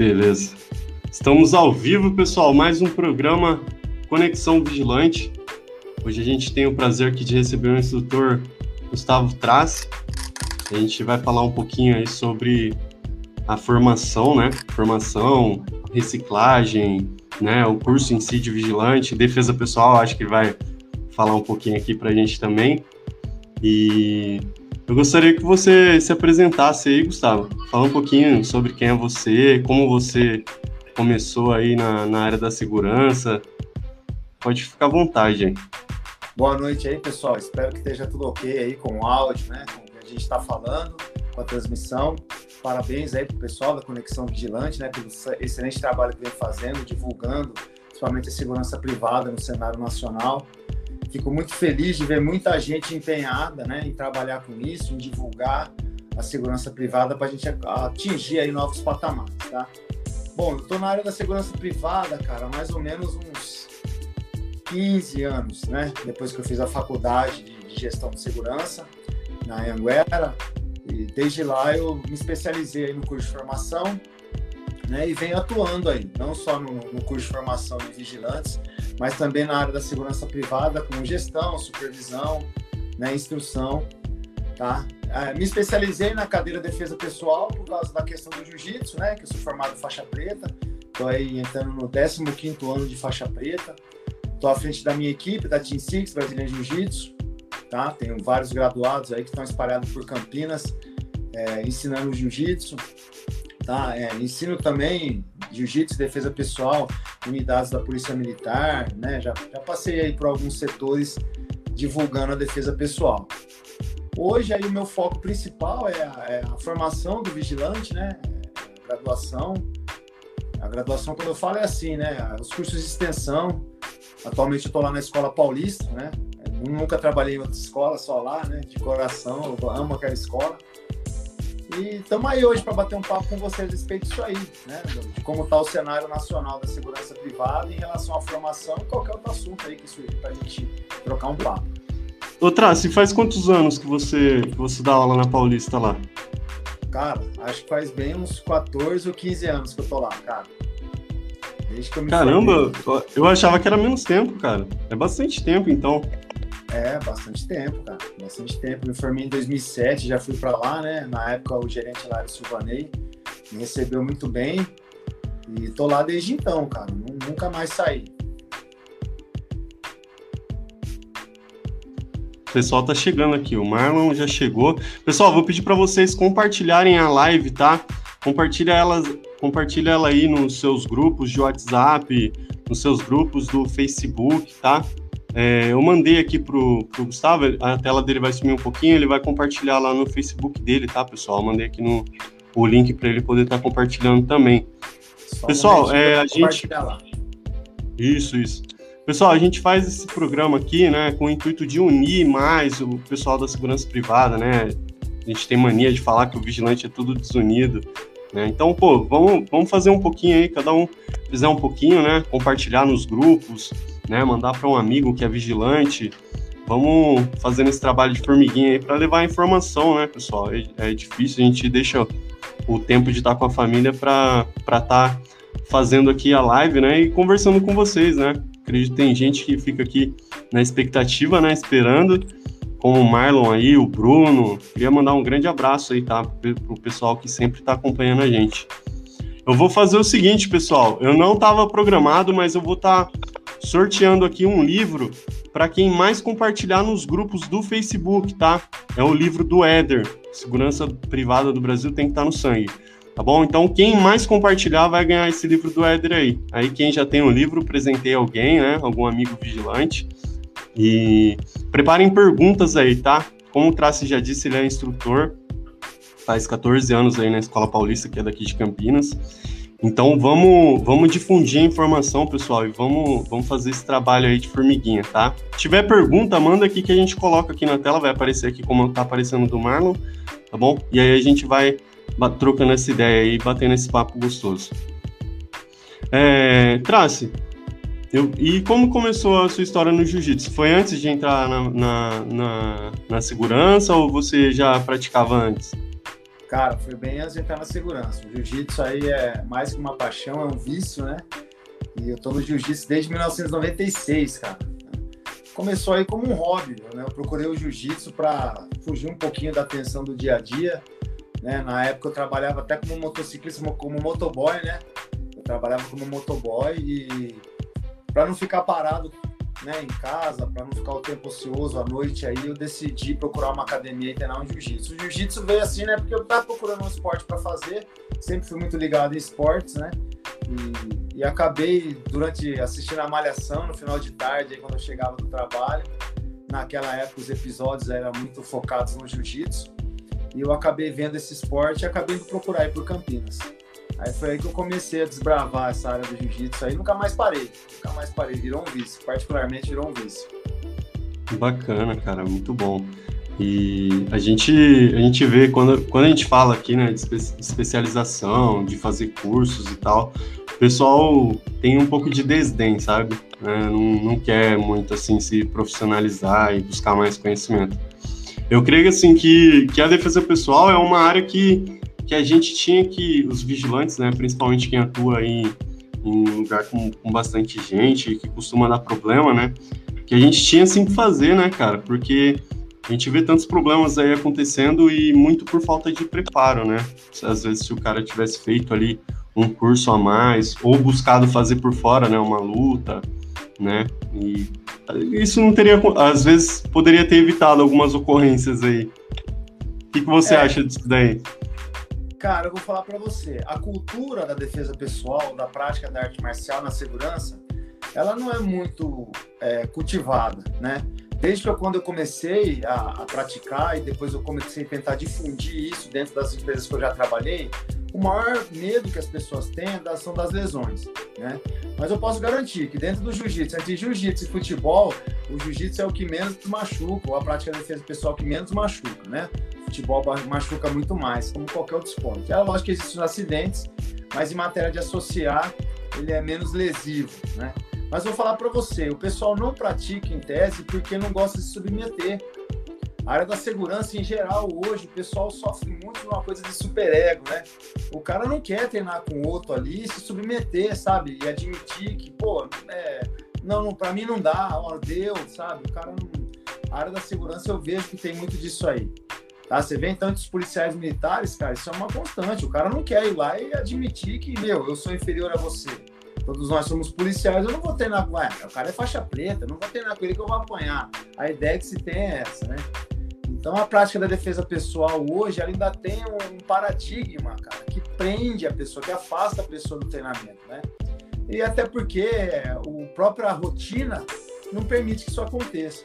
Beleza. Estamos ao vivo, pessoal. Mais um programa Conexão Vigilante. Hoje a gente tem o prazer aqui de receber o instrutor Gustavo Trace. A gente vai falar um pouquinho aí sobre a formação, né? Formação, reciclagem, né? O curso em si de vigilante, defesa pessoal. Acho que ele vai falar um pouquinho aqui para a gente também. E eu gostaria que você se apresentasse aí, Gustavo. Fala um pouquinho sobre quem é você, como você começou aí na, na área da segurança. Pode ficar à vontade aí. Boa noite aí, pessoal. Espero que esteja tudo ok aí com o áudio, né? Com o que a gente está falando, com a transmissão. Parabéns aí pro pessoal da Conexão Vigilante, né? Pelo excelente trabalho que vem fazendo, divulgando, principalmente a segurança privada no cenário nacional. Fico muito feliz de ver muita gente empenhada né, em trabalhar com isso, em divulgar a segurança privada para a gente atingir aí novos patamares, tá? Bom, eu estou na área da segurança privada, cara, mais ou menos uns 15 anos, né? Depois que eu fiz a faculdade de gestão de segurança na Anguera, e desde lá eu me especializei no curso de formação, né? E venho atuando aí, não só no, no curso de formação de vigilantes, mas também na área da segurança privada, como gestão, supervisão, né, instrução, tá? É, me especializei na cadeira de defesa pessoal por causa da questão do jiu-jitsu, né, que eu sou formado em faixa preta, estou aí entrando no 15º ano de faixa preta, estou à frente da minha equipe, da Team Six, Brasília Jiu-Jitsu, tá? Tenho vários graduados aí que estão espalhados por Campinas, é, ensinando jiu-jitsu, tá? É, ensino também jiu-jitsu, defesa pessoal, unidades da Polícia Militar, né? Já, já passei aí por alguns setores divulgando a defesa pessoal. Hoje aí o meu foco principal é a, é a formação do vigilante, né? A graduação. A graduação, quando eu falo, é assim, né? Os cursos de extensão. Atualmente eu estou lá na Escola Paulista, né? Eu nunca trabalhei em outra escola, só lá, né? De coração, eu amo aquela escola. E estamos aí hoje para bater um papo com vocês a respeito disso aí, né? De como está o cenário nacional da segurança privada em relação à formação e qualquer outro assunto aí que surgir para a gente trocar um papo. Ô, Trace, faz quantos anos que você, que você dá aula na Paulista lá? Cara, acho que faz bem uns 14 ou 15 anos que eu tô lá, cara. Desde que eu me Caramba, formei. eu achava que era menos tempo, cara. É bastante tempo, então. É, bastante tempo, cara. Bastante tempo. Me formei em 2007, já fui para lá, né? Na época, o gerente lá de Silvanei me recebeu muito bem. E tô lá desde então, cara. Nunca mais saí. O pessoal tá chegando aqui. O Marlon já chegou. Pessoal, vou pedir para vocês compartilharem a live, tá? Compartilha ela, compartilha ela aí nos seus grupos de WhatsApp, nos seus grupos do Facebook, tá? É, eu mandei aqui pro, pro Gustavo, a tela dele vai sumir um pouquinho, ele vai compartilhar lá no Facebook dele, tá, pessoal? Eu mandei aqui no, o link para ele poder estar tá compartilhando também. Só pessoal, um é, a gente. Isso, isso. Pessoal, a gente faz esse programa aqui, né, com o intuito de unir mais o pessoal da segurança privada, né? A gente tem mania de falar que o vigilante é tudo desunido, né? Então, pô, vamos, vamos fazer um pouquinho aí, cada um fizer um pouquinho, né? Compartilhar nos grupos, né? Mandar para um amigo que é vigilante. Vamos fazendo esse trabalho de formiguinha aí para levar informação, né, pessoal? É, é, difícil, a gente deixa o tempo de estar com a família para estar tá fazendo aqui a live, né, e conversando com vocês, né? Acredito que tem gente que fica aqui na expectativa, né, esperando, como o Marlon aí, o Bruno. Queria mandar um grande abraço aí, tá, pro pessoal que sempre está acompanhando a gente. Eu vou fazer o seguinte, pessoal. Eu não estava programado, mas eu vou estar tá sorteando aqui um livro para quem mais compartilhar nos grupos do Facebook, tá? É o livro do Éder. Segurança privada do Brasil tem que estar tá no sangue. Tá bom? Então, quem mais compartilhar vai ganhar esse livro do Éder aí. Aí, quem já tem o livro, presentei alguém, né? Algum amigo vigilante. E preparem perguntas aí, tá? Como o Trace já disse, ele é instrutor. Faz 14 anos aí na Escola Paulista, que é daqui de Campinas. Então vamos, vamos difundir a informação, pessoal, e vamos, vamos fazer esse trabalho aí de formiguinha, tá? Se tiver pergunta, manda aqui que a gente coloca aqui na tela, vai aparecer aqui como tá aparecendo do Marlon, tá bom? E aí a gente vai trocando essa ideia aí, batendo esse papo gostoso. É, Trace, eu, e como começou a sua história no jiu-jitsu? Foi antes de entrar na, na, na, na segurança ou você já praticava antes? Cara, foi bem antes de entrar na segurança. O jiu-jitsu aí é mais que uma paixão, é um vício, né? E eu tô no jiu-jitsu desde 1996, cara. Começou aí como um hobby, né? Eu procurei o jiu-jitsu para fugir um pouquinho da tensão do dia a dia, né? Na época eu trabalhava até como motociclista, como motoboy, né? Eu trabalhava como motoboy e para não ficar parado né, em casa, para não ficar o tempo ocioso à noite, aí eu decidi procurar uma academia e treinar um jiu-jitsu. O jiu-jitsu veio assim, né, porque eu estava procurando um esporte para fazer, sempre fui muito ligado em esportes, né, e, e, acabei, durante assistindo a Malhação, no final de tarde, aí, quando eu chegava do trabalho, naquela época os episódios eram muito focados no jiu-jitsu, e eu acabei vendo esse esporte e acabei indo procurar por Campinas. Aí foi aí que eu comecei a desbravar essa área do jiu-jitsu aí, nunca mais parei. Nunca mais parei, virou um vício, particularmente virou um vício. Bacana, cara, muito bom. E a gente, a gente vê, quando, quando a gente fala aqui, né, de espe especialização, de fazer cursos e tal, o pessoal tem um pouco de desdém, sabe? É, não, não quer muito, assim, se profissionalizar e buscar mais conhecimento. Eu creio, assim, que, que a defesa pessoal é uma área que que a gente tinha que, os vigilantes, né, principalmente quem atua em, em lugar com, com bastante gente, que costuma dar problema, né, que a gente tinha assim que fazer, né, cara, porque a gente vê tantos problemas aí acontecendo e muito por falta de preparo, né? Às vezes se o cara tivesse feito ali um curso a mais ou buscado fazer por fora, né, uma luta, né? E isso não teria, às vezes poderia ter evitado algumas ocorrências aí. O que, que você é. acha disso daí? Cara, eu vou falar para você, a cultura da defesa pessoal, da prática da arte marcial na segurança, ela não é muito é, cultivada, né? Desde que eu, quando eu comecei a, a, praticar e depois eu comecei a tentar difundir isso dentro das empresas que eu já trabalhei, o maior medo que as pessoas têm é são das lesões, né? Mas eu posso garantir que dentro do jiu-jitsu, entre jiu-jitsu e futebol, o jiu-jitsu é o que menos machuca, ou a prática da defesa pessoal que menos machuca, né? futebol machuca muito mais, como qualquer outro esporte. É lógico que existem acidentes, mas em matéria de associar, ele é menos lesivo, né? Mas vou falar para você, o pessoal não pratica em tese porque não gosta de se submeter. A área da segurança em geral hoje, o pessoal sofre muito de uma coisa de superego, né? O cara não quer treinar com outro ali, se submeter, sabe? E admitir que, pô, é, não, não para mim não dá, ó, deu, sabe? O cara não. A área da segurança eu vejo que tem muito disso aí. Tá? Você vê então os policiais militares, cara, isso é uma constante. O cara não quer ir lá e admitir que, meu, eu sou inferior a você. Todos nós somos policiais, eu não vou treinar com. O cara é faixa preta, não vou treinar com ele que eu vou apanhar. A ideia que se tem é essa, né? Então a prática da defesa pessoal hoje ainda tem um paradigma, cara, que prende a pessoa, que afasta a pessoa do treinamento, né? E até porque o própria rotina não permite que isso aconteça.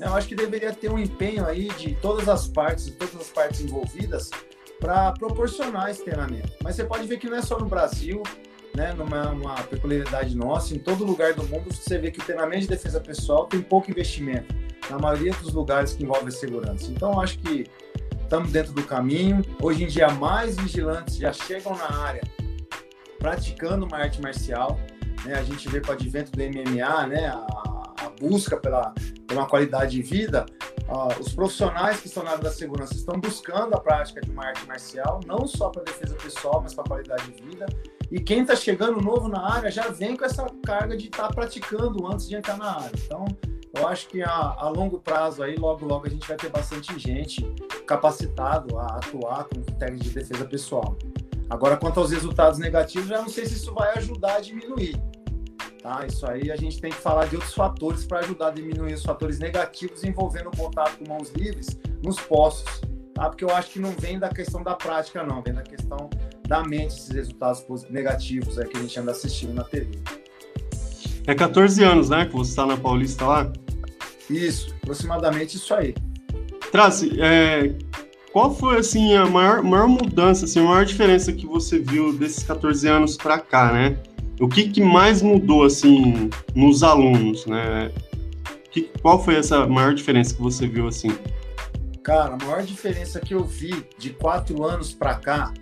Eu acho que deveria ter um empenho aí de todas as partes, todas as partes envolvidas, para proporcionar esse treinamento. Mas você pode ver que não é só no Brasil, né, numa uma peculiaridade nossa, em todo lugar do mundo você vê que o treinamento de defesa pessoal tem pouco investimento, na maioria dos lugares que envolve a segurança. Então, acho que estamos dentro do caminho. Hoje em dia, mais vigilantes já chegam na área praticando uma arte marcial. Né? A gente vê com o advento do MMA, né? a, a busca pela uma qualidade de vida, uh, os profissionais que estão na área da segurança estão buscando a prática de uma arte marcial, não só para defesa pessoal, mas para qualidade de vida. E quem está chegando novo na área já vem com essa carga de estar tá praticando antes de entrar na área. Então, eu acho que a, a, longo prazo aí, logo, logo, a gente vai ter bastante gente capacitado a atuar com técnicas de defesa pessoal. Agora, quanto aos resultados negativos, já não sei se isso vai ajudar a diminuir. Tá? Isso aí a gente tem que falar de outros fatores para ajudar a diminuir os fatores negativos envolvendo o contato com mãos livres nos postos. Tá? Porque eu acho que não vem da questão da prática, não, vem da questão da mente esses resultados negativos aí que a gente anda assistindo na TV. É 14 anos, né, que você está na Paulista lá? Isso, aproximadamente isso aí. Trace, é, qual foi assim a maior, maior mudança, assim, a maior diferença que você viu desses 14 anos para cá, né? o que, que mais mudou assim nos alunos, né? Que, qual foi essa maior diferença que você viu assim? Cara, a maior diferença que eu vi de quatro anos para cá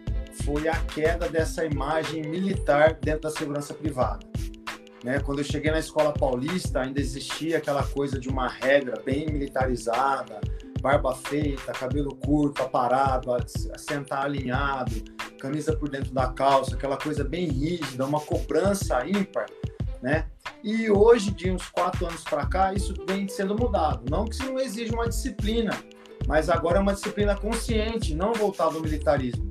foi a queda dessa imagem militar dentro da segurança privada. Né? Quando eu cheguei na escola paulista, ainda existia aquela coisa de uma regra bem militarizada, barba feita, cabelo curto, aparado, sentar alinhado, camisa por dentro da calça, aquela coisa bem rígida, uma cobrança ímpar, né? E hoje, de uns quatro anos para cá, isso vem sendo mudado. Não que isso não exija uma disciplina, mas agora é uma disciplina consciente, não voltada ao militarismo.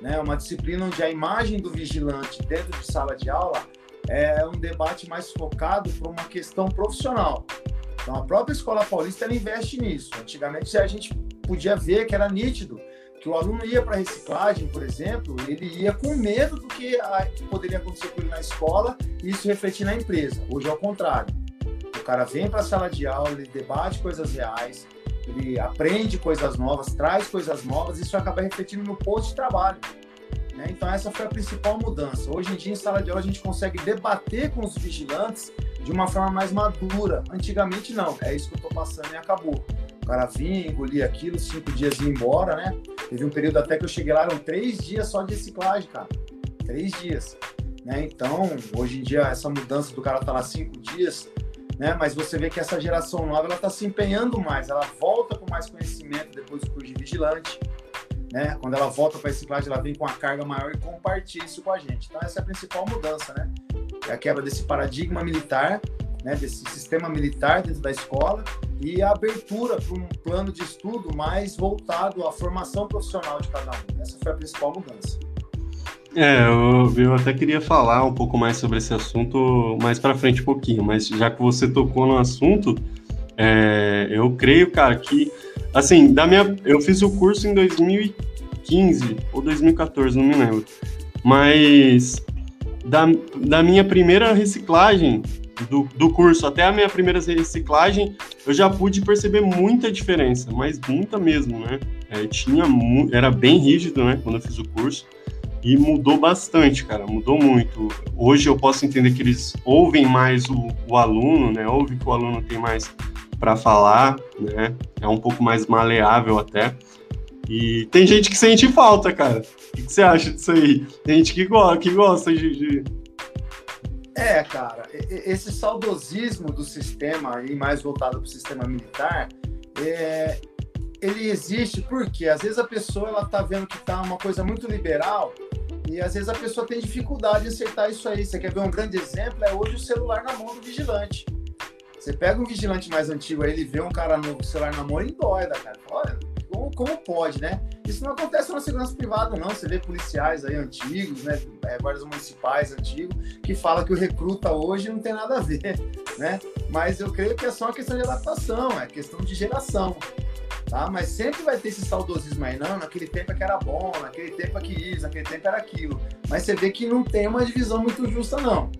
Né? Uma disciplina onde a imagem do vigilante dentro de sala de aula é um debate mais focado para uma questão profissional. Então, a própria Escola Paulista ela investe nisso. Antigamente, a gente podia ver que era nítido que o aluno ia para reciclagem, por exemplo, ele ia com medo do que poderia acontecer com ele na escola e isso refletir na empresa. Hoje é o contrário. O cara vem para a sala de aula, ele debate coisas reais, ele aprende coisas novas, traz coisas novas, isso acaba refletindo no posto de trabalho. Né? Então, essa foi a principal mudança. Hoje em dia, em sala de aula, a gente consegue debater com os vigilantes de uma forma mais madura. Antigamente, não. É isso que eu estou passando e acabou. O cara vinha, engolia aquilo, cinco dias e ia embora, né? Teve um período até que eu cheguei lá, eram três dias só de reciclagem, cara. Três dias. Né? Então, hoje em dia, essa mudança do cara estar tá lá cinco dias, né? Mas você vê que essa geração nova, ela está se empenhando mais, ela volta com mais conhecimento depois do curso de vigilante, né? Quando ela volta para a reciclagem, ela vem com uma carga maior e compartilha isso com a gente. Então essa é a principal mudança, né? É a quebra desse paradigma militar, né? Desse sistema militar dentro da escola e a abertura para um plano de estudo mais voltado à formação profissional de cada um. Essa foi a principal mudança. É, eu, eu até queria falar um pouco mais sobre esse assunto mais para frente um pouquinho, mas já que você tocou no assunto, é, eu creio, cara, que Assim, da minha, eu fiz o curso em 2015 ou 2014, não me lembro. Mas da, da minha primeira reciclagem do, do curso até a minha primeira reciclagem, eu já pude perceber muita diferença, mas muita mesmo, né? É, tinha era bem rígido, né? Quando eu fiz o curso e mudou bastante, cara, mudou muito. Hoje eu posso entender que eles ouvem mais o, o aluno, né? Ouve que o aluno tem mais para falar, né? É um pouco mais maleável até. E tem gente que sente falta, cara. O que, você acha disso aí? Tem gente que, go que gosta de, de... É, cara, esse saudosismo do sistema aí mais voltado para o sistema militar, é, ele existe porque às vezes a pessoa ela tá vendo que tá uma coisa muito liberal e às vezes a pessoa tem dificuldade de acertar isso aí. Você quer ver um grande exemplo? É hoje o celular na mão do vigilante. Você pega um vigilante mais antigo aí, ele vê um cara no celular na mão e dói da cara. Olha, como, como, pode, né? Isso não acontece na segurança privada, não. Você vê policiais aí antigos, né? É, guardas municipais antigos, que falam que o recruta hoje não tem nada a ver, né? Mas eu creio que é só uma questão de adaptação, é questão de geração. Tá? Mas sempre vai ter esse saudosismo aí, não, naquele tempo é que era bom, naquele tempo é que isso, naquele tempo era aquilo. Mas você vê que não tem uma divisão muito justa, não.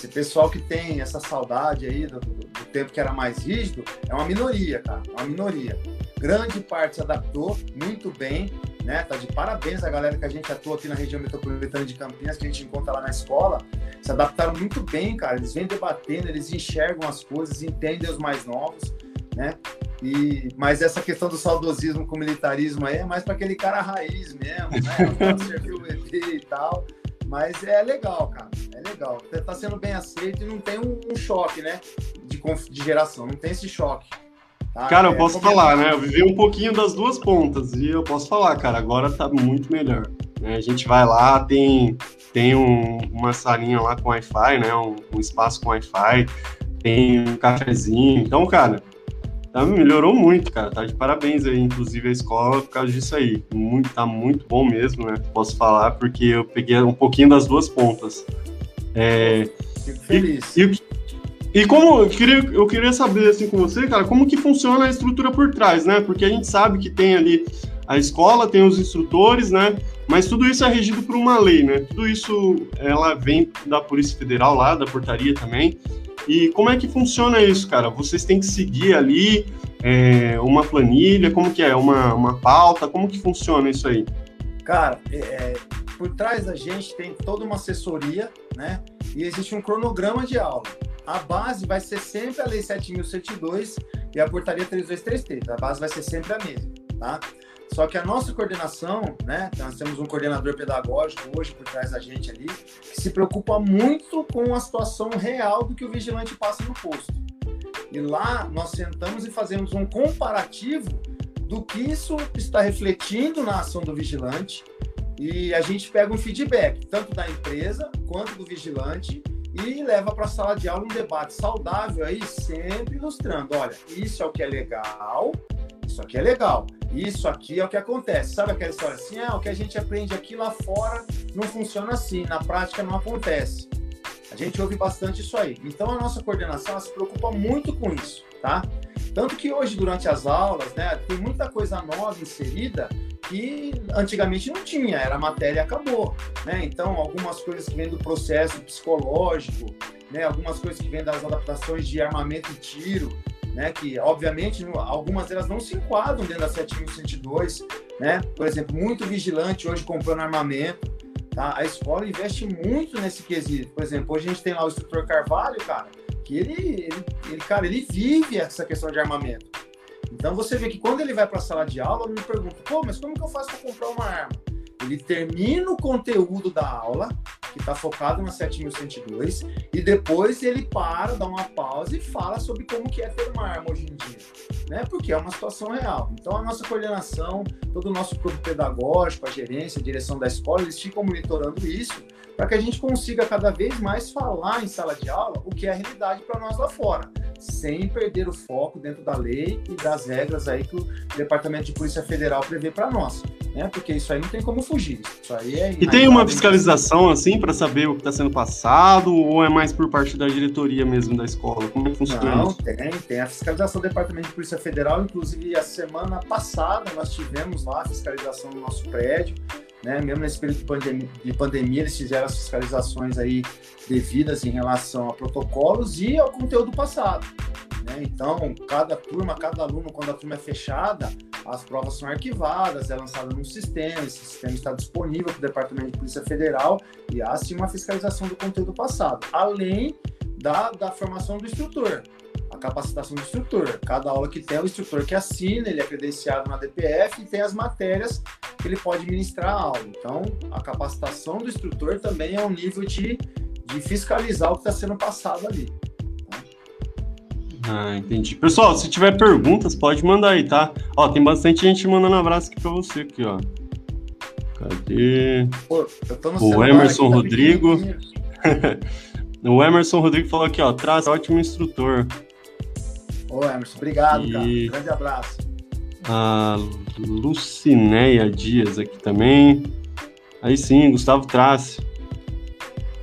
Esse pessoal que tem essa saudade aí do, do, tempo que era mais rígido é uma minoria, cara, uma minoria. Grande parte se adaptou muito bem, né? Tá de parabéns a galera que a gente atua aqui na região metropolitana de Campinas, que a gente encontra lá na escola. Se adaptaram muito bem, cara. Eles vêm debatendo, eles enxergam as coisas, entendem os mais novos, né? E, mas essa questão do saudosismo com o militarismo aí é mais para aquele cara raiz mesmo, né? O serviu o ET e tal. Mas é legal, cara. É legal. Tá sendo bem aceito e não tem um, um choque, né? De, de geração. Não tem esse choque. Tá? Cara, eu é, posso falar, né? Eu vivi um pouquinho das duas pontas e eu posso falar, cara, agora tá muito melhor. Né? A gente vai lá, tem, tem um, uma salinha lá com Wi-Fi, né? Um, um espaço com Wi-Fi, tem um cafezinho. Então, cara, Tá, melhorou muito, cara. Tá de parabéns aí, inclusive, a escola por causa disso aí. Muito, tá muito bom mesmo, né? Posso falar, porque eu peguei um pouquinho das duas pontas. É, Fico feliz. E, e, e, como eu queria, eu queria saber assim com você, cara, como que funciona a estrutura por trás, né? Porque a gente sabe que tem ali a escola, tem os instrutores, né? Mas tudo isso é regido por uma lei, né? Tudo isso ela vem da Polícia Federal lá, da portaria também. E como é que funciona isso, cara? Vocês têm que seguir ali é, uma planilha, como que é? Uma, uma pauta, como que funciona isso aí? Cara, é, é por trás da gente tem toda uma assessoria, né? E existe um cronograma de aula. A base vai ser sempre a Lei 7.102 e a Portaria 3233. A base vai ser sempre a mesma, tá? Só que a nossa coordenação, né? Nós temos um coordenador pedagógico hoje por trás da gente ali, que se preocupa muito com a situação real do que o vigilante passa no posto. E lá nós sentamos e fazemos um comparativo do que isso está refletindo na ação do vigilante e a gente pega um feedback, tanto da empresa quanto do vigilante, e leva para a sala de aula um debate saudável aí, sempre ilustrando: olha, isso é o que é legal, isso aqui é legal, isso aqui é o que acontece. Sabe aquela história assim? Ah, o que a gente aprende aqui lá fora não funciona assim, na prática não acontece. A gente ouve bastante isso aí. Então a nossa coordenação se preocupa muito com isso, tá? Tanto que hoje, durante as aulas, né, tem muita coisa nova inserida que antigamente não tinha, era matéria e acabou. Né? Então, algumas coisas que vêm do processo psicológico, né? algumas coisas que vêm das adaptações de armamento e tiro, né? que obviamente algumas delas não se enquadram dentro da 7102. Né? Por exemplo, muito vigilante hoje comprando armamento. Tá? A escola investe muito nesse quesito. Por exemplo, hoje a gente tem lá o instrutor Carvalho, cara, que ele, ele, ele, cara, ele vive essa questão de armamento. Então você vê que quando ele vai para a sala de aula, ele me pergunta, pô, mas como que eu faço para comprar uma arma? Ele termina o conteúdo da aula, que está focado na 7102, e depois ele para, dá uma pausa e fala sobre como que é ter uma arma hoje em dia, né? Porque é uma situação real. Então a nossa coordenação, todo o nosso corpo pedagógico, a gerência, a direção da escola, eles ficam monitorando isso para que a gente consiga cada vez mais falar em sala de aula o que é a realidade para nós lá fora, sem perder o foco dentro da lei e das regras aí que o Departamento de Polícia Federal prevê para nós, né? Porque isso aí não tem como fugir. Isso aí é e tem uma fiscalização assim para saber o que está sendo passado ou é mais por parte da diretoria mesmo da escola? Como é que funciona não, isso? tem, tem a fiscalização do Departamento de Polícia Federal, inclusive a semana passada nós tivemos lá a fiscalização no nosso prédio né? Mesmo nesse período de pandemia, de pandemia, eles fizeram as fiscalizações aí devidas em relação a protocolos e ao conteúdo passado. Né? Então, cada turma, cada aluno, quando a turma é fechada, as provas são arquivadas, é lançado num sistema, esse sistema está disponível para o Departamento de Polícia Federal e há sim uma fiscalização do conteúdo passado, além da, da formação do instrutor a capacitação do instrutor. Cada aula que tem o instrutor que assina, ele é credenciado na DPF e tem as matérias que ele pode ministrar a aula. Então, a capacitação do instrutor também é um nível de, de fiscalizar o que está sendo passado ali. Ah, entendi. Pessoal, se tiver perguntas, pode mandar aí, tá? Ó, tem bastante gente mandando abraço aqui para você aqui, ó. Cadê? Pô, o Emerson aqui, tá Rodrigo. o Emerson Rodrigo falou aqui, ó, traz ótimo instrutor. Ô, Emerson, obrigado, e... cara. Grande abraço. A Lucinéia Dias aqui também. Aí sim, Gustavo Trace.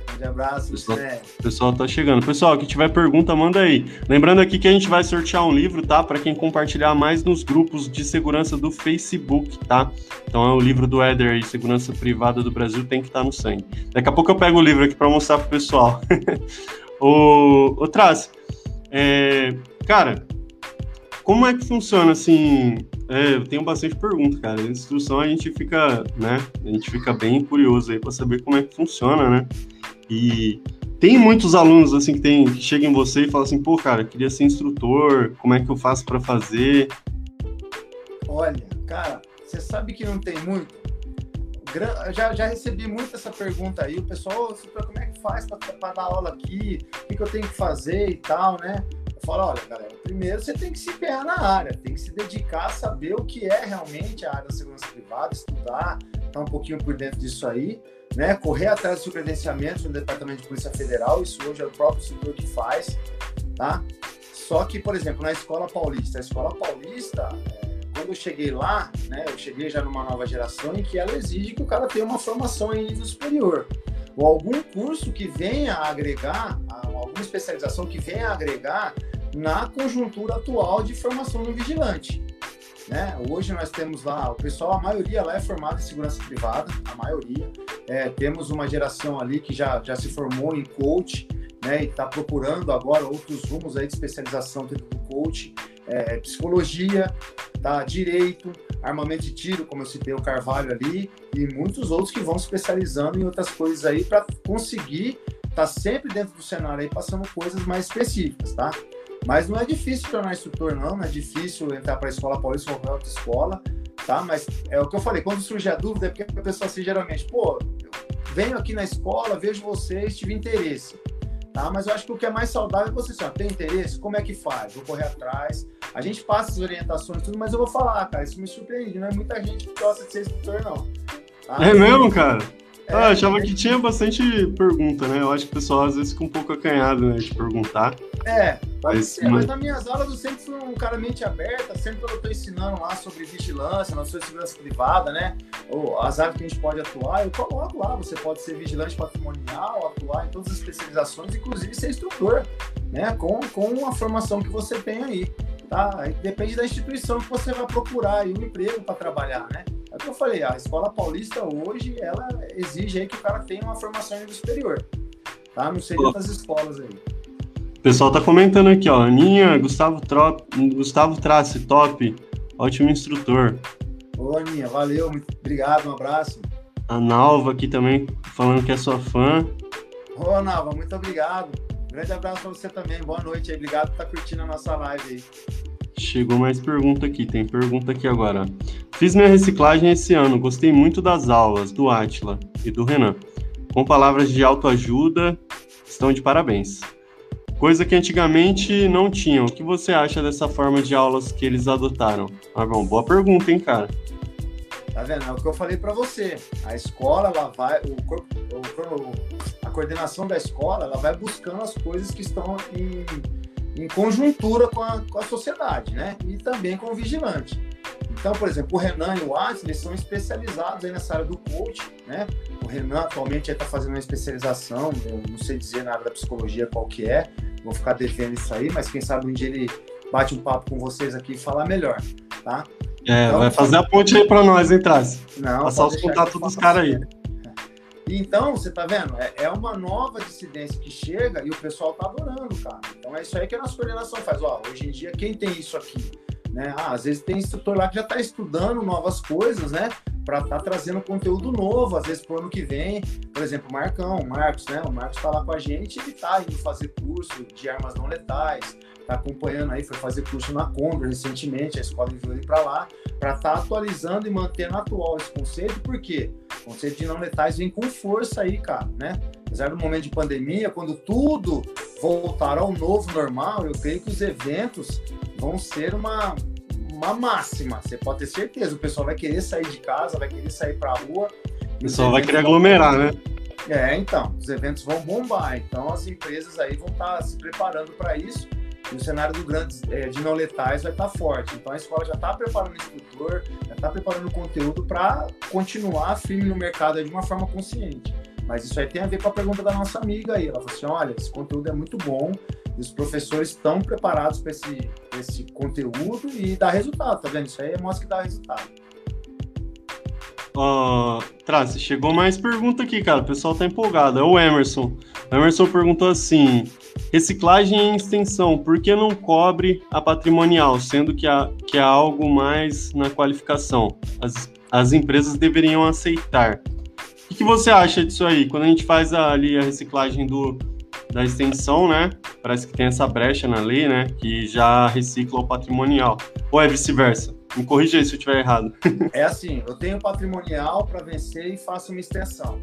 Grande abraço, pessoal, O pessoal tá chegando. Pessoal, que tiver pergunta, manda aí. Lembrando aqui que a gente vai sortear um livro, tá? Para quem compartilhar mais nos grupos de segurança do Facebook, tá? Então é o livro do Éder aí, Segurança Privada do Brasil, tem que estar tá no sangue. Daqui a pouco eu pego o livro aqui para mostrar pro pessoal. o, o Trace, é, Cara, como é que funciona assim? É, eu tenho bastante pergunta, cara. Na instrução a gente fica, né? A gente fica bem curioso aí para saber como é que funciona, né? E tem muitos alunos assim que, tem, que chegam em você e falam assim, pô, cara, queria ser instrutor, como é que eu faço para fazer? Olha, cara, você sabe que não tem muito. Já, já recebi muito essa pergunta aí, o pessoal, como é que faz para dar aula aqui? O que eu tenho que fazer e tal, né? Eu falo, olha, galera, primeiro você tem que se empenhar na área, tem que se dedicar a saber o que é realmente a área da segurança privada, estudar, estar tá um pouquinho por dentro disso aí, né? Correr atrás do seu credenciamento no Departamento de Polícia Federal, isso hoje é o próprio setor que faz, tá? Só que, por exemplo, na Escola Paulista, a Escola Paulista, é, quando eu cheguei lá, né, eu cheguei já numa nova geração em que ela exige que o cara tenha uma formação em nível superior ou algum curso que venha a agregar, alguma especialização que venha a agregar na conjuntura atual de formação do vigilante. Né? Hoje nós temos lá, o pessoal, a maioria lá é formado em segurança privada, a maioria. É, temos uma geração ali que já, já se formou em coach, né? E está procurando agora outros rumos aí de especialização dentro do coach, é, psicologia, tá? direito, armamento de tiro, como eu citei o Carvalho ali, e muitos outros que vão se especializando em outras coisas aí para conseguir estar tá sempre dentro do cenário aí passando coisas mais específicas, tá? Mas não é difícil tornar instrutor, não, não é difícil entrar para a escola paulista ou qualquer outra escola, tá? Mas é o que eu falei, quando surge a dúvida é porque a pessoa assim, geralmente, pô, venho aqui na escola, vejo vocês, tive interesse. Tá? Mas eu acho que o que é mais saudável é você assim, ó, tem interesse? Como é que faz? Vou correr atrás, A gente passa as orientações tudo, mas eu vou falar, cara, isso me surpreende, não é muita gente que gosta de ser instrutor, não. Tá? É mesmo, cara? É, ah, achava que tinha bastante pergunta, né? Eu acho que o pessoal às vezes fica um pouco acanhado, né, de perguntar. É, mas, ser, mas nas minhas aulas eu sempre fui um cara mente aberta, sempre eu estou ensinando lá sobre vigilância, na sua segurança privada, né? Ou as áreas que a gente pode atuar, eu coloco lá, você pode ser vigilante patrimonial, atuar em todas as especializações, inclusive ser instrutor, né? Com, com a formação que você tem aí, tá? Aí depende da instituição que você vai procurar aí um emprego para trabalhar, né? É o que eu falei, a escola paulista hoje, ela exige aí que o cara tenha uma formação em nível superior, tá? Não sei outras escolas aí. O pessoal tá comentando aqui, ó, Aninha, Gustavo, Trop, Gustavo Trace, top, ótimo instrutor. Ô, Aninha, valeu, muito obrigado, um abraço. A Nalva aqui também, falando que é sua fã. Ô, Nalva, muito obrigado. Grande abraço para você também, boa noite aí, obrigado por estar tá curtindo a nossa live aí. Chegou mais pergunta aqui, tem pergunta aqui agora. Fiz minha reciclagem esse ano, gostei muito das aulas do Atila e do Renan. Com palavras de autoajuda, estão de parabéns. Coisa que antigamente não tinham. O que você acha dessa forma de aulas que eles adotaram? Ah, bom, boa pergunta, hein, cara. Tá vendo? É o que eu falei para você. A escola, ela vai, o corpo, o, a coordenação da escola, ela vai buscando as coisas que estão em em conjuntura com a, com a sociedade, né? E também com o vigilante. Então, por exemplo, o Renan e o Alisson, eles são especializados aí nessa área do coach, né? O Renan atualmente está fazendo uma especialização, eu não sei dizer na área da psicologia qual que é, vou ficar devendo isso aí, mas quem sabe um dia ele bate um papo com vocês aqui e falar melhor, tá? É, então, vai fazer a ponte aí para nós, hein, Traz? Não, Passar os contatos dos caras aí. Então, você tá vendo? É, é, uma nova dissidência que chega e o pessoal tá adorando, cara. Então é isso aí que a nossa coordenação faz. Ó, hoje em dia, quem tem isso aqui? Né? Ah, às vezes tem instrutor lá que já está estudando novas coisas, né? Para estar tá trazendo conteúdo novo, às vezes pro ano que vem. Por exemplo, o Marcão, o Marcos, né? O Marcos está lá com a gente, ele está indo fazer curso de armas não letais, está acompanhando aí, foi fazer curso na Condor recentemente, a escola enviou ele para lá, para estar tá atualizando e mantendo atual esse conceito, porque o conceito de não letais vem com força aí, cara, né? Apesar do momento de pandemia, quando tudo voltar ao novo normal, eu creio que os eventos vão ser uma, uma máxima. Você pode ter certeza, o pessoal vai querer sair de casa, vai querer sair para a rua. O pessoal vai querer aglomerar, vão... né? É, então, os eventos vão bombar. Então, as empresas aí vão estar tá se preparando para isso. E o cenário do grandes, é, de não letais vai estar tá forte. Então, a escola já está preparando o instrutor, já está preparando o conteúdo para continuar firme no mercado de uma forma consciente. Mas isso aí tem a ver com a pergunta da nossa amiga aí. Ela falou assim: olha, esse conteúdo é muito bom, e os professores estão preparados para esse, esse conteúdo e dá resultado, tá vendo? Isso aí mostra que dá resultado. Uh, Trace, chegou mais pergunta aqui, cara. O pessoal tá empolgado. É o Emerson. O Emerson perguntou assim: reciclagem em extensão, por que não cobre a patrimonial, sendo que há, que há algo mais na qualificação? As, as empresas deveriam aceitar que, que você acha disso aí? Quando a gente faz ali a reciclagem do, da extensão, né? Parece que tem essa brecha na lei, né? Que já recicla o patrimonial. Ou é vice-versa? Me corrija aí se eu estiver errado. é assim, eu tenho patrimonial para vencer e faço uma extensão.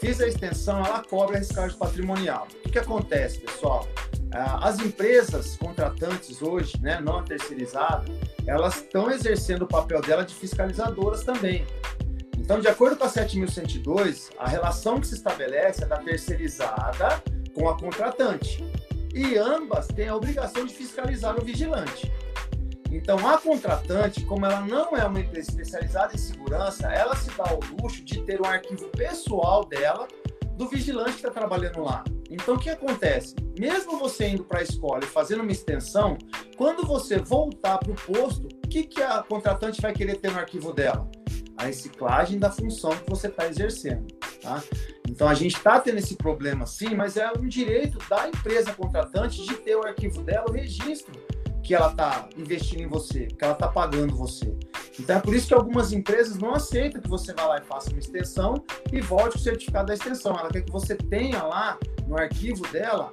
Fiz a extensão, ela cobre a reciclagem patrimonial. O que, que acontece, pessoal? Ah, as empresas contratantes hoje, né, não terceirizadas, elas estão exercendo o papel dela de fiscalizadoras também. Então, de acordo com a 7102, a relação que se estabelece é da terceirizada com a contratante. E ambas têm a obrigação de fiscalizar o vigilante. Então, a contratante, como ela não é uma empresa especializada em segurança, ela se dá o luxo de ter um arquivo pessoal dela do vigilante que está trabalhando lá. Então, o que acontece? Mesmo você indo para a escola e fazendo uma extensão, quando você voltar para o posto, o que, que a contratante vai querer ter no arquivo dela? a reciclagem da função que você está exercendo. Tá? Então a gente está tendo esse problema sim, mas é um direito da empresa contratante de ter o arquivo dela, o registro que ela está investindo em você, que ela está pagando você. Então é por isso que algumas empresas não aceitam que você vá lá e faça uma extensão e volte o certificado da extensão. Ela quer que você tenha lá no arquivo dela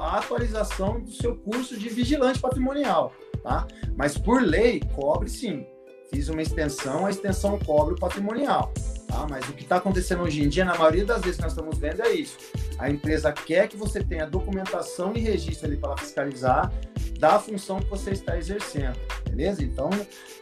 a atualização do seu curso de vigilante patrimonial, tá? Mas por lei cobre sim fiz uma extensão, a extensão cobre o patrimonial. Tá? Mas o que está acontecendo hoje em dia, na maioria das vezes que nós estamos vendo, é isso. A empresa quer que você tenha documentação e registro ali para fiscalizar da função que você está exercendo, beleza? Então,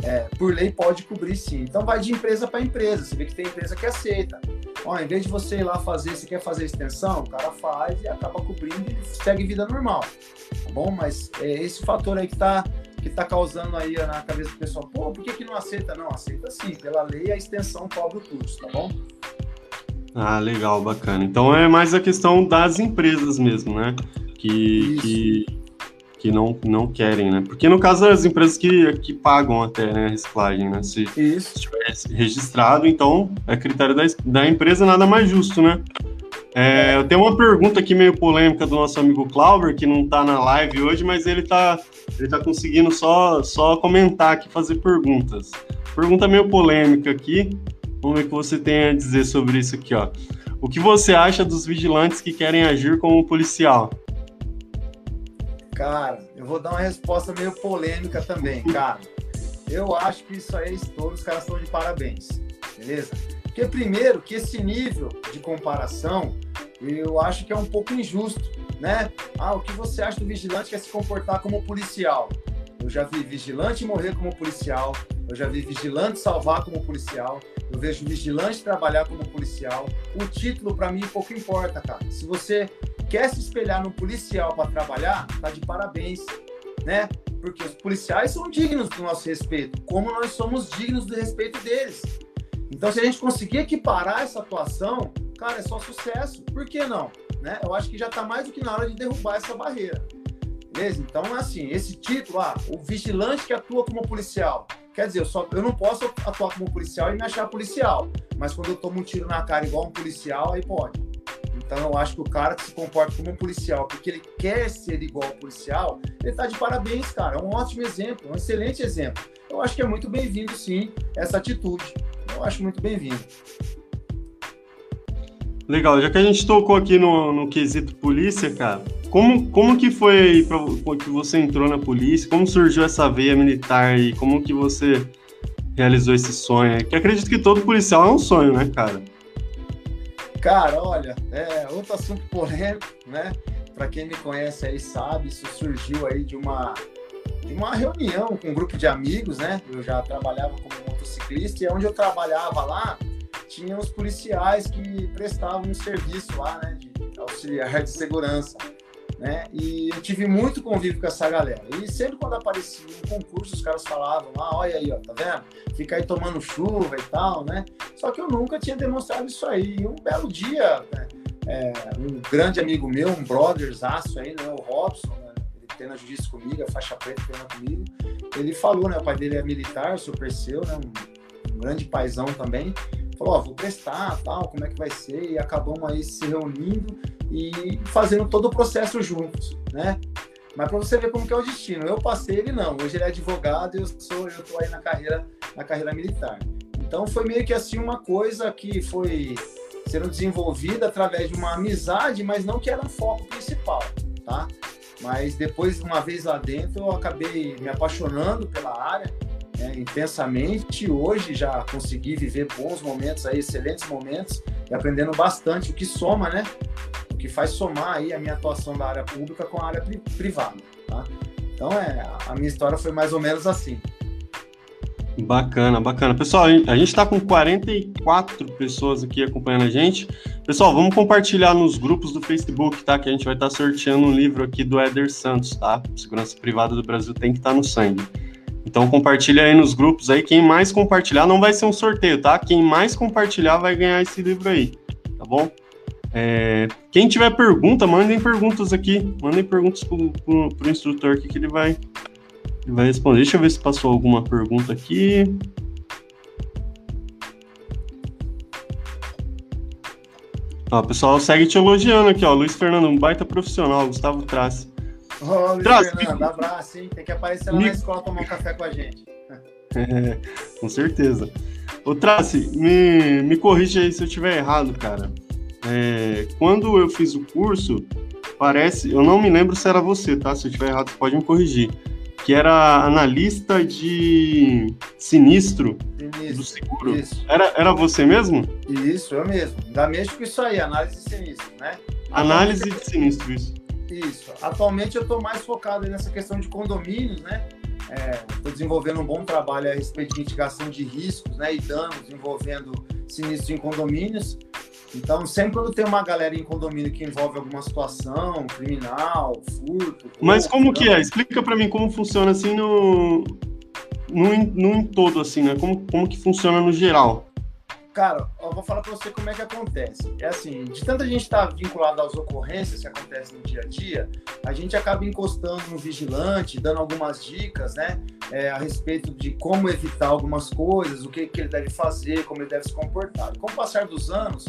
é, por lei pode cobrir sim. Então vai de empresa para empresa. Você vê que tem empresa que aceita. Ó, em vez de você ir lá fazer, você quer fazer extensão, o cara faz e acaba cobrindo e segue vida normal, tá bom? Mas é esse fator aí que está que tá causando aí na cabeça do pessoal, pô, por que, que não aceita? Não, aceita sim, pela lei a extensão cobre o custo, tá bom? Ah, legal, bacana. Então é mais a questão das empresas mesmo, né? Que, que, que não, não querem, né? Porque no caso das empresas que, que pagam até né, a reciclagem, né? Se Isso. estiver registrado, então é critério da, da empresa nada mais justo, né? É, eu tenho uma pergunta aqui meio polêmica do nosso amigo Clauber, que não está na live hoje, mas ele está ele tá conseguindo só, só comentar aqui, fazer perguntas. Pergunta meio polêmica aqui. Vamos ver o que você tem a dizer sobre isso aqui, ó. O que você acha dos vigilantes que querem agir como policial? Cara, eu vou dar uma resposta meio polêmica também, cara. Eu acho que isso aí, todos os caras estão de parabéns, beleza? Porque primeiro que esse nível de comparação, eu acho que é um pouco injusto, né? Ah, o que você acha do vigilante que é se comportar como policial? Eu já vi vigilante morrer como policial, eu já vi vigilante salvar como policial, eu vejo vigilante trabalhar como policial. O título para mim pouco importa, cara. Se você quer se espelhar num policial para trabalhar, tá de parabéns, né? Porque os policiais são dignos do nosso respeito, como nós somos dignos do respeito deles. Então, se a gente conseguir equiparar essa atuação, cara, é só sucesso. Por que não? Né? Eu acho que já está mais do que na hora de derrubar essa barreira. Beleza? Então, assim, esse título, ah, o vigilante que atua como policial. Quer dizer, eu, só, eu não posso atuar como policial e me achar policial. Mas quando eu tomo um tiro na cara igual um policial, aí pode. Então eu acho que o cara que se comporta como um policial, porque ele quer ser igual ao policial, ele tá de parabéns, cara. É um ótimo exemplo, um excelente exemplo. Eu acho que é muito bem-vindo, sim, essa atitude. Eu acho muito bem-vindo. Legal, já que a gente tocou aqui no, no quesito polícia, cara, como, como que foi pra, que você entrou na polícia? Como surgiu essa veia militar e como que você realizou esse sonho? Que acredito que todo policial é um sonho, né, cara? Cara, olha, é outro assunto polêmico, né? Para quem me conhece aí sabe, isso surgiu aí de uma uma reunião com um grupo de amigos, né? Eu já trabalhava como motociclista e onde eu trabalhava lá tinha os policiais que prestavam um serviço lá, né? De auxiliar de segurança né? E eu tive muito convívio com essa galera. E sempre quando aparecia um concurso, os caras falavam lá, olha aí, ó, tá vendo? Fica aí tomando chuva e tal, né? Só que eu nunca tinha demonstrado isso aí. E um belo dia, né? é, um grande amigo meu, um brotherzaço aí, né? O Robson, né? Treina jiu-jitsu comigo, a faixa preta treina comigo. Ele falou, né? O pai dele é militar, super seu, né? Um, um grande paizão também falou, ó, vou prestar, tal, como é que vai ser, e acabamos aí se reunindo e fazendo todo o processo juntos, né? Mas para você ver como que é o destino, eu passei, ele não. Hoje ele é advogado e eu sou, eu tô aí na carreira, na carreira militar. Então foi meio que assim uma coisa que foi sendo desenvolvida através de uma amizade, mas não que era um foco principal, tá? Mas depois, uma vez lá dentro, eu acabei me apaixonando pela área né, intensamente. Hoje já consegui viver bons momentos, aí, excelentes momentos, e aprendendo bastante, o que soma, né? que faz somar aí a minha atuação da área pública com a área pri privada, tá? Então, é, a minha história foi mais ou menos assim. Bacana, bacana. Pessoal, a gente está com 44 pessoas aqui acompanhando a gente. Pessoal, vamos compartilhar nos grupos do Facebook, tá? Que a gente vai estar tá sorteando um livro aqui do Éder Santos, tá? Segurança Privada do Brasil tem que estar tá no sangue. Então compartilha aí nos grupos aí. Quem mais compartilhar não vai ser um sorteio, tá? Quem mais compartilhar vai ganhar esse livro aí, tá bom? É, quem tiver pergunta, mandem perguntas aqui. Mandem perguntas pro, pro, pro instrutor que ele vai, vai responder. Deixa eu ver se passou alguma pergunta aqui. Ó, o pessoal segue te elogiando aqui, ó. Luiz Fernando, um baita profissional, Gustavo Trace. Ô, Luiz Trace, Fernando, abraço, hein? Tem que aparecer lá me... na escola tomar um café com a gente. É, com certeza. Ô, Trace, me, me corrija aí se eu estiver errado, cara. É, quando eu fiz o curso, parece, eu não me lembro se era você, tá? Se eu estiver errado, pode me corrigir. Que era analista de sinistro, sinistro do seguro. Isso. Era, era você mesmo? Isso, eu mesmo. Ainda mexo com isso aí, análise de sinistro, né? Análise de sinistro, isso. Isso. Atualmente eu estou mais focado nessa questão de condomínios, né? Estou é, desenvolvendo um bom trabalho a respeito de mitigação de riscos né, e danos envolvendo sinistros em condomínios. Então, sempre quando tem uma galera em condomínio que envolve alguma situação criminal, furto. Mas como que é? Explica para mim como funciona assim no, no, no em todo, assim, né? Como, como que funciona no geral? Cara, eu vou falar para você como é que acontece. É assim, de tanta gente estar tá vinculado às ocorrências que acontecem no dia a dia, a gente acaba encostando no vigilante, dando algumas dicas, né, é, a respeito de como evitar algumas coisas, o que, que ele deve fazer, como ele deve se comportar. com o passar dos anos,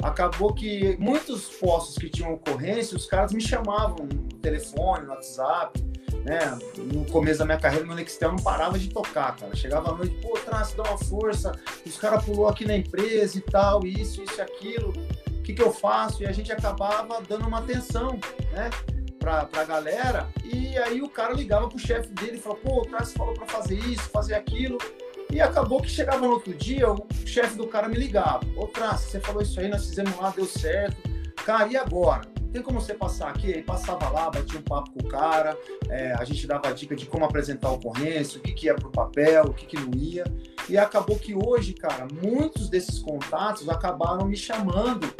acabou que muitos postos que tinham ocorrência, os caras me chamavam no telefone, no WhatsApp, né? No começo da minha carreira, meu Nextel não parava de tocar, cara. Chegava à noite, pô, Traço, dá uma força, os caras pulou aqui na empresa e tal, isso, isso e aquilo. O que, que eu faço? E a gente acabava dando uma atenção, né? Pra, pra galera, e aí o cara ligava pro chefe dele e falou, pô, o Traço falou pra fazer isso, fazer aquilo. E acabou que chegava no outro dia, o chefe do cara me ligava. Ô, Traço, você falou isso aí, nós fizemos lá, deu certo. Cara, e agora? Tem como você passar aqui? Aí passava lá, batia um papo com o cara, é, a gente dava dica de como apresentar ocorrência, o que, que ia para o papel, o que, que não ia. E acabou que hoje, cara, muitos desses contatos acabaram me chamando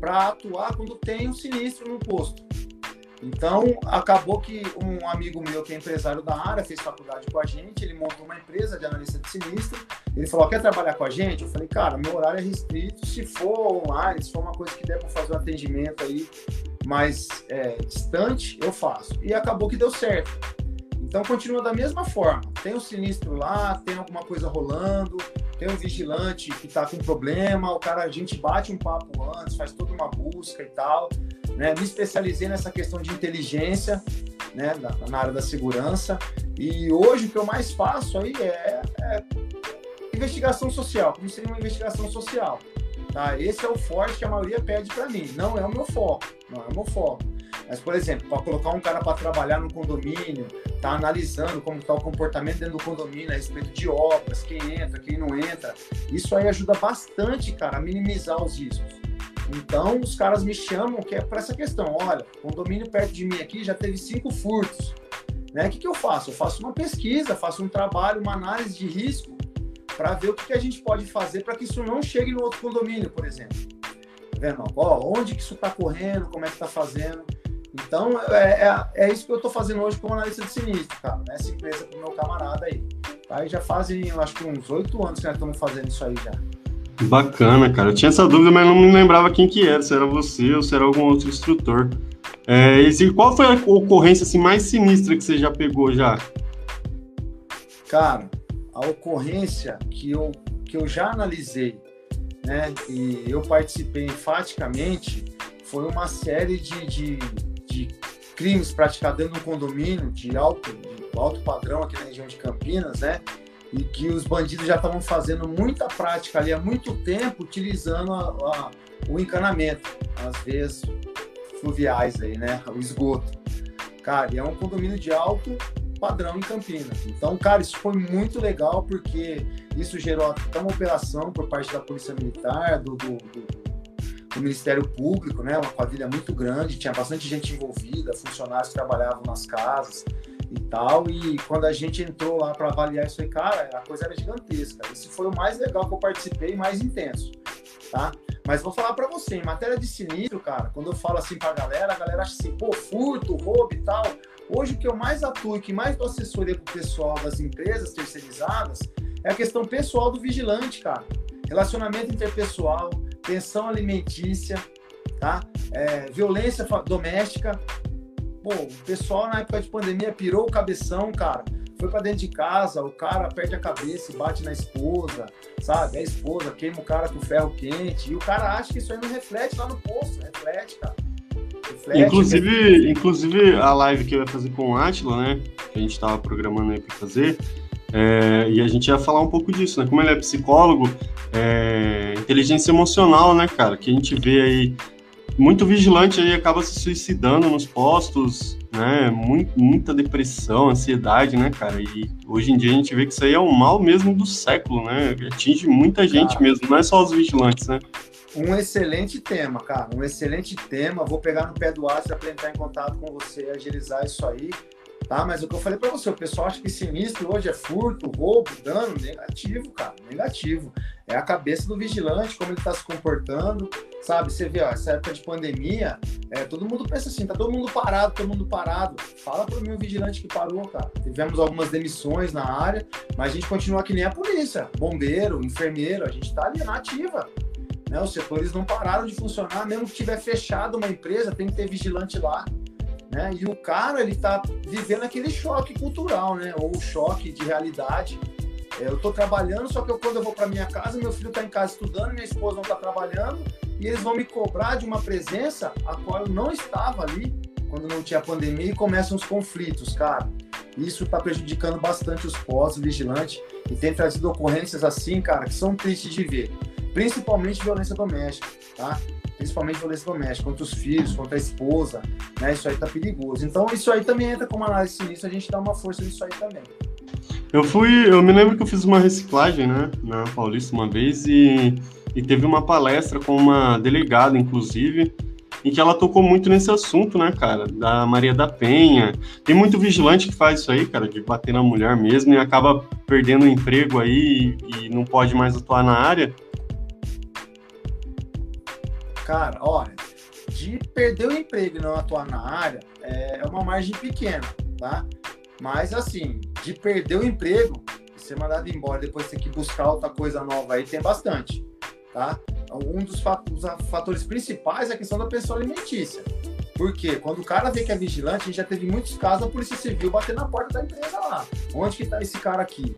para atuar quando tem um sinistro no posto. Então, acabou que um amigo meu, que é empresário da área, fez faculdade com a gente, ele montou uma empresa de analista de sinistro. Ele falou: quer trabalhar com a gente? Eu falei: cara, meu horário é restrito. Se for online, se for uma coisa que der para fazer um atendimento aí mais é, distante, eu faço. E acabou que deu certo. Então continua da mesma forma. Tem o sinistro lá, tem alguma coisa rolando, tem um vigilante que está com problema, o cara, a gente bate um papo antes, faz toda uma busca e tal. Né? Me especializei nessa questão de inteligência, né? na, na área da segurança. E hoje o que eu mais faço aí é, é investigação social, como seria uma investigação social. Tá? Esse é o forte que a maioria pede para mim. Não é o meu foco, não é o meu foco. Mas, por exemplo, para colocar um cara para trabalhar no condomínio, tá analisando como está o comportamento dentro do condomínio a respeito de obras, quem entra, quem não entra, isso aí ajuda bastante, cara, a minimizar os riscos. Então, os caras me chamam que é para essa questão. Olha, condomínio perto de mim aqui já teve cinco furtos. Né? O que, que eu faço? Eu faço uma pesquisa, faço um trabalho, uma análise de risco para ver o que, a gente pode fazer para que isso não chegue no outro condomínio, por exemplo. Tá vendo? Ó, onde que isso está correndo, como é que está fazendo. Então, é, é, é, isso que eu estou fazendo hoje como analista de sinistro, cara. Nessa empresa com meu camarada aí. Tá? E já fazem, acho que uns oito anos que nós estamos fazendo isso aí já. Bacana, cara. Eu tinha essa dúvida, mas não me lembrava quem que era, se era você ou se era algum outro instrutor. É, e qual foi a ocorrência assim, mais sinistra que você já pegou já? Cara, a ocorrência que eu, que eu já analisei, né, e eu participei enfaticamente, foi uma série de, de, de crimes praticados um condomínio de alto, de alto padrão aqui na região de Campinas, né, e que os bandidos já estavam fazendo muita prática ali há muito tempo, utilizando a, a, o encanamento, as veias fluviais aí, né, o esgoto. Cara, e é um condomínio de alto padrão em Campinas. Então, cara, isso foi muito legal porque isso gerou até uma operação por parte da Polícia Militar, do, do, do, Ministério Público, né? Uma quadrilha muito grande, tinha bastante gente envolvida, funcionários que trabalhavam nas casas e tal. E quando a gente entrou lá para avaliar isso aí, cara, a coisa era gigantesca. Esse foi o mais legal que eu participei, mais intenso, tá? Mas vou falar para você, em matéria de sinistro, cara, quando eu falo assim pra galera, a galera acha assim, pô, furto, roubo e tal. Hoje, o que eu mais atuo e que mais dou assessoria para o pessoal das empresas terceirizadas é a questão pessoal do vigilante, cara. Relacionamento interpessoal, pensão alimentícia, tá? É, violência doméstica. Pô, o pessoal na época de pandemia pirou o cabeção, cara. Foi para dentro de casa, o cara perde a cabeça e bate na esposa, sabe? A esposa queima o cara com ferro quente. E o cara acha que isso aí não reflete lá no posto. Reflete, cara. Inclusive, reflete. inclusive, a live que eu ia fazer com o Atila, né? Que a gente estava programando aí para fazer. É, e a gente ia falar um pouco disso, né? Como ele é psicólogo, é, inteligência emocional, né, cara? Que a gente vê aí muito vigilante aí acaba se suicidando nos postos, né? Muito, muita depressão, ansiedade, né, cara? E hoje em dia a gente vê que isso aí é o mal mesmo do século, né? Atinge muita gente cara, mesmo, não é só os vigilantes, né? Um excelente tema, cara. Um excelente tema. Vou pegar no pé do aço para entrar em contato com você, agilizar isso aí. Tá? Mas o que eu falei para você, o pessoal acha que sinistro hoje é furto, roubo, dano, negativo, cara, negativo. É a cabeça do vigilante, como ele está se comportando, sabe? Você vê, ó, essa época de pandemia, é, todo mundo pensa assim, tá todo mundo parado, todo mundo parado. Fala para mim o vigilante que parou, cara. Tivemos algumas demissões na área, mas a gente continua que nem a polícia, bombeiro, enfermeiro, a gente tá ali na ativa. Né? Os setores não pararam de funcionar, mesmo que tiver fechado uma empresa, tem que ter vigilante lá. Né? E o cara, ele tá vivendo aquele choque cultural, né? Ou choque de realidade. É, eu tô trabalhando, só que eu, quando eu vou para minha casa, meu filho tá em casa estudando, minha esposa não tá trabalhando, e eles vão me cobrar de uma presença a qual eu não estava ali quando não tinha pandemia e começam os conflitos, cara. Isso está prejudicando bastante os pós-vigilantes e tem trazido ocorrências assim, cara, que são tristes de ver. Principalmente violência doméstica, tá? principalmente violência doméstica, contra os filhos, contra a esposa, né? Isso aí tá perigoso. Então, isso aí também entra como análise sinistra, a gente dá uma força nisso aí também. Eu fui, eu me lembro que eu fiz uma reciclagem, né, na Paulista uma vez e, e teve uma palestra com uma delegada, inclusive, em que ela tocou muito nesse assunto, né, cara, da Maria da Penha. Tem muito vigilante que faz isso aí, cara, de bater na mulher mesmo e acaba perdendo o emprego aí e, e não pode mais atuar na área. Cara, olha, de perder o emprego e não atuar na área é, é uma margem pequena, tá? Mas assim, de perder o emprego ser mandado embora depois ter que buscar outra coisa nova aí tem bastante, tá? Um dos fatores principais é a questão da pessoa alimentícia. Porque quando o cara vê que é vigilante, a gente já teve muitos casos da Polícia Civil bater na porta da empresa lá. Onde que tá esse cara aqui?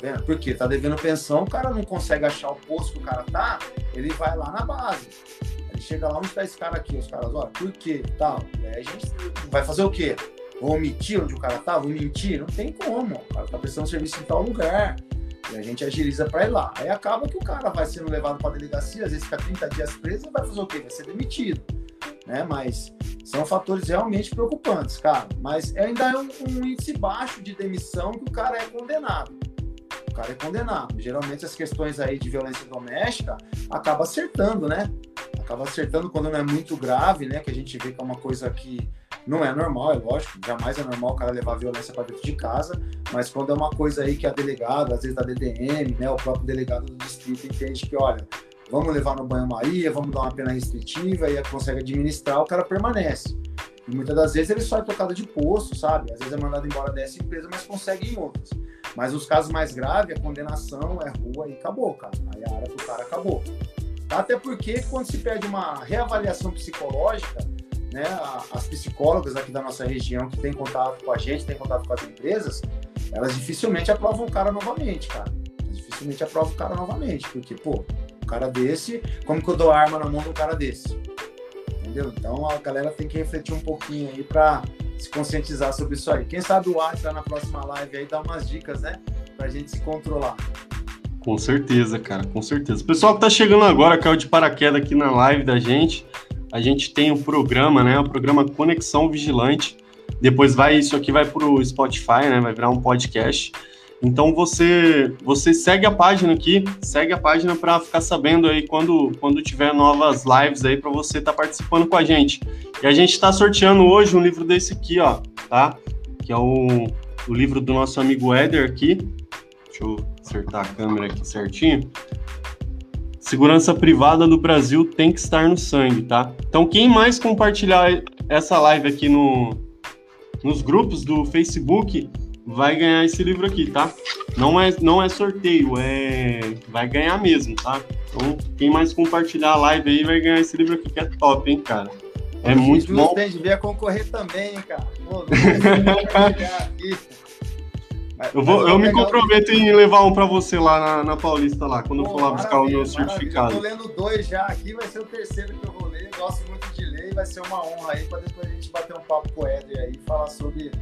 Tá vendo? Porque tá devendo pensão, o cara não consegue achar o posto que o cara tá, ele vai lá na base. Ele chega lá, onde está esse cara aqui? Os caras, olha, por quê? Tal. E aí a gente vai fazer o quê? Vou omitir onde o cara tá? Vou mentir? Não tem como. O cara tá prestando serviço em tal lugar. E a gente agiliza para ir lá. Aí acaba que o cara vai sendo levado para delegacia, às vezes fica 30 dias preso e vai fazer o quê? Vai ser demitido. Né? Mas são fatores realmente preocupantes, cara. Mas ainda é um, um índice baixo de demissão que o cara é condenado cara é condenado. Geralmente as questões aí de violência doméstica acaba acertando, né? Acaba acertando quando não é muito grave, né? Que a gente vê que é uma coisa que não é normal, é lógico, jamais é normal o cara levar violência para dentro de casa, mas quando é uma coisa aí que a delegada, às vezes da DDM, né, o próprio delegado do distrito entende que, olha, vamos levar no banho-maria, vamos dar uma pena restritiva e consegue administrar, o cara permanece. E muitas das vezes ele só é tocado de posto, sabe? Às vezes é mandado embora dessa empresa, mas consegue em outras. Mas os casos mais graves, a condenação é rua e acabou, cara. Aí a área do cara acabou. Até porque quando se pede uma reavaliação psicológica, né, as psicólogas aqui da nossa região que tem contato com a gente, tem contato com as empresas, elas dificilmente aprovam o cara novamente, cara. Elas dificilmente aprovam o cara novamente, porque, pô, um cara desse, como que eu dou arma na mão de um cara desse? Entendeu? Então a galera tem que refletir um pouquinho aí para se conscientizar sobre isso aí. Quem sabe o Alisson na próxima live aí dá umas dicas, né? Pra gente se controlar. Com certeza, cara, com certeza. Pessoal que tá chegando agora, caiu de paraquedas aqui na live da gente. A gente tem um programa, né? O programa Conexão Vigilante. Depois vai, isso aqui vai pro Spotify, né? Vai virar um podcast. Então você você segue a página aqui, segue a página para ficar sabendo aí quando quando tiver novas lives aí para você estar tá participando com a gente. E a gente está sorteando hoje um livro desse aqui, ó, tá? Que é o, o livro do nosso amigo Éder aqui. Deixa eu acertar a câmera aqui certinho. Segurança privada do Brasil tem que estar no sangue, tá? Então quem mais compartilhar essa live aqui no nos grupos do Facebook vai ganhar esse livro aqui, tá? Não é, não é sorteio, é vai ganhar mesmo, tá? Então, quem mais compartilhar a live aí vai ganhar esse livro aqui, que é top, hein, cara? É muito Justo bom. Tem, devia concorrer também, hein, cara. Pô, eu, vou, eu me comprometo em levar um para você lá na, na, Paulista, lá, quando Pô, eu for lá buscar o meu certificado. Eu tô lendo dois já aqui, vai ser o terceiro que eu vou ler. Gosto muito de ler e vai ser uma honra aí para depois a gente bater um papo com o Éder aí e falar sobre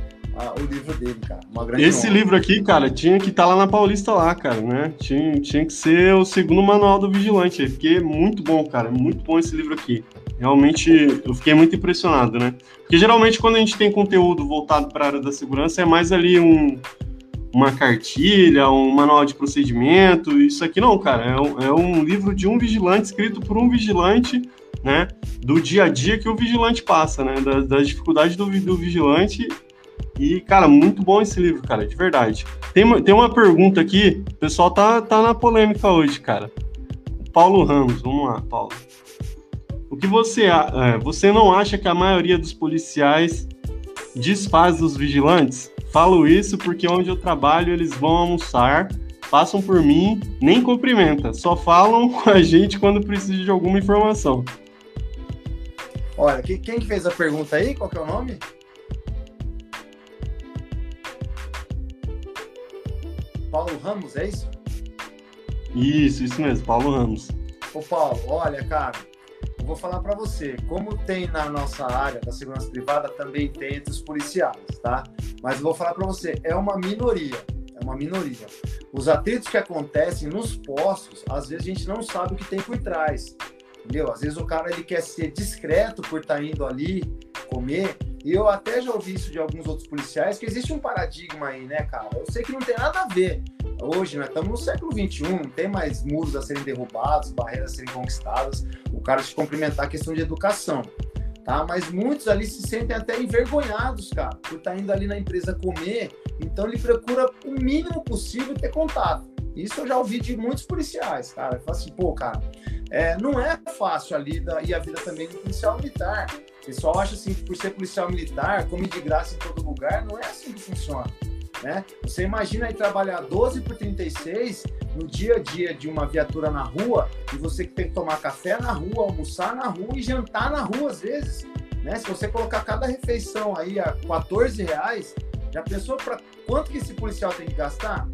o livro dele, cara. Esse livro aqui, cara, tinha que estar tá lá na Paulista lá, cara, né? Tinha, tinha que ser o segundo manual do Vigilante, porque é muito bom, cara, muito bom esse livro aqui. Realmente, eu fiquei muito impressionado, né? Porque geralmente quando a gente tem conteúdo voltado para a área da segurança, é mais ali um, uma cartilha, um manual de procedimento. Isso aqui não, cara. É um, é um livro de um vigilante, escrito por um vigilante, né? Do dia a dia que o vigilante passa, né? Das, das dificuldades do, do vigilante. E, cara, muito bom esse livro, cara, de verdade. Tem uma, tem uma pergunta aqui, o pessoal tá, tá na polêmica hoje, cara. Paulo Ramos, vamos lá, Paulo. O que você, é, você não acha que a maioria dos policiais desfaz os vigilantes? Falo isso porque onde eu trabalho eles vão almoçar, passam por mim, nem cumprimenta, só falam com a gente quando precisa de alguma informação. Olha, quem que fez a pergunta aí? Qual que é o nome? Paulo Ramos, é isso? Isso, isso mesmo, Paulo Ramos. Ô Paulo, olha, cara, eu vou falar para você, como tem na nossa área da segurança privada, também tem entre os policiais, tá? Mas eu vou falar para você, é uma minoria, é uma minoria. Os atritos que acontecem nos postos, às vezes a gente não sabe o que tem por trás, entendeu? Às vezes o cara ele quer ser discreto por estar tá indo ali comer, e eu até já ouvi isso de alguns outros policiais, que existe um paradigma aí, né, cara? Eu sei que não tem nada a ver. Hoje, nós estamos no século XXI, não tem mais muros a serem derrubados, barreiras a serem conquistadas, o cara te cumprimentar a questão de educação. Tá? Mas muitos ali se sentem até envergonhados, cara, por estar tá indo ali na empresa comer, então ele procura o mínimo possível ter contato. Isso eu já ouvi de muitos policiais, cara. Fala assim, pô, cara, é, não é fácil ali da, e a vida também do policial militar. O pessoal acha assim por ser policial militar, come de graça em todo lugar, não é assim que funciona. Né? Você imagina aí trabalhar 12 por 36 no dia a dia de uma viatura na rua e você que tem que tomar café na rua, almoçar na rua e jantar na rua às vezes. Né? Se você colocar cada refeição aí a 14 reais, já pensou para quanto que esse policial tem que gastar?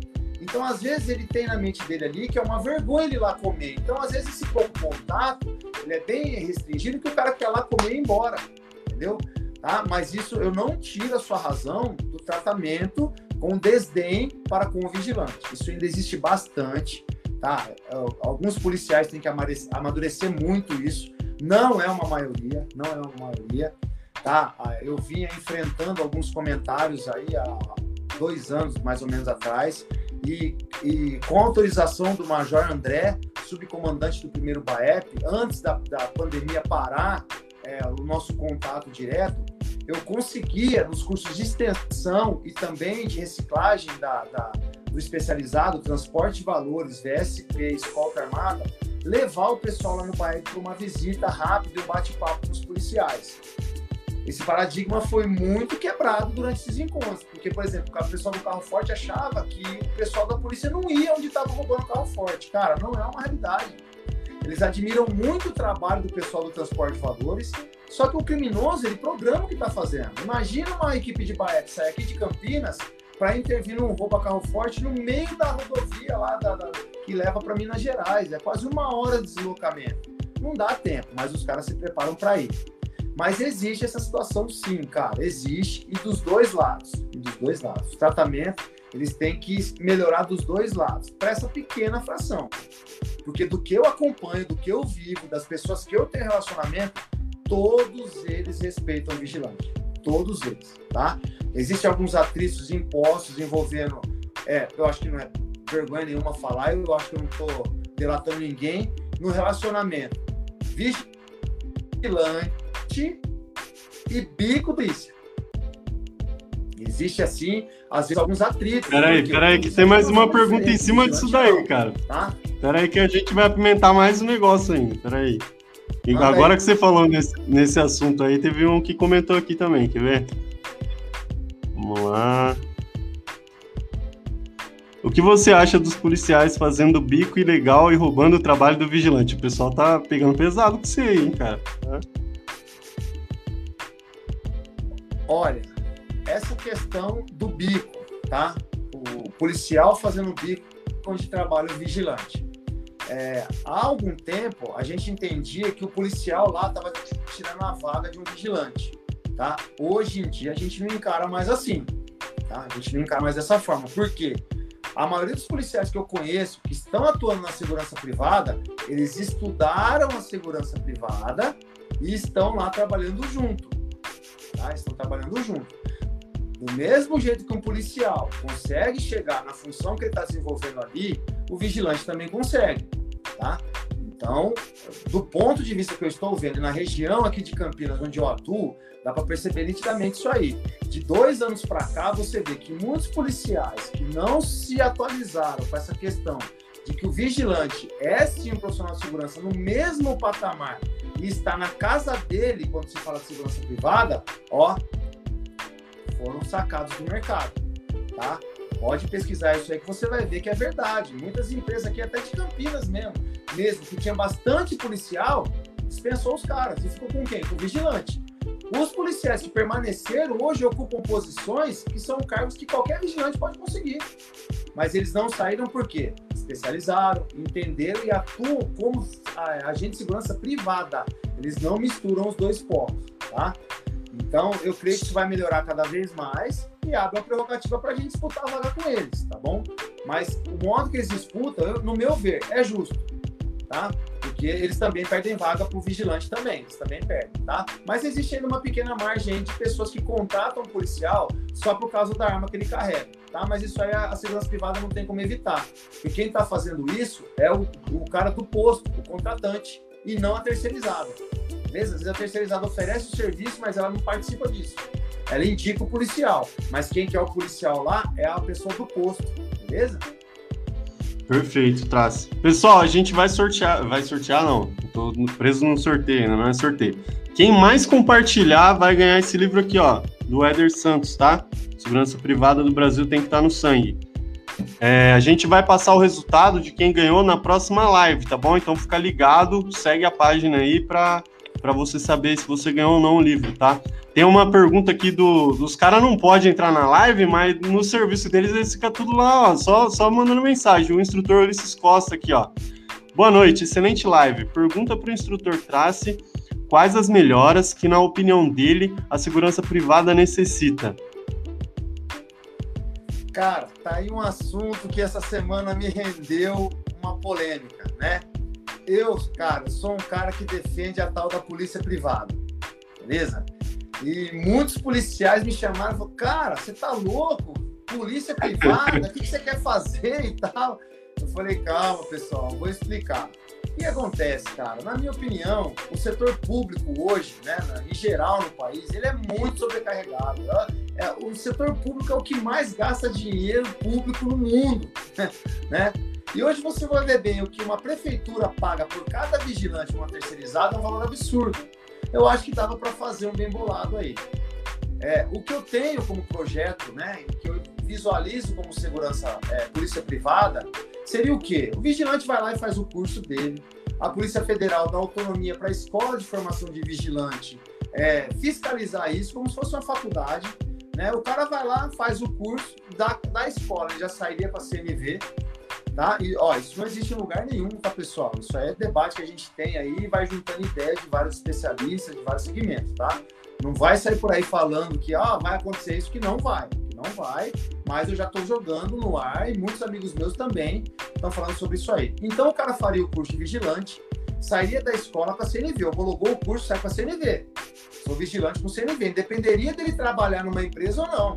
Então, às vezes, ele tem na mente dele ali que é uma vergonha ele ir lá comer. Então, às vezes, esse pouco contato, ele é bem restringido que o cara quer lá comer e ir embora, entendeu? Tá? Mas isso eu não tiro a sua razão do tratamento com desdém para com o vigilante. Isso ainda existe bastante, tá? Alguns policiais têm que amadurecer muito isso. Não é uma maioria, não é uma maioria, tá? Eu vinha enfrentando alguns comentários aí há dois anos, mais ou menos atrás, e, e com autorização do Major André, subcomandante do primeiro BAEP, antes da, da pandemia parar é, o nosso contato direto, eu conseguia, nos cursos de extensão e também de reciclagem da, da do especializado, transporte de valores, VSP, escolta armada, levar o pessoal lá no bairro para uma visita rápida e um bate-papo com os policiais. Esse paradigma foi muito quebrado durante esses encontros, porque, por exemplo, o pessoal do carro forte achava que o pessoal da polícia não ia onde estava roubando carro forte. Cara, não é uma realidade. Eles admiram muito o trabalho do pessoal do transporte de valores, só que o criminoso, ele programa o que está fazendo. Imagina uma equipe de Baete sair aqui de Campinas para intervir num roubo a carro forte no meio da rodovia lá da, da, que leva para Minas Gerais. É quase uma hora de deslocamento. Não dá tempo, mas os caras se preparam para ir. Mas existe essa situação sim, cara. Existe e dos dois lados. E dos dois lados. O tratamento, eles têm que melhorar dos dois lados. Para essa pequena fração. Porque do que eu acompanho, do que eu vivo, das pessoas que eu tenho relacionamento, todos eles respeitam o vigilante. Todos eles, tá? Existem alguns atritos impostos envolvendo. É, eu acho que não é vergonha nenhuma falar, eu acho que eu não estou delatando ninguém. No relacionamento, vigilante e bico polícia. Existe assim, às vezes, alguns atritos. Peraí, peraí, que tem mais uma pergunta em cima disso daí, cara. Tá? Peraí, que a gente vai apimentar mais o negócio ainda. Peraí. E ah, agora que você falou nesse, nesse assunto aí, teve um que comentou aqui também, quer ver? Vamos lá. O que você acha dos policiais fazendo bico ilegal e roubando o trabalho do vigilante? O pessoal tá pegando pesado com você aí, hein, cara. Olha, essa questão do bico, tá? O policial fazendo bico onde trabalha o vigilante. É, há algum tempo a gente entendia que o policial lá estava tirando a vaga de um vigilante, tá? Hoje em dia a gente não encara mais assim, tá? A gente não encara mais dessa forma. Por quê? A maioria dos policiais que eu conheço que estão atuando na segurança privada, eles estudaram a segurança privada e estão lá trabalhando junto, tá? Estão trabalhando junto. Do mesmo jeito que um policial consegue chegar na função que ele está desenvolvendo ali, o vigilante também consegue, tá? Então, do ponto de vista que eu estou vendo, na região aqui de Campinas, onde eu atuo, dá para perceber nitidamente isso aí. De dois anos para cá, você vê que muitos policiais que não se atualizaram com essa questão de que o vigilante é sim um profissional de segurança no mesmo patamar e está na casa dele quando se fala de segurança privada, ó, foram sacados do mercado, tá? Pode pesquisar isso aí que você vai ver que é verdade. Muitas empresas aqui, até de Campinas mesmo, mesmo que tinha bastante policial, dispensou os caras e ficou com quem? Com o vigilante. Os policiais que permaneceram hoje ocupam posições que são cargos que qualquer vigilante pode conseguir. Mas eles não saíram por quê? Especializaram, entenderam e atuam como agente de segurança privada. Eles não misturam os dois pontos, tá? Então, eu creio que isso vai melhorar cada vez mais e abre uma prerrogativa para a gente disputar a vaga com eles, tá bom? Mas o modo que eles disputam, no meu ver, é justo, tá? Porque eles também perdem vaga para o vigilante também, eles também perdem, tá? Mas existe ainda uma pequena margem de pessoas que contratam um policial só por causa da arma que ele carrega, tá? Mas isso aí a, segurança privada não tem como evitar. E quem está fazendo isso é o, o cara do posto, o contratante, e não a terceirizada. Beleza? Às vezes a terceirizada oferece o serviço, mas ela não participa disso. Ela indica o policial, mas quem que é o policial lá é a pessoa do posto, beleza? Perfeito, Trace. Pessoal, a gente vai sortear, vai sortear não, tô preso no sorteio, não é sorteio. Quem mais compartilhar vai ganhar esse livro aqui, ó, do Éder Santos, tá? Segurança privada do Brasil tem que estar tá no sangue. É, a gente vai passar o resultado de quem ganhou na próxima live, tá bom? Então fica ligado, segue a página aí para você saber se você ganhou ou não o livro, tá? Tem uma pergunta aqui do, dos caras não pode entrar na live, mas no serviço deles eles ficam tudo lá, ó, só, só mandando mensagem. O instrutor Ulisses Costa aqui, ó. Boa noite, excelente live. Pergunta para o instrutor Trace quais as melhoras que, na opinião dele, a segurança privada necessita. Cara, tá aí um assunto que essa semana me rendeu uma polêmica, né? Eu, cara, sou um cara que defende a tal da polícia privada, beleza? E muitos policiais me chamaram e falaram, cara, você tá louco? Polícia privada, o que você quer fazer e tal? Eu falei, calma, pessoal, vou explicar. O que acontece, cara? Na minha opinião, o setor público hoje, né, em geral no país, ele é muito sobrecarregado. É, o setor público é o que mais gasta dinheiro público no mundo, né? E hoje você vai ver bem o que uma prefeitura paga por cada vigilante, uma terceirizada, é um valor absurdo eu acho que dava para fazer um bem bolado aí. É, o que eu tenho como projeto, né, que eu visualizo como segurança, é, polícia privada, seria o quê? O vigilante vai lá e faz o curso dele, a Polícia Federal dá autonomia para a escola de formação de vigilante é, fiscalizar isso como se fosse uma faculdade. Né? O cara vai lá, faz o curso da, da escola, ele já sairia para a CNV, Tá? E, ó, isso não existe em lugar nenhum, tá, pessoal? Isso é debate que a gente tem aí vai juntando ideias de vários especialistas, de vários segmentos, tá? Não vai sair por aí falando que ah, vai acontecer isso, que não vai. Não vai, mas eu já estou jogando no ar e muitos amigos meus também estão falando sobre isso aí. Então o cara faria o curso de vigilante, sairia da escola para CNV, homologou o curso, sai para CNV. Sou vigilante com CNV, independeria dele trabalhar numa empresa ou não,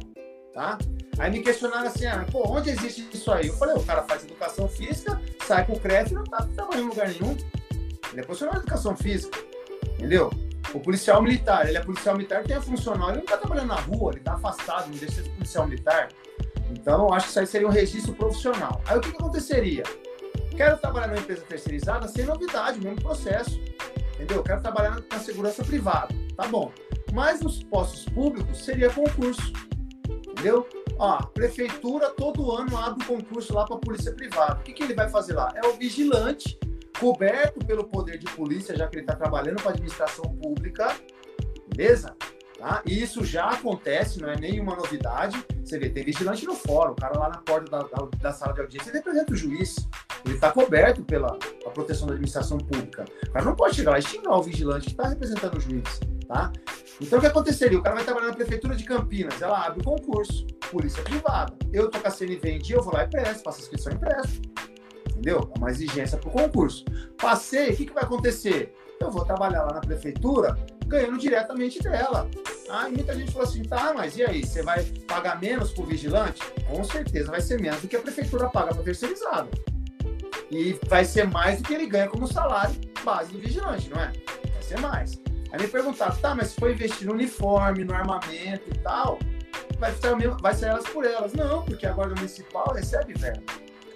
tá? Aí me questionaram assim, ah, pô, onde existe isso aí? Eu falei, o cara faz educação física, sai com o CREF e não tá trabalhando em lugar nenhum. Ele é profissional de educação física, entendeu? O policial militar, ele é policial militar, tem a funcional, ele não tá trabalhando na rua, ele tá afastado, não deixa de ser policial militar. Então, eu acho que isso aí seria um registro profissional. Aí o que, que aconteceria? Quero trabalhar numa empresa terceirizada sem novidade, mesmo processo. Entendeu? Quero trabalhar na segurança privada. Tá bom. Mas nos postos públicos seria concurso. Entendeu? Ó, a prefeitura todo ano abre um concurso lá para a polícia privada. O que, que ele vai fazer lá? É o vigilante, coberto pelo poder de polícia, já que ele está trabalhando com a administração pública, beleza? Tá? E isso já acontece, não é nenhuma novidade. Você vê, tem vigilante no fórum, o cara lá na porta da, da, da sala de audiência ele representa o juiz. Ele está coberto pela proteção da administração pública. O cara não pode chegar lá e xingar o vigilante que está representando o juiz. Tá? Então o que aconteceria? O cara vai trabalhar na prefeitura de Campinas, ela abre o concurso, polícia privada. Eu tô com a CNV em dia, eu vou lá e presto, faço a inscrição e presto. Entendeu? É uma exigência para o concurso. Passei, o que, que vai acontecer? Eu vou trabalhar lá na prefeitura ganhando diretamente dela. Ah, muita gente falou assim, tá, mas e aí, você vai pagar menos pro vigilante? Com certeza vai ser menos do que a prefeitura paga para terceirizado. E vai ser mais do que ele ganha como salário base do vigilante, não é? Vai ser mais. Aí me perguntaram, tá, mas se for investir no uniforme, no armamento e tal, vai ser, vai ser elas por elas. Não, porque a Guarda Municipal recebe verba.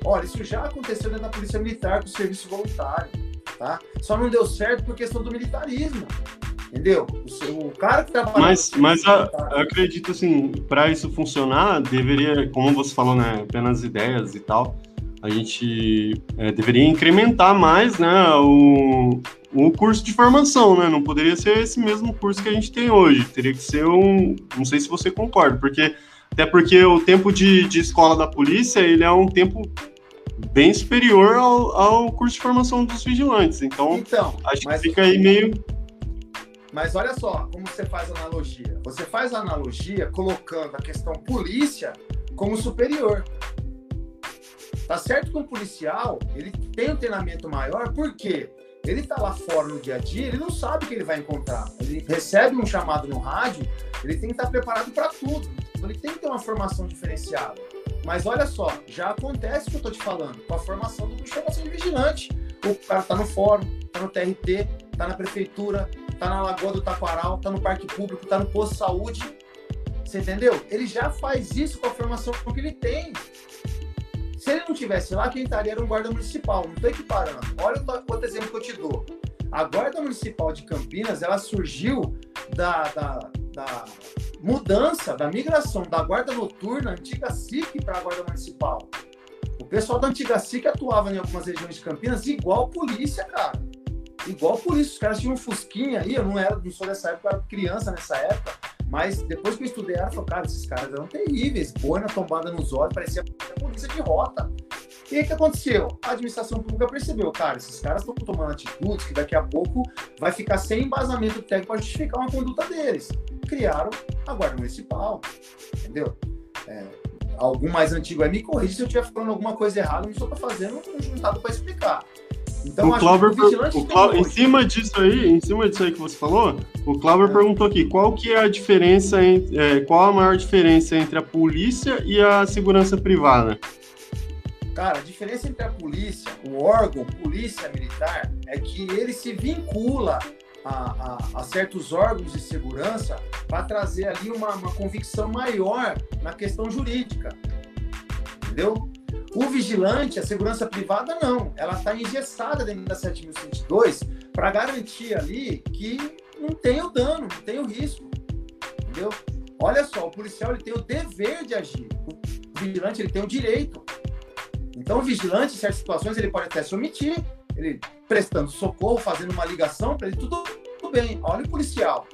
Olha, isso já aconteceu dentro da Polícia Militar com o serviço voluntário, tá? Só não deu certo por questão do militarismo. Entendeu? O, o cara que trabalha. Mas, mas a, eu acredito assim, para isso funcionar, deveria, como você falou, né, apenas ideias e tal, a gente é, deveria incrementar mais, né, o, o curso de formação, né? Não poderia ser esse mesmo curso que a gente tem hoje. Teria que ser um. Não sei se você concorda, porque até porque o tempo de, de escola da polícia ele é um tempo bem superior ao, ao curso de formação dos vigilantes. Então, então acho que fica aí meio. Mas olha só como você faz analogia. Você faz analogia colocando a questão polícia como superior. Tá certo que um policial ele tem um treinamento maior, por quê? Ele está lá fora no dia a dia, ele não sabe o que ele vai encontrar. Ele recebe um chamado no rádio, ele tem que estar preparado para tudo. Então ele tem que ter uma formação diferenciada. Mas olha só, já acontece o que eu estou te falando, com a formação do formação de vigilante. O cara está no fórum, está no TRT, está na prefeitura, está na Lagoa do Taquaral, está no parque público, está no posto de saúde. Você entendeu? Ele já faz isso com a formação que ele tem. Se ele não tivesse lá, quem estaria era um guarda municipal. Não estou equiparando. Olha o outro exemplo que eu te dou. A Guarda Municipal de Campinas, ela surgiu da, da, da mudança, da migração da Guarda Noturna, antiga SIC, para a Guarda Municipal. O pessoal da antiga SIC atuava em algumas regiões de Campinas igual polícia, cara. Igual polícia. Os caras tinham um fusquinha aí, eu não, era, não sou dessa época, eu era criança nessa época. Mas depois que eu estudei ela, eu falei, cara, esses caras eram terríveis, boina tombada nos olhos, parecia polícia de rota. E o que aconteceu? A administração pública percebeu, cara, esses caras estão tomando atitudes que daqui a pouco vai ficar sem embasamento técnico para justificar uma conduta deles. Criaram a Guarda Municipal, entendeu? É, algum mais antigo aí me corrija se eu estiver falando alguma coisa errada, não estou fazendo um juntado para explicar. Então, o Cláudio, o em cima disso aí, em cima disso aí que você falou, o Cláudio é. perguntou aqui, qual que é a diferença, entre, é, qual a maior diferença entre a polícia e a segurança privada? Cara, a diferença entre a polícia, o órgão polícia militar, é que ele se vincula a, a, a certos órgãos de segurança para trazer ali uma, uma convicção maior na questão jurídica. Entendeu? O vigilante, a segurança privada, não. Ela está engessada dentro da 7102 para garantir ali que não tem o dano, não tem o risco. Entendeu? Olha só, o policial ele tem o dever de agir. O vigilante ele tem o direito. Então, o vigilante, em certas situações, ele pode até se omitir, ele prestando socorro, fazendo uma ligação para ele, tudo, tudo bem. Olha o policial.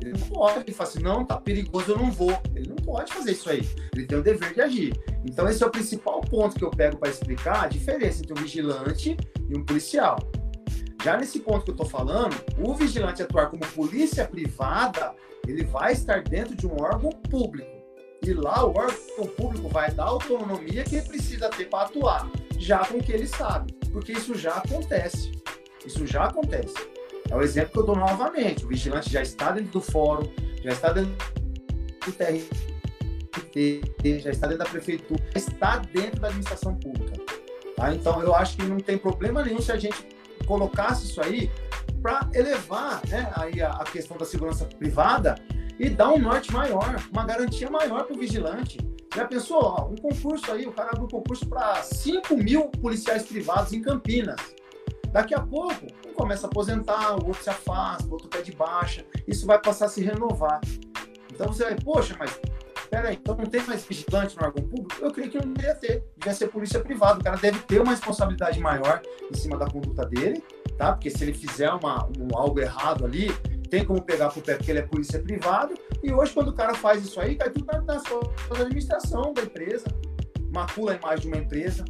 Ele não pode, ele fala assim, não, tá perigoso, eu não vou. Ele não pode fazer isso aí. Ele tem o dever de agir. Então, esse é o principal ponto que eu pego para explicar a diferença entre um vigilante e um policial. Já nesse ponto que eu estou falando, o vigilante atuar como polícia privada, ele vai estar dentro de um órgão público. E lá o órgão público vai dar a autonomia que ele precisa ter para atuar, já com o que ele sabe. Porque isso já acontece. Isso já acontece. É o exemplo que eu dou novamente. O vigilante já está dentro do fórum, já está dentro do TRT, já está dentro da prefeitura, já está dentro da administração pública. Tá? Então, eu acho que não tem problema nenhum se a gente colocasse isso aí para elevar né, aí a, a, questão da segurança privada e dar um norte maior, uma garantia maior para o vigilante. Já pensou, ó, um concurso aí, o cara abre um concurso para 5 mil policiais privados em Campinas. Daqui a pouco, um começa a aposentar, o outro se afasta, o outro pede baixa, isso vai passar a se renovar. Então você vai, poxa, mas peraí, então não tem mais vigilante no órgão público? Eu creio que não deveria ter, devia ser polícia privada. O cara deve ter uma responsabilidade maior em cima da conduta dele, tá? Porque se ele fizer uma, um, algo errado ali, tem como pegar pro pé porque ele é polícia privada. E hoje, quando o cara faz isso aí, cai tudo na, na sua administração da empresa, macula a imagem de uma empresa.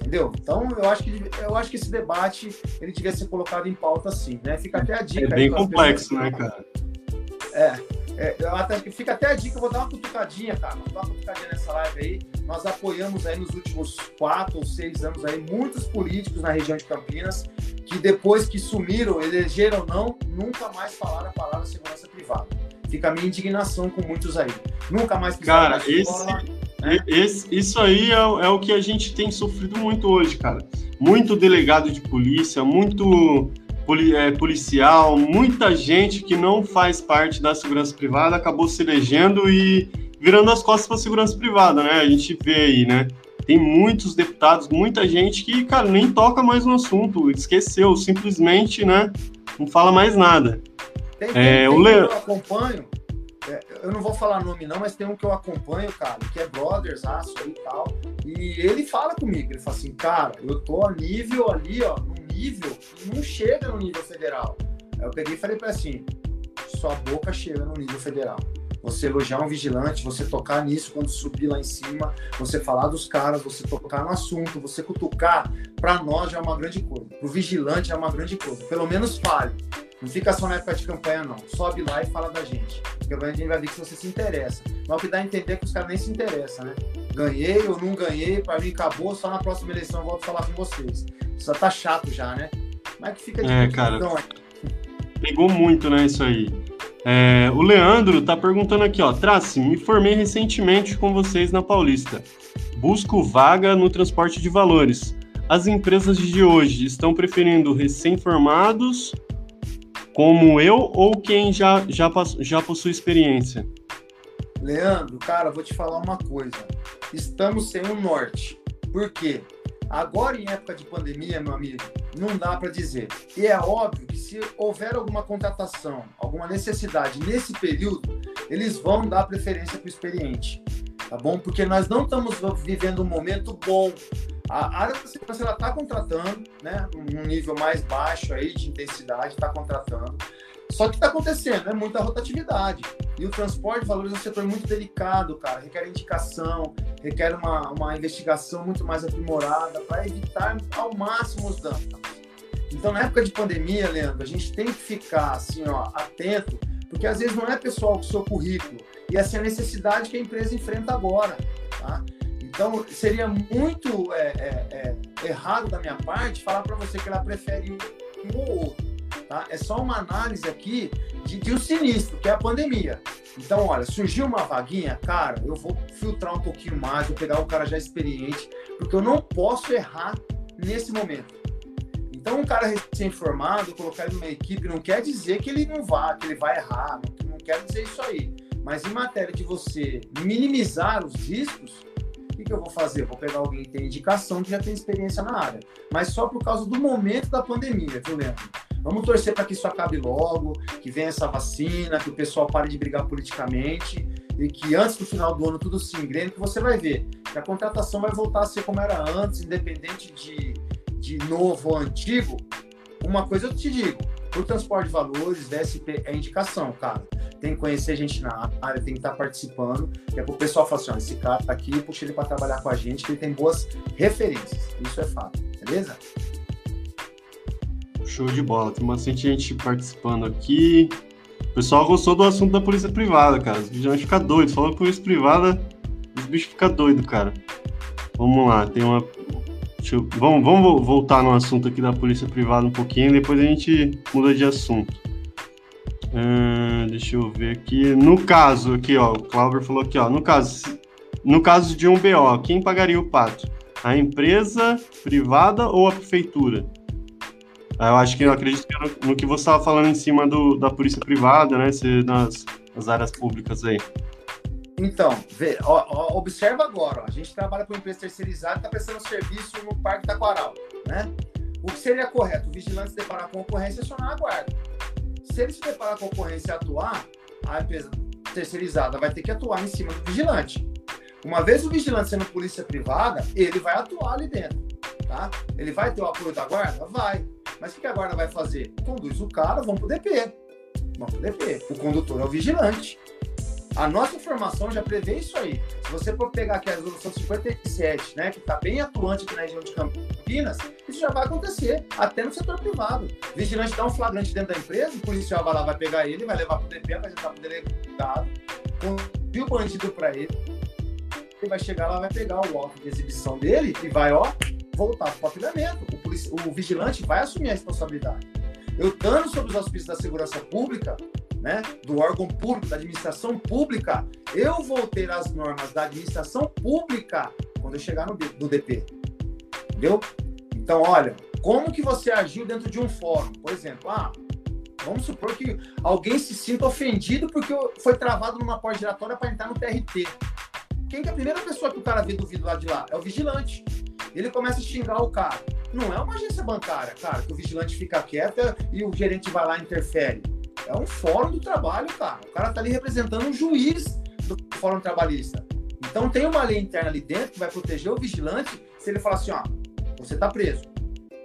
Entendeu? Então, eu acho que eu acho que esse debate ele devia ser colocado em pauta assim, né? Fica até a dica. É bem complexo, né, cara? É, é, até, fica até a dica, eu vou dar uma cutucadinha, cara. Vou dar uma cutucadinha nessa live aí. Nós apoiamos aí nos últimos quatro ou seis anos aí muitos políticos na região de Campinas que depois que sumiram, elegeram ou não, nunca mais falaram a palavra segurança privada fica a minha indignação com muitos aí. Nunca mais Cara, esse, né? esse, isso aí é, é, o que a gente tem sofrido muito hoje, cara. Muito delegado de polícia, muito poli, é, policial, muita gente que não faz parte da segurança privada acabou se elegendo e virando as costas para a segurança privada, né? A gente vê aí, né? Tem muitos deputados, muita gente que, cara, nem toca mais no assunto, esqueceu, simplesmente, né? Não fala mais nada. Tem, tem, é, tem o Le... eu acompanho, é, eu não vou falar nome não, mas tem um que eu acompanho, cara, que é brothers, aço aí e tal, e ele fala comigo, ele fala assim, cara, eu tô a nível ali, ó, num nível que não chega no nível federal. Aí eu peguei e falei para assim, sua boca chega no nível federal você elogiar um vigilante, você tocar nisso quando subir lá em cima, você falar dos caras, você tocar no assunto, você cutucar, para nós já é uma grande coisa. Para o vigilante é uma grande coisa. Pelo menos fale. Não fica só na época de campanha, não. Sobe lá e fala da gente. Porque a gente vai ver que você se interessa. Mas o que dá a entender é que os caras nem se interessam, né? Ganhei ou não ganhei, para mim acabou, só na próxima eleição eu volto a falar com vocês. Isso tá chato já, né? Mas que fica de É, cara. Então, pegou muito, né, isso aí. É, o Leandro tá perguntando aqui, ó. Trace, me formei recentemente com vocês na Paulista. Busco vaga no transporte de valores. As empresas de hoje estão preferindo recém-formados como eu ou quem já, já, já possui experiência? Leandro, cara, vou te falar uma coisa. Estamos sem o norte. Por quê? Agora, em época de pandemia, meu amigo, não dá para dizer. E é óbvio que se houver alguma contratação, alguma necessidade nesse período, eles vão dar preferência para o experiente, tá bom? Porque nós não estamos vivendo um momento bom. A área da segurança está contratando, né, um nível mais baixo aí de intensidade, está contratando. Só que está acontecendo, é muita rotatividade. E o transporte de valores é um setor muito delicado, cara. Requer indicação, requer uma, uma investigação muito mais aprimorada para evitar ao máximo os danos. Então, na época de pandemia, Leandro, a gente tem que ficar assim, ó, atento, porque às vezes não é pessoal com o seu currículo, e essa é a necessidade que a empresa enfrenta agora. Tá? Então, seria muito é, é, é, errado da minha parte falar para você que ela prefere um ou outro. Tá? É só uma análise aqui de, de um sinistro, que é a pandemia. Então, olha, surgiu uma vaguinha, cara, eu vou filtrar um pouquinho mais, vou pegar o cara já experiente, porque eu não posso errar nesse momento. Então, um cara recém-formado, colocar ele numa equipe, não quer dizer que ele não vá, que ele vai errar, não, não dizer isso aí. Mas em matéria de você minimizar os riscos, o que, que eu vou fazer? vou pegar alguém que tem indicação, que já tem experiência na área. Mas só por causa do momento da pandemia, viu, Leandro? Vamos torcer para que isso acabe logo, que venha essa vacina, que o pessoal pare de brigar politicamente e que antes do final do ano tudo se engrene, que você vai ver que a contratação vai voltar a ser como era antes, independente de, de novo ou antigo. Uma coisa eu te digo, o transporte de valores, VSP é indicação, cara. Tem que conhecer gente na área, tem que estar participando. Que é o pessoal falar assim: ó, esse cara tá aqui, puxa ele para trabalhar com a gente, que ele tem boas referências. Isso é fato, beleza? Show de bola. Tem bastante gente participando aqui. O pessoal gostou do assunto da polícia privada, cara. Os bichos ficam doidos. Falando polícia privada, os bichos ficam doidos, cara. Vamos lá, tem uma. Eu... Vamos, vamos voltar no assunto aqui da polícia privada um pouquinho, depois a gente muda de assunto. Deixa eu ver aqui. No caso, aqui, ó, o Clauber falou aqui, ó. No caso, no caso de um BO, quem pagaria o pato? A empresa privada ou a prefeitura? Eu acho que eu acredito que no, que você estava falando em cima do, da polícia privada, né? Se, nas, nas áreas públicas aí. Então, vê, ó, ó, observa agora, ó, a gente trabalha com uma empresa terceirizada e está prestando serviço no Parque Taquaral, né? O que seria correto? O vigilante se deparar com ocorrência e acionar a guarda. Se ele se deparar com ocorrência e atuar, a empresa terceirizada vai ter que atuar em cima do vigilante. Uma vez o vigilante sendo polícia privada, ele vai atuar ali dentro, tá? Ele vai ter o apoio da guarda? Vai. Mas o que a guarda vai fazer? Conduz o cara, vão pro DP. Vão pro DP. O condutor é o vigilante. A nossa informação já prevê isso aí. Se você for pegar aqui a resolução 57, né, que está bem atuante aqui na região de Campinas, isso já vai acontecer, até no setor privado. O vigilante dá um flagrante dentro da empresa, o policial vai lá, vai pegar ele, vai levar para o DP, vai levar para o delegado, conduzir o bandido para ele, ele vai chegar lá, vai pegar o auto de exibição dele e vai, ó, voltar para o patrulhamento. O, o vigilante vai assumir a responsabilidade. Eu estando sobre os auspícios da segurança pública, né, do órgão público, da administração pública, eu vou ter as normas da administração pública quando eu chegar no, no DP. Entendeu? Então, olha, como que você agiu dentro de um fórum? Por exemplo, ah, vamos supor que alguém se sinta ofendido porque foi travado numa porta giratória para entrar no TRT. Quem que é a primeira pessoa que o cara vê do lá de lá? É o vigilante. Ele começa a xingar o cara. Não é uma agência bancária, cara, que o vigilante fica quieto e o gerente vai lá e interfere. É um fórum do trabalho, cara. O cara tá ali representando um juiz do fórum trabalhista. Então tem uma lei interna ali dentro que vai proteger o vigilante se ele falar assim, ó, você tá preso.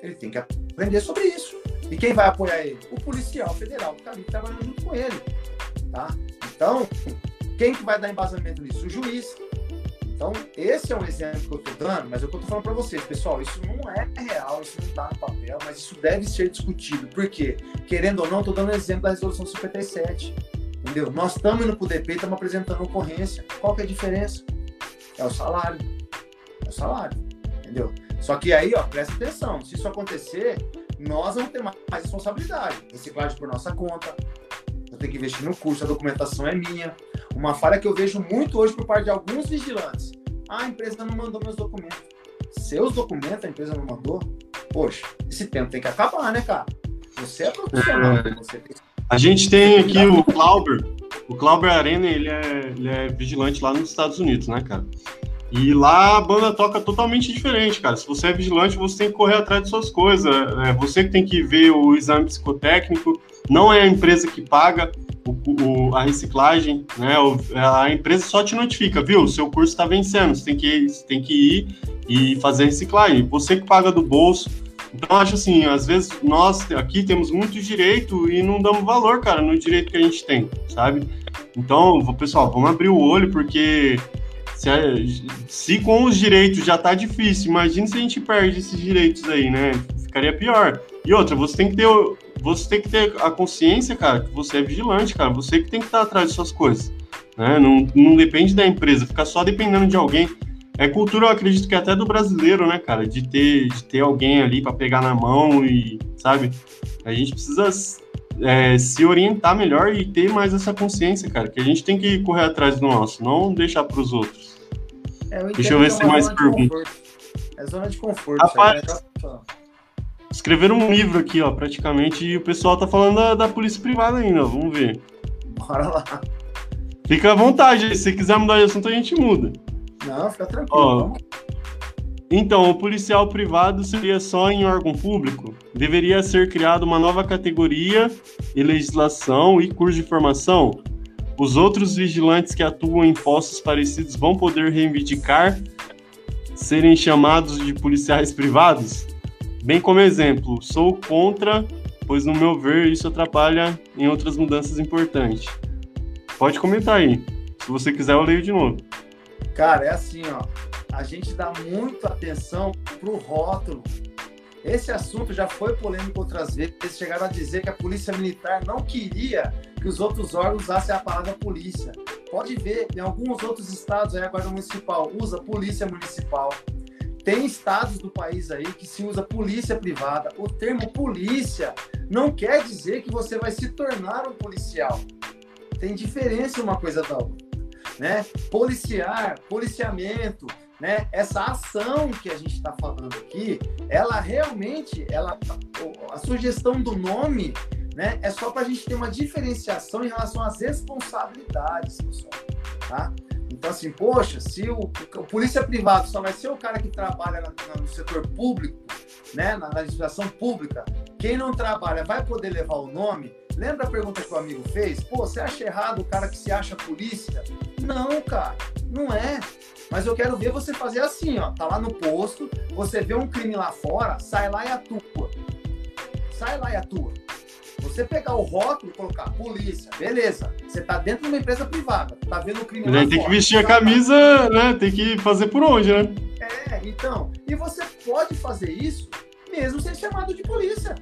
Ele tem que aprender sobre isso. E quem vai apoiar ele? O policial federal que tá ali trabalhando junto com ele. Tá? Então, quem que vai dar embasamento nisso? O juiz. Então, esse é um exemplo que eu estou dando, mas é eu estou falando para vocês, pessoal, isso não é real, isso não está no papel, mas isso deve ser discutido. Por quê? Querendo ou não, estou dando exemplo da resolução 57. Entendeu? Nós estamos indo para o DP estamos apresentando ocorrência. Qual que é a diferença? É o salário. É o salário. Entendeu? Só que aí, ó, presta atenção. Se isso acontecer, nós vamos ter mais responsabilidade. Reciclagem por nossa conta. Eu tenho que investir no curso, a documentação é minha. Uma falha que eu vejo muito hoje por parte de alguns vigilantes. Ah, a empresa não mandou meus documentos. Seus documentos a empresa não mandou? Poxa, esse tempo tem que acabar, né, cara? Você é profissional. É... Você tem... A gente tem aqui o Clauber. O Clauber Arena, ele é, ele é vigilante lá nos Estados Unidos, né, cara? E lá a banda toca totalmente diferente, cara. Se você é vigilante, você tem que correr atrás de suas coisas. É você que tem que ver o exame psicotécnico. Não é a empresa que paga o, o, a reciclagem, né? A empresa só te notifica, viu? O seu curso está vencendo, você tem, que, você tem que ir e fazer reciclagem. Você que paga do bolso. Então, acho assim, às vezes nós aqui temos muito direito e não damos valor, cara, no direito que a gente tem, sabe? Então, pessoal, vamos abrir o olho, porque se, se com os direitos já tá difícil, imagine se a gente perde esses direitos aí, né? Ficaria pior. E outra, você tem que ter você tem que ter a consciência, cara, que você é vigilante, cara. Você que tem que estar atrás de suas coisas. Né? Não, não depende da empresa, ficar só dependendo de alguém. É cultura, eu acredito que até do brasileiro, né, cara? De ter, de ter alguém ali para pegar na mão e, sabe? A gente precisa é, se orientar melhor e ter mais essa consciência, cara, que a gente tem que correr atrás do nosso, não deixar para os outros. É, eu Deixa eu ver se tem mais perguntas. É zona de conforto. Rapaz, né? Escreveram um livro aqui, ó, praticamente, e o pessoal tá falando da, da polícia privada ainda, vamos ver. Bora lá. Fica à vontade, se quiser mudar de assunto, a gente muda. Não, fica tranquilo. Ó, então, o policial privado seria só em órgão público? Deveria ser criada uma nova categoria e legislação e curso de formação? Os outros vigilantes que atuam em postos parecidos vão poder reivindicar serem chamados de policiais privados? Bem como exemplo, sou contra, pois no meu ver isso atrapalha em outras mudanças importantes. Pode comentar aí. Se você quiser, eu leio de novo. Cara, é assim, ó. A gente dá muita atenção pro rótulo. Esse assunto já foi polêmico outras vezes. Chegaram a dizer que a polícia militar não queria que os outros órgãos usassem a palavra polícia. Pode ver, em alguns outros estados, aí a Guarda Municipal usa polícia municipal. Tem estados do país aí que se usa polícia privada. O termo polícia não quer dizer que você vai se tornar um policial. Tem diferença uma coisa da outra, né? Policiar, policiamento, né? Essa ação que a gente está falando aqui, ela realmente, ela, a sugestão do nome, né? É só para a gente ter uma diferenciação em relação às responsabilidades, pessoal, tá? Então, assim, poxa, se o, o polícia privado só vai ser o cara que trabalha na, na, no setor público, né, na, na legislação pública, quem não trabalha vai poder levar o nome? Lembra a pergunta que o amigo fez? Pô, você acha errado o cara que se acha polícia? Não, cara, não é. Mas eu quero ver você fazer assim, ó. Tá lá no posto, você vê um crime lá fora, sai lá e atua. Sai lá e atua. Você pegar o rótulo e colocar polícia, beleza. Você tá dentro de uma empresa privada, tá vendo o crime lá Tem fora, que vestir a camisa, né? Tem que fazer por onde, né? É, então. E você pode fazer isso mesmo sem chamado de polícia.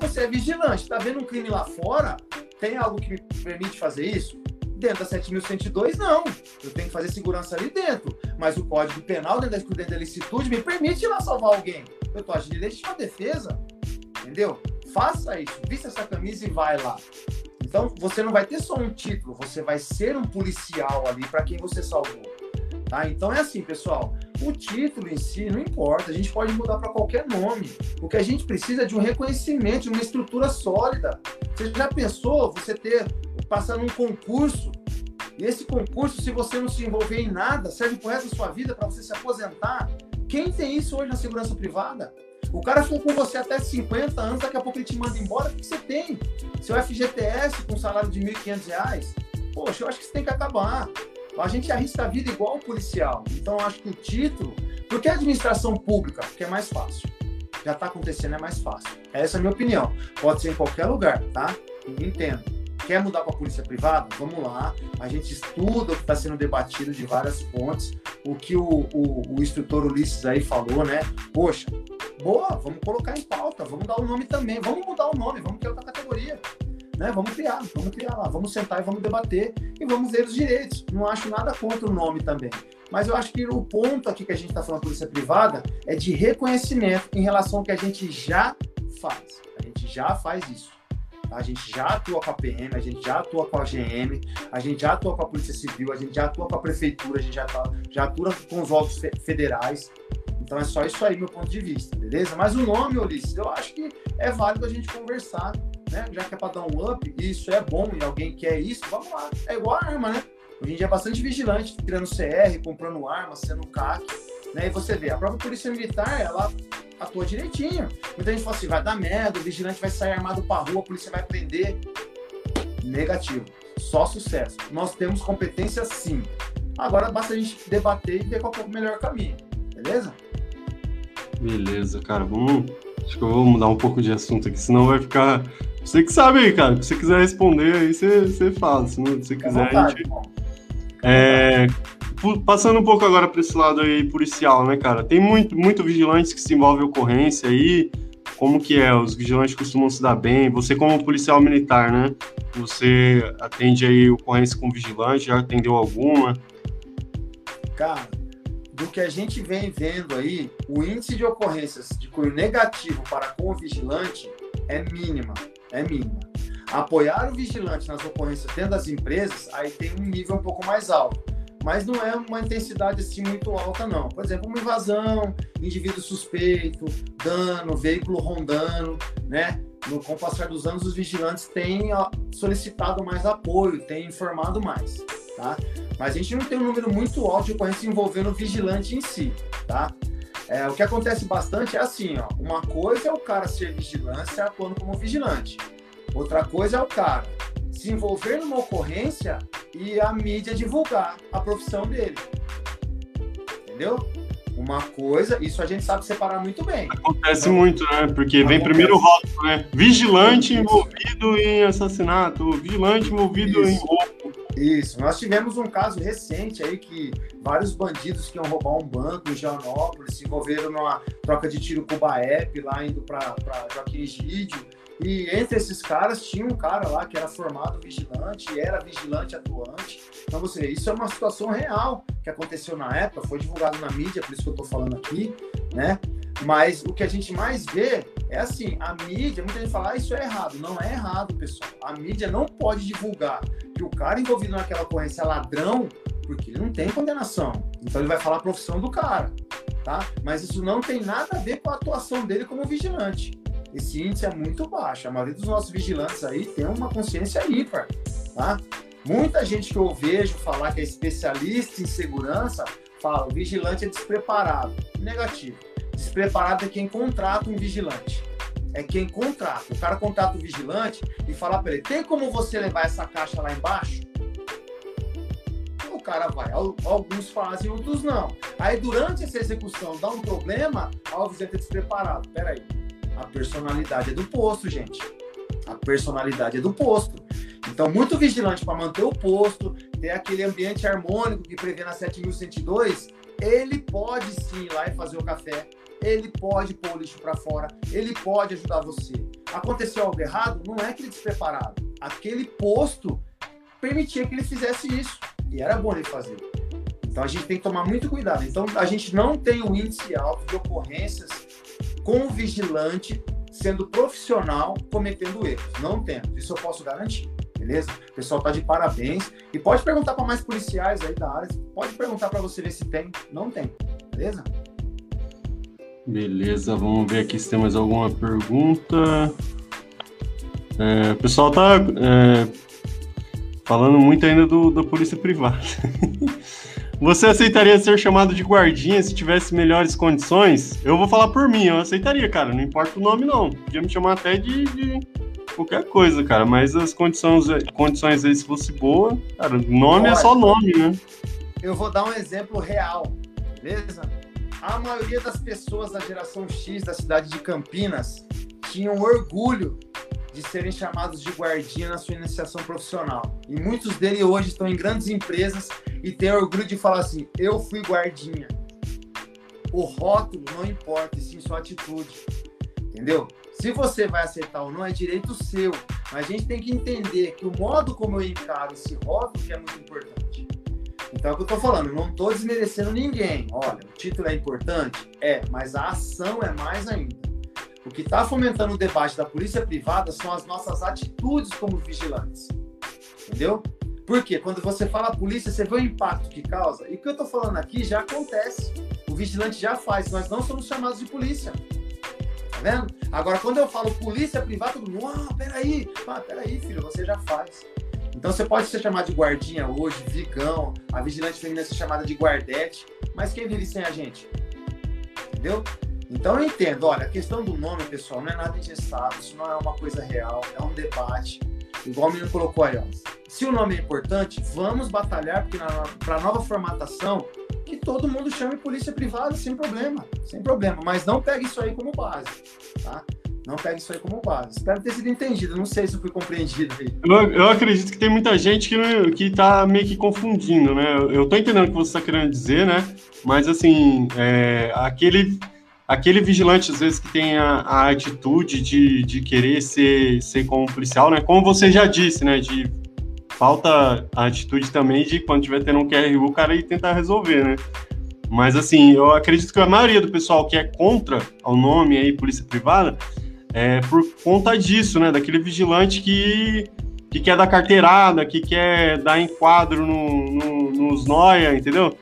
Você é vigilante, tá vendo um crime lá fora? Tem algo que me permite fazer isso? Dentro da 7.102, não. Eu tenho que fazer segurança ali dentro. Mas o Código Penal, dentro da excludente da licitude, me permite ir lá salvar alguém. Eu tô agindo de legítima defesa. Entendeu? Faça isso, vista essa camisa e vai lá. Então, você não vai ter só um título, você vai ser um policial ali para quem você salvou. Tá? Então é assim, pessoal. O título em si não importa, a gente pode mudar para qualquer nome. O que a gente precisa é de um reconhecimento, de uma estrutura sólida. Você já pensou você ter passar num concurso e esse concurso, se você não se envolver em nada, serve pro resto da sua vida para você se aposentar? Quem tem isso hoje na segurança privada? O cara ficou com você até 50 anos, daqui a pouco ele te manda embora. O que você tem? Seu FGTS com salário de R$ 1.500? Poxa, eu acho que isso tem que acabar. A gente arrisca a vida igual o policial. Então, eu acho que o título. Por que a administração pública? Porque é mais fácil. Já está acontecendo, é mais fácil. Essa é a minha opinião. Pode ser em qualquer lugar, tá? Entendo. Quer mudar para a polícia privada? Vamos lá. A gente estuda o que está sendo debatido de várias fontes. O que o, o, o instrutor Ulisses aí falou, né? Poxa, boa, vamos colocar em pauta, vamos dar o nome também, vamos mudar o nome, vamos criar outra categoria. Né? Vamos criar, vamos criar lá, vamos sentar e vamos debater e vamos ver os direitos. Não acho nada contra o nome também. Mas eu acho que o ponto aqui que a gente está falando polícia privada é de reconhecimento em relação ao que a gente já faz. A gente já faz isso. A gente já atua com a PM, a gente já atua com a GM, a gente já atua com a Polícia Civil, a gente já atua com a Prefeitura, a gente já, tá, já atua com os órgãos federais. Então é só isso aí, meu ponto de vista, beleza? Mas o nome, Ulisses, eu acho que é válido a gente conversar né? Já que é para dar um up, e isso é bom e alguém quer isso, vamos lá. É igual a arma, né? Hoje em dia é bastante vigilante, criando CR, comprando arma, sendo CAC, né? E você vê, a própria Polícia Militar, ela atua direitinho. Muita gente fala assim, vai dar merda, o vigilante vai sair armado pra rua, a polícia vai prender. Negativo. Só sucesso. Nós temos competência sim. Agora basta a gente debater e ver qual é o melhor caminho. Beleza? Beleza, cara. Vamos. Acho que eu vou mudar um pouco de assunto aqui, senão vai ficar você que sabe aí, cara. Se você quiser responder aí, você, você fala. Se não, você quiser, vontade, a gente. É, passando um pouco agora para esse lado aí policial, né, cara? Tem muito, muito vigilantes que se envolve em ocorrência aí. Como que é? Os vigilantes costumam se dar bem. Você como policial militar, né? Você atende aí ocorrência com vigilante, já atendeu alguma? Cara, do que a gente vem vendo aí, o índice de ocorrências de cunho negativo para com o vigilante é mínima é mínima. Apoiar o vigilante nas ocorrências dentro das empresas, aí tem um nível um pouco mais alto. Mas não é uma intensidade assim muito alta, não. Por exemplo, uma invasão, indivíduo suspeito, dano, veículo rondando, né? No, com o passar dos anos, os vigilantes têm solicitado mais apoio, têm informado mais, tá? Mas a gente não tem um número muito alto de ocorrência envolvendo o vigilante em si, tá? É, o que acontece bastante é assim, ó. Uma coisa é o cara ser vigilante, atuando como vigilante. Outra coisa é o cara se envolver numa ocorrência e a mídia divulgar a profissão dele. Entendeu? Uma coisa, isso a gente sabe separar muito bem. Acontece então, muito, né? Porque acontece. vem primeiro o rótulo, né? Vigilante envolvido em assassinato, vigilante envolvido isso. em roubo isso, nós tivemos um caso recente aí que vários bandidos que iam roubar um banco em Janópolis se envolveram numa troca de tiro com o Baep lá indo para Joaquim Egídio. E entre esses caras tinha um cara lá que era formado vigilante, era vigilante atuante. Então você isso é uma situação real que aconteceu na época, foi divulgado na mídia, por isso que eu estou falando aqui, né? Mas o que a gente mais vê é assim, a mídia, muita gente fala, ah, isso é errado. Não é errado, pessoal. A mídia não pode divulgar que o cara envolvido naquela ocorrência é ladrão, porque ele não tem condenação. Então ele vai falar a profissão do cara, tá? Mas isso não tem nada a ver com a atuação dele como vigilante. Esse índice é muito baixo. A maioria dos nossos vigilantes aí tem uma consciência ímpar, tá? Muita gente que eu vejo falar que é especialista em segurança fala o vigilante é despreparado. Negativo Despreparado é quem contrata um vigilante. É quem contrata. O cara contrata o vigilante e fala para ele: tem como você levar essa caixa lá embaixo? O cara vai. Alguns fazem, outros não. Aí durante essa execução dá um problema, vigilante é despreparado. Peraí. A personalidade é do posto, gente. A personalidade é do posto. Então, muito vigilante para manter o posto, ter aquele ambiente harmônico que prevê na 7102, ele pode sim ir lá e fazer o café, ele pode pôr o lixo para fora, ele pode ajudar você. Aconteceu algo errado, não é que ele despreparado. Aquele posto permitia que ele fizesse isso. E era bom ele fazer. Então a gente tem que tomar muito cuidado. Então a gente não tem o índice alto de ocorrências com o vigilante sendo profissional cometendo erros. Não temos. Isso eu posso garantir. beleza? O pessoal tá de parabéns. E pode perguntar para mais policiais aí da área, pode perguntar para você ver se tem. Não tem, beleza? Beleza, vamos ver aqui se tem mais alguma pergunta. É, o pessoal tá é, falando muito ainda do, da polícia privada. Você aceitaria ser chamado de guardinha se tivesse melhores condições? Eu vou falar por mim, eu aceitaria, cara. Não importa o nome, não. Podia me chamar até de, de qualquer coisa, cara. Mas as condições, condições aí, se fosse boa, cara, nome Olha, é só nome, né? Eu vou dar um exemplo real, beleza? A maioria das pessoas da geração X da cidade de Campinas tinham orgulho de serem chamados de guardinha na sua iniciação profissional. E muitos deles hoje estão em grandes empresas e têm orgulho de falar assim: eu fui guardinha. O rótulo não importa, e sim sua atitude. Entendeu? Se você vai aceitar ou não, é direito seu. Mas a gente tem que entender que o modo como eu encaro esse rótulo que é muito importante. Então é o que eu estou falando, não estou desmerecendo ninguém. Olha, o título é importante? É, mas a ação é mais ainda. O que está fomentando o debate da polícia privada são as nossas atitudes como vigilantes. Entendeu? Porque quando você fala polícia, você vê o impacto que causa. E o que eu estou falando aqui já acontece. O vigilante já faz, nós não somos chamados de polícia. Tá vendo? Agora, quando eu falo polícia privada, todo mundo, ah, peraí, ah, peraí, filho, você já faz. Então você pode ser chamado de guardinha hoje, vigão, a vigilante feminina ser chamada de guardete, mas quem vive sem a gente? Entendeu? Então eu entendo, olha, a questão do nome, pessoal, não é nada engessado, isso não é uma coisa real, é um debate. Igual o menino colocou aí, ó. Se o nome é importante, vamos batalhar para a nova formatação que todo mundo chame polícia privada sem problema, sem problema. Mas não pegue isso aí como base, tá? Não pegue isso aí como base. Espero ter sido entendido. Não sei se eu fui compreendido aí. Eu, eu acredito que tem muita gente que, que tá meio que confundindo, né? Eu tô entendendo o que você está querendo dizer, né? Mas assim, é, aquele aquele vigilante, às vezes, que tem a, a, atitude de, de querer ser, ser como policial, né? Como você já disse, né? De falta a atitude também de quando tiver tendo um QRU, o cara ir tentar resolver, né? Mas, assim, eu acredito que a maioria do pessoal que é contra o nome aí, polícia privada, é por conta disso, né? Daquele vigilante que, que quer dar carteirada, que quer dar enquadro no, no, nos noia, entendeu?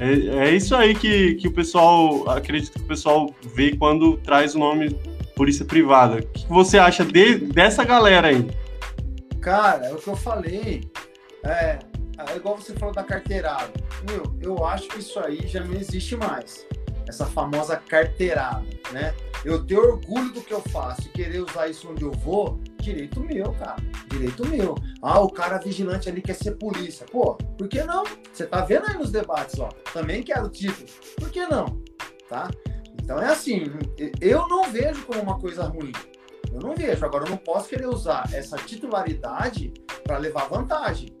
É, é isso aí que, que o pessoal, acredito que o pessoal vê quando traz o nome polícia privada. O que você acha de, dessa galera aí? Cara, é o que eu falei. É, é igual você falou da carteirada. Meu, eu acho que isso aí já não existe mais. Essa famosa carteirada, né? Eu ter orgulho do que eu faço e querer usar isso onde eu vou, direito meu, cara. Direito meu. Ah, o cara vigilante ali quer ser polícia. Pô, por que não? Você tá vendo aí nos debates, ó. Também quero título. Por que não? Tá? Então é assim, eu não vejo como uma coisa ruim. Eu não vejo. Agora, eu não posso querer usar essa titularidade para levar vantagem.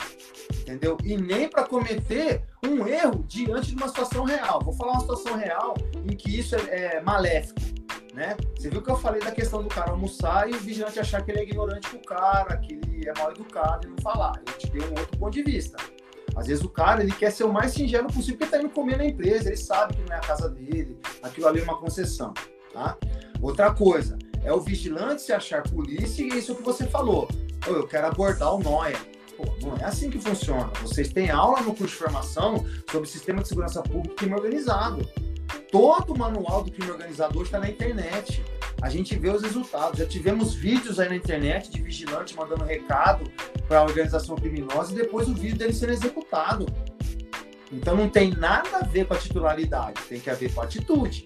Entendeu? E nem para cometer um erro diante de uma situação real. Vou falar uma situação real em que isso é, é maléfico né? Você viu que eu falei da questão do cara almoçar e o vigilante achar que ele é ignorante com o cara, que ele é mal educado e não falar. Eu te dei um outro ponto de vista. Às vezes o cara ele quer ser o mais singelo possível porque está indo comer na empresa, ele sabe que não é a casa dele, aquilo ali é uma concessão, tá? Outra coisa, é o vigilante se achar polícia e isso que você falou. eu quero abordar o Noia. Pô, não é assim que funciona. Vocês têm aula no curso de formação sobre sistema de segurança pública e crime organizado. Todo o manual do crime organizado está na internet. A gente vê os resultados. Já tivemos vídeos aí na internet de vigilante mandando recado para a organização criminosa e depois o vídeo dele sendo executado. Então não tem nada a ver com a titularidade, tem que ver com a atitude.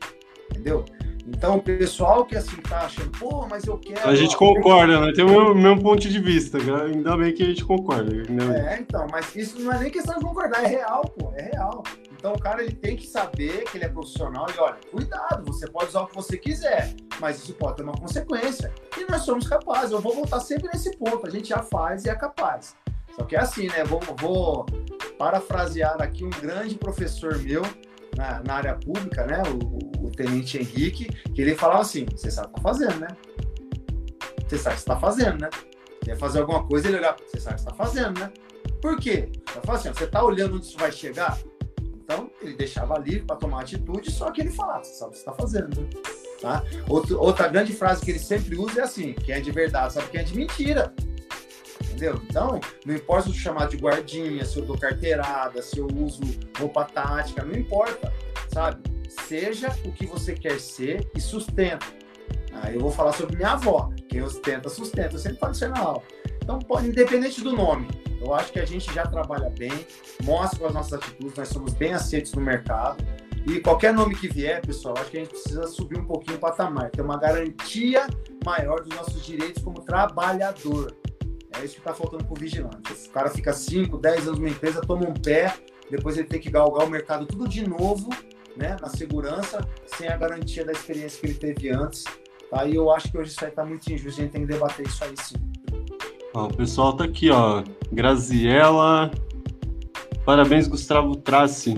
Entendeu? Então, o pessoal que assim tá achando, pô, mas eu quero. A gente concorda, né? Tem o mesmo, mesmo, ponto de vista. Ainda bem que a gente concorda. Né? É, então, mas isso não é nem questão de concordar, é real, pô, é real. Então o cara ele tem que saber que ele é profissional e olha, cuidado, você pode usar o que você quiser, mas isso pode ter uma consequência. E nós somos capazes. Eu vou voltar sempre nesse ponto. A gente já faz e é capaz. Só que é assim, né? Vou, vou parafrasear aqui um grande professor meu na, na área pública, né? O, o, Tenente Henrique, que ele falava assim: você sabe o que tá fazendo, né? Você sabe o que está fazendo, né? Quer fazer alguma coisa, ele olhar, você sabe o que está fazendo, né? Por quê? Tá assim, você está olhando onde isso vai chegar? Então, ele deixava livre para tomar atitude, só que ele falava, você sabe o que está fazendo, né? Tá? Outro, outra grande frase que ele sempre usa é assim, quem é de verdade sabe quem é de mentira. Entendeu? Então, não importa se eu chamar de guardinha, se eu dou carteirada, se eu uso roupa tática, não importa, sabe? Seja o que você quer ser e sustenta. Aí eu vou falar sobre minha avó. Quem ostenta, sustenta. Eu sempre falo isso na aula. Então, pode, independente do nome, eu acho que a gente já trabalha bem, mostra com as nossas atitudes, nós somos bem aceitos no mercado. E qualquer nome que vier, pessoal, acho que a gente precisa subir um pouquinho o patamar, ter uma garantia maior dos nossos direitos como trabalhador. É isso que está faltando para o vigilante. O cara fica 5, 10 anos numa empresa, toma um pé, depois ele tem que galgar o mercado tudo de novo, né, na segurança, sem a garantia da experiência que ele teve antes. Aí eu acho que hoje isso aí está muito injusto, a gente tem que debater isso aí sim. Ó, o pessoal tá aqui, ó. Graziela. Parabéns, Gustavo Trace.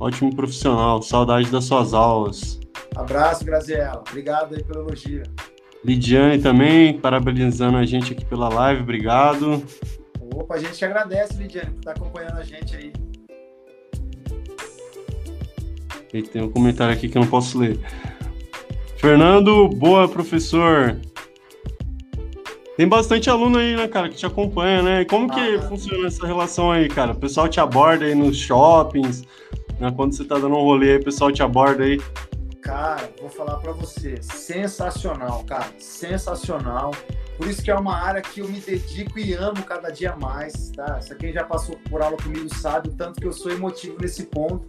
Ótimo profissional. Saudade das suas aulas. Abraço, Graziela. Obrigado aí pelo elogio. Lidiane também, parabenizando a gente aqui pela live. Obrigado. Opa, a gente te agradece, Lidiane, por estar acompanhando a gente aí. E tem um comentário aqui que eu não posso ler. Fernando, boa, professor. Tem bastante aluno aí, né, cara, que te acompanha, né? Como que ah, funciona essa relação aí, cara? O pessoal te aborda aí nos shoppings, né? Quando você tá dando um rolê aí, o pessoal te aborda aí. Cara, vou falar para você, sensacional, cara, sensacional. Por isso que é uma área que eu me dedico e amo cada dia mais, tá? Se quem já passou por aula comigo sabe o tanto que eu sou emotivo nesse ponto,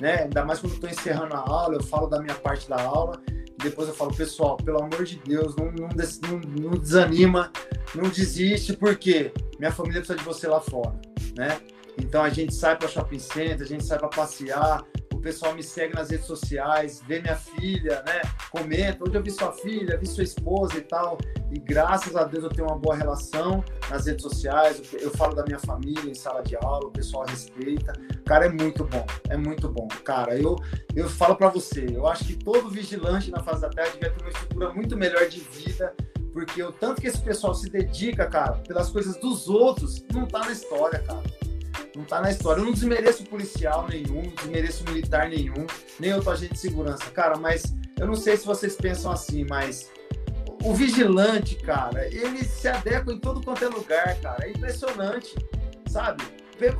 né? Ainda mais quando tô encerrando a aula, eu falo da minha parte da aula depois eu falo, pessoal, pelo amor de Deus, não, não, não, não desanima, não desiste, porque minha família precisa de você lá fora, né? Então a gente sai para shopping center, a gente sai para passear, pessoal me segue nas redes sociais, vê minha filha, né? Comenta, onde eu vi sua filha, vi sua esposa e tal. E graças a Deus eu tenho uma boa relação nas redes sociais. Eu falo da minha família em sala de aula, o pessoal respeita. Cara, é muito bom, é muito bom. Cara, eu, eu falo para você, eu acho que todo vigilante na face da terra devia ter uma estrutura muito melhor de vida porque o tanto que esse pessoal se dedica, cara, pelas coisas dos outros, não tá na história, cara. Não tá na história. Eu não desmereço policial nenhum, não desmereço militar nenhum, nem outro agente de segurança. Cara, mas eu não sei se vocês pensam assim, mas o vigilante, cara, ele se adequa em todo quanto é lugar, cara. É impressionante, sabe?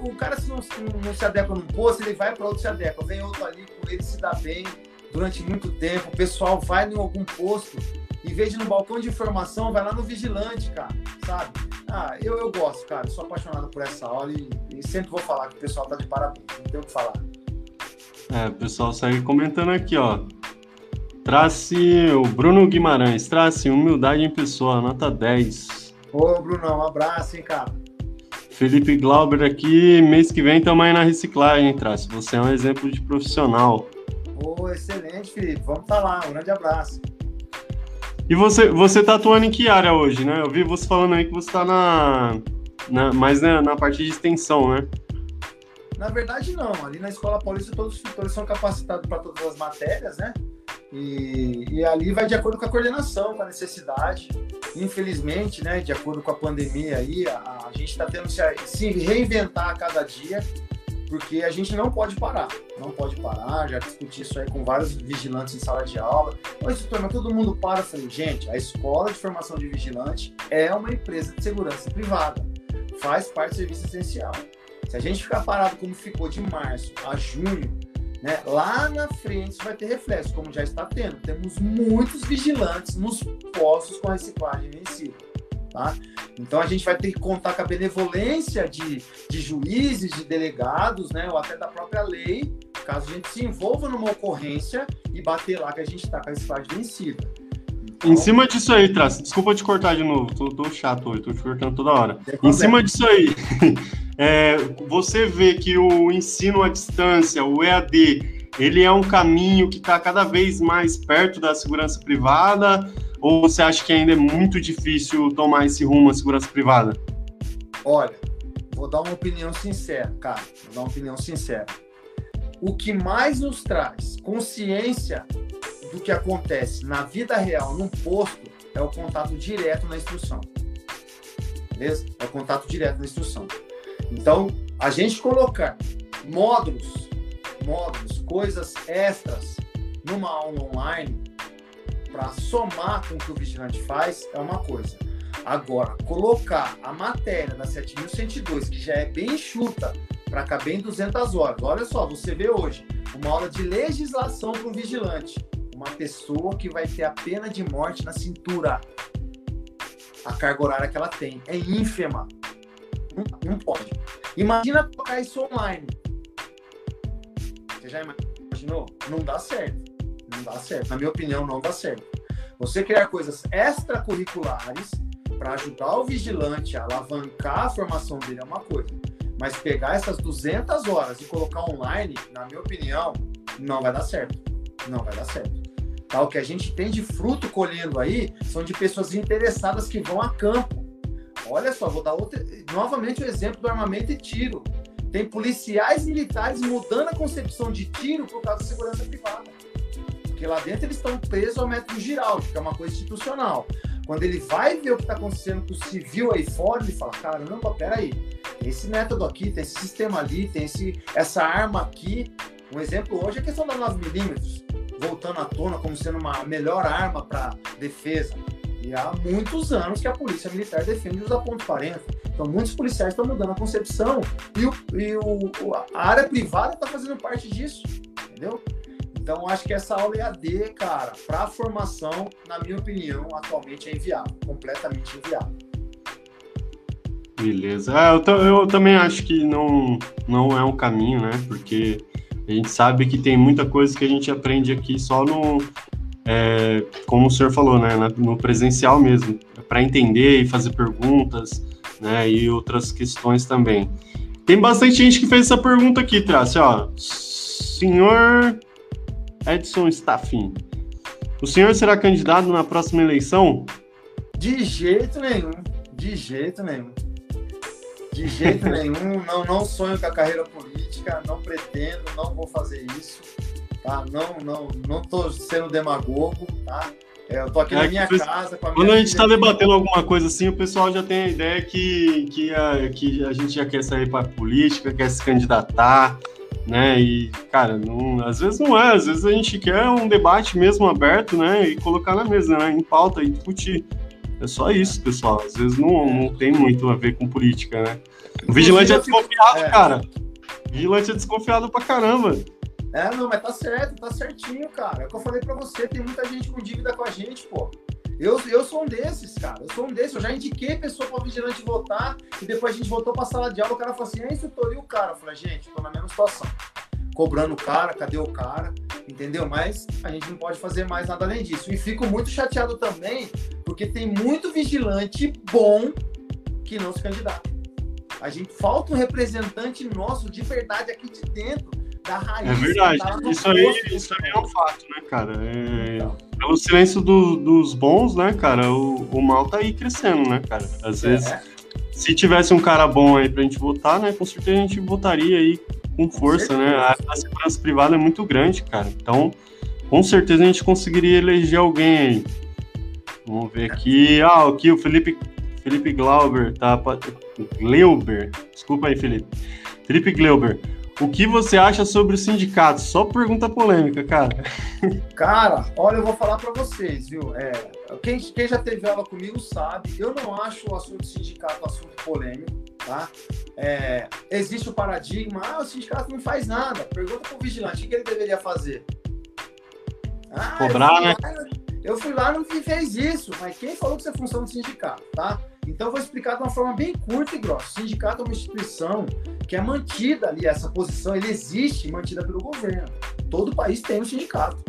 O cara, se não, não se adequa num posto, ele vai para outro se adequa. Vem outro ali com ele, se dá bem durante muito tempo. O pessoal vai em algum posto, em vez de no balcão de informação, vai lá no vigilante, cara, sabe? Ah, eu, eu gosto, cara. Sou apaixonado por essa aula e, e sempre vou falar que o pessoal tá de parabéns. Não tem o que falar. É, o pessoal segue comentando aqui, ó. Trace o Bruno Guimarães, trace humildade em pessoa, nota 10. Ô, Bruno, um abraço, hein, cara. Felipe Glauber aqui, mês que vem também na reciclagem, Trace. Você é um exemplo de profissional. Ô, excelente, Felipe. Vamos estar tá. Um grande abraço. E você, você tá atuando em que área hoje, né? Eu vi você falando aí que você tá na, na mais né, na parte de extensão, né? Na verdade, não. Ali na Escola Paulista, todos os tutores são capacitados para todas as matérias, né? E, e, ali vai de acordo com a coordenação, com a necessidade. Infelizmente, né, de acordo com a pandemia aí, a, a gente está tendo que se reinventar a cada dia porque a gente não pode parar, não pode parar, já discuti isso aí com vários vigilantes em sala de aula. Mas todo mundo para. Eu falei, gente, a escola de formação de vigilante é uma empresa de segurança privada, faz parte do serviço essencial. Se a gente ficar parado como ficou de março a junho, né, lá na frente vai ter reflexo, como já está tendo. Temos muitos vigilantes nos postos com reciclagem vencida. Tá? Então a gente vai ter que contar com a benevolência de, de juízes, de delegados, né, ou até da própria lei, caso a gente se envolva numa ocorrência e bater lá que a gente está com a reciclagem vencida. Então, em cima disso aí, Trace, desculpa te cortar de novo, tô, tô chato hoje, tô te cortando toda hora. Em cima disso aí, é, você vê que o ensino à distância, o EAD, ele é um caminho que está cada vez mais perto da segurança privada ou você acha que ainda é muito difícil tomar esse rumo à segurança privada? Olha, vou dar uma opinião sincera, cara. Vou dar uma opinião sincera. O que mais nos traz consciência do que acontece na vida real, num posto, é o contato direto na instrução. Beleza? É o contato direto na instrução. Então, a gente colocar módulos, módulos, coisas extras numa aula online para somar com o que o vigilante faz é uma coisa. Agora, colocar a matéria da 7102, que já é bem enxuta, para caber em 200 horas. Olha só, você vê hoje uma aula de legislação para um vigilante. Uma pessoa que vai ter a pena de morte na cintura. A carga horária que ela tem é ínfima. Não, não pode. Imagina colocar isso online. Você já imaginou? Não dá certo. Não dá certo. Na minha opinião, não dá certo. Você criar coisas extracurriculares para ajudar o vigilante a alavancar a formação dele é uma coisa. Mas pegar essas 200 horas e colocar online, na minha opinião, não vai dar certo. Não vai dar certo. Tá? O que a gente tem de fruto colhendo aí são de pessoas interessadas que vão a campo. Olha só, vou dar outro, novamente o exemplo do armamento e tiro. Tem policiais militares mudando a concepção de tiro por causa da segurança privada. Porque lá dentro eles estão presos ao método Giraldi, que é uma coisa institucional. Quando ele vai ver o que está acontecendo com o civil aí fora, ele fala: caramba, peraí, tem esse método aqui, tem esse sistema ali, tem esse, essa arma aqui. Um exemplo hoje é a questão da 9mm, voltando à tona como sendo uma melhor arma para defesa. E há muitos anos que a polícia militar defende usar ponto .40. Então, muitos policiais estão mudando a concepção e, o, e o, a área privada está fazendo parte disso, entendeu? Então, acho que essa aula EAD, cara, para a formação, na minha opinião, atualmente é inviável, completamente inviável. Beleza. É, eu, eu, também acho que não, não é um caminho, né? Porque a gente sabe que tem muita coisa que a gente aprende aqui só no. É, como o senhor falou, né? No presencial mesmo, para entender e fazer perguntas, né? E outras questões também. Tem bastante gente que fez essa pergunta aqui, Trace, ó. Senhor Edson Staffin. O senhor será candidato na próxima eleição? De jeito nenhum. De jeito nenhum. De jeito nenhum. Não, não sonho com a carreira política. Não pretendo. Não vou fazer isso. Tá? Não, não, não tô sendo demagogo. Tá? É, eu tô aqui é, na minha casa com a minha Quando a gente está debatendo alguma coisa assim, o pessoal já tem a ideia que, que, a, que a gente já quer sair para política, quer se candidatar né? E, cara, não, às vezes não é, às vezes a gente quer um debate mesmo aberto, né? E colocar na mesa, né? Em pauta e discutir. É só isso, pessoal. Às vezes não, não tem muito a ver com política, né? O vigilante é desconfiado, é. cara. O vigilante é desconfiado pra caramba. É, não, mas tá certo, tá certinho, cara. É o que eu falei pra você, tem muita gente com dívida com a gente, pô. Eu, eu sou um desses, cara. Eu sou um desses. Eu já indiquei pessoa para vigilante votar e depois a gente voltou para sala de aula. O cara falou assim: é instrutor e o cara? Eu falei: gente, tô na mesma situação. Cobrando o cara, cadê o cara? Entendeu? Mas a gente não pode fazer mais nada além disso. E fico muito chateado também, porque tem muito vigilante bom que não se candidata. A gente falta um representante nosso de verdade aqui de dentro, da raiz. É verdade. Isso aí, isso aí é um fato, né, cara? É... Então pelo silêncio do, dos bons, né, cara, o, o, mal tá aí crescendo, né, cara? Às é. vezes, se tivesse um cara bom aí pra gente votar, né, com certeza a gente votaria aí com força, com né? A, a, segurança privada é muito grande, cara. Então, com certeza a gente conseguiria eleger alguém aí. Vamos ver aqui. Ah, aqui o Felipe, Felipe Glauber, tá? Gleuber. Desculpa aí, Felipe. Felipe Gleuber. O que você acha sobre o sindicato? Só pergunta polêmica, cara. Cara, olha, eu vou falar para vocês, viu? É, quem, quem, já teve aula comigo sabe, eu não acho o assunto sindicato um assunto polêmico, tá? É, existe o paradigma, ah, o sindicato não faz nada. Pergunta pro vigilante, o que ele deveria fazer? Ah, Cobrar, né? eu fui lá e não fez isso, mas quem falou que isso é função do sindicato, tá? Então, eu vou explicar de uma forma bem curta e grossa. O sindicato é uma instituição que é mantida ali, essa posição, ele existe mantida pelo governo. Todo país tem um sindicato.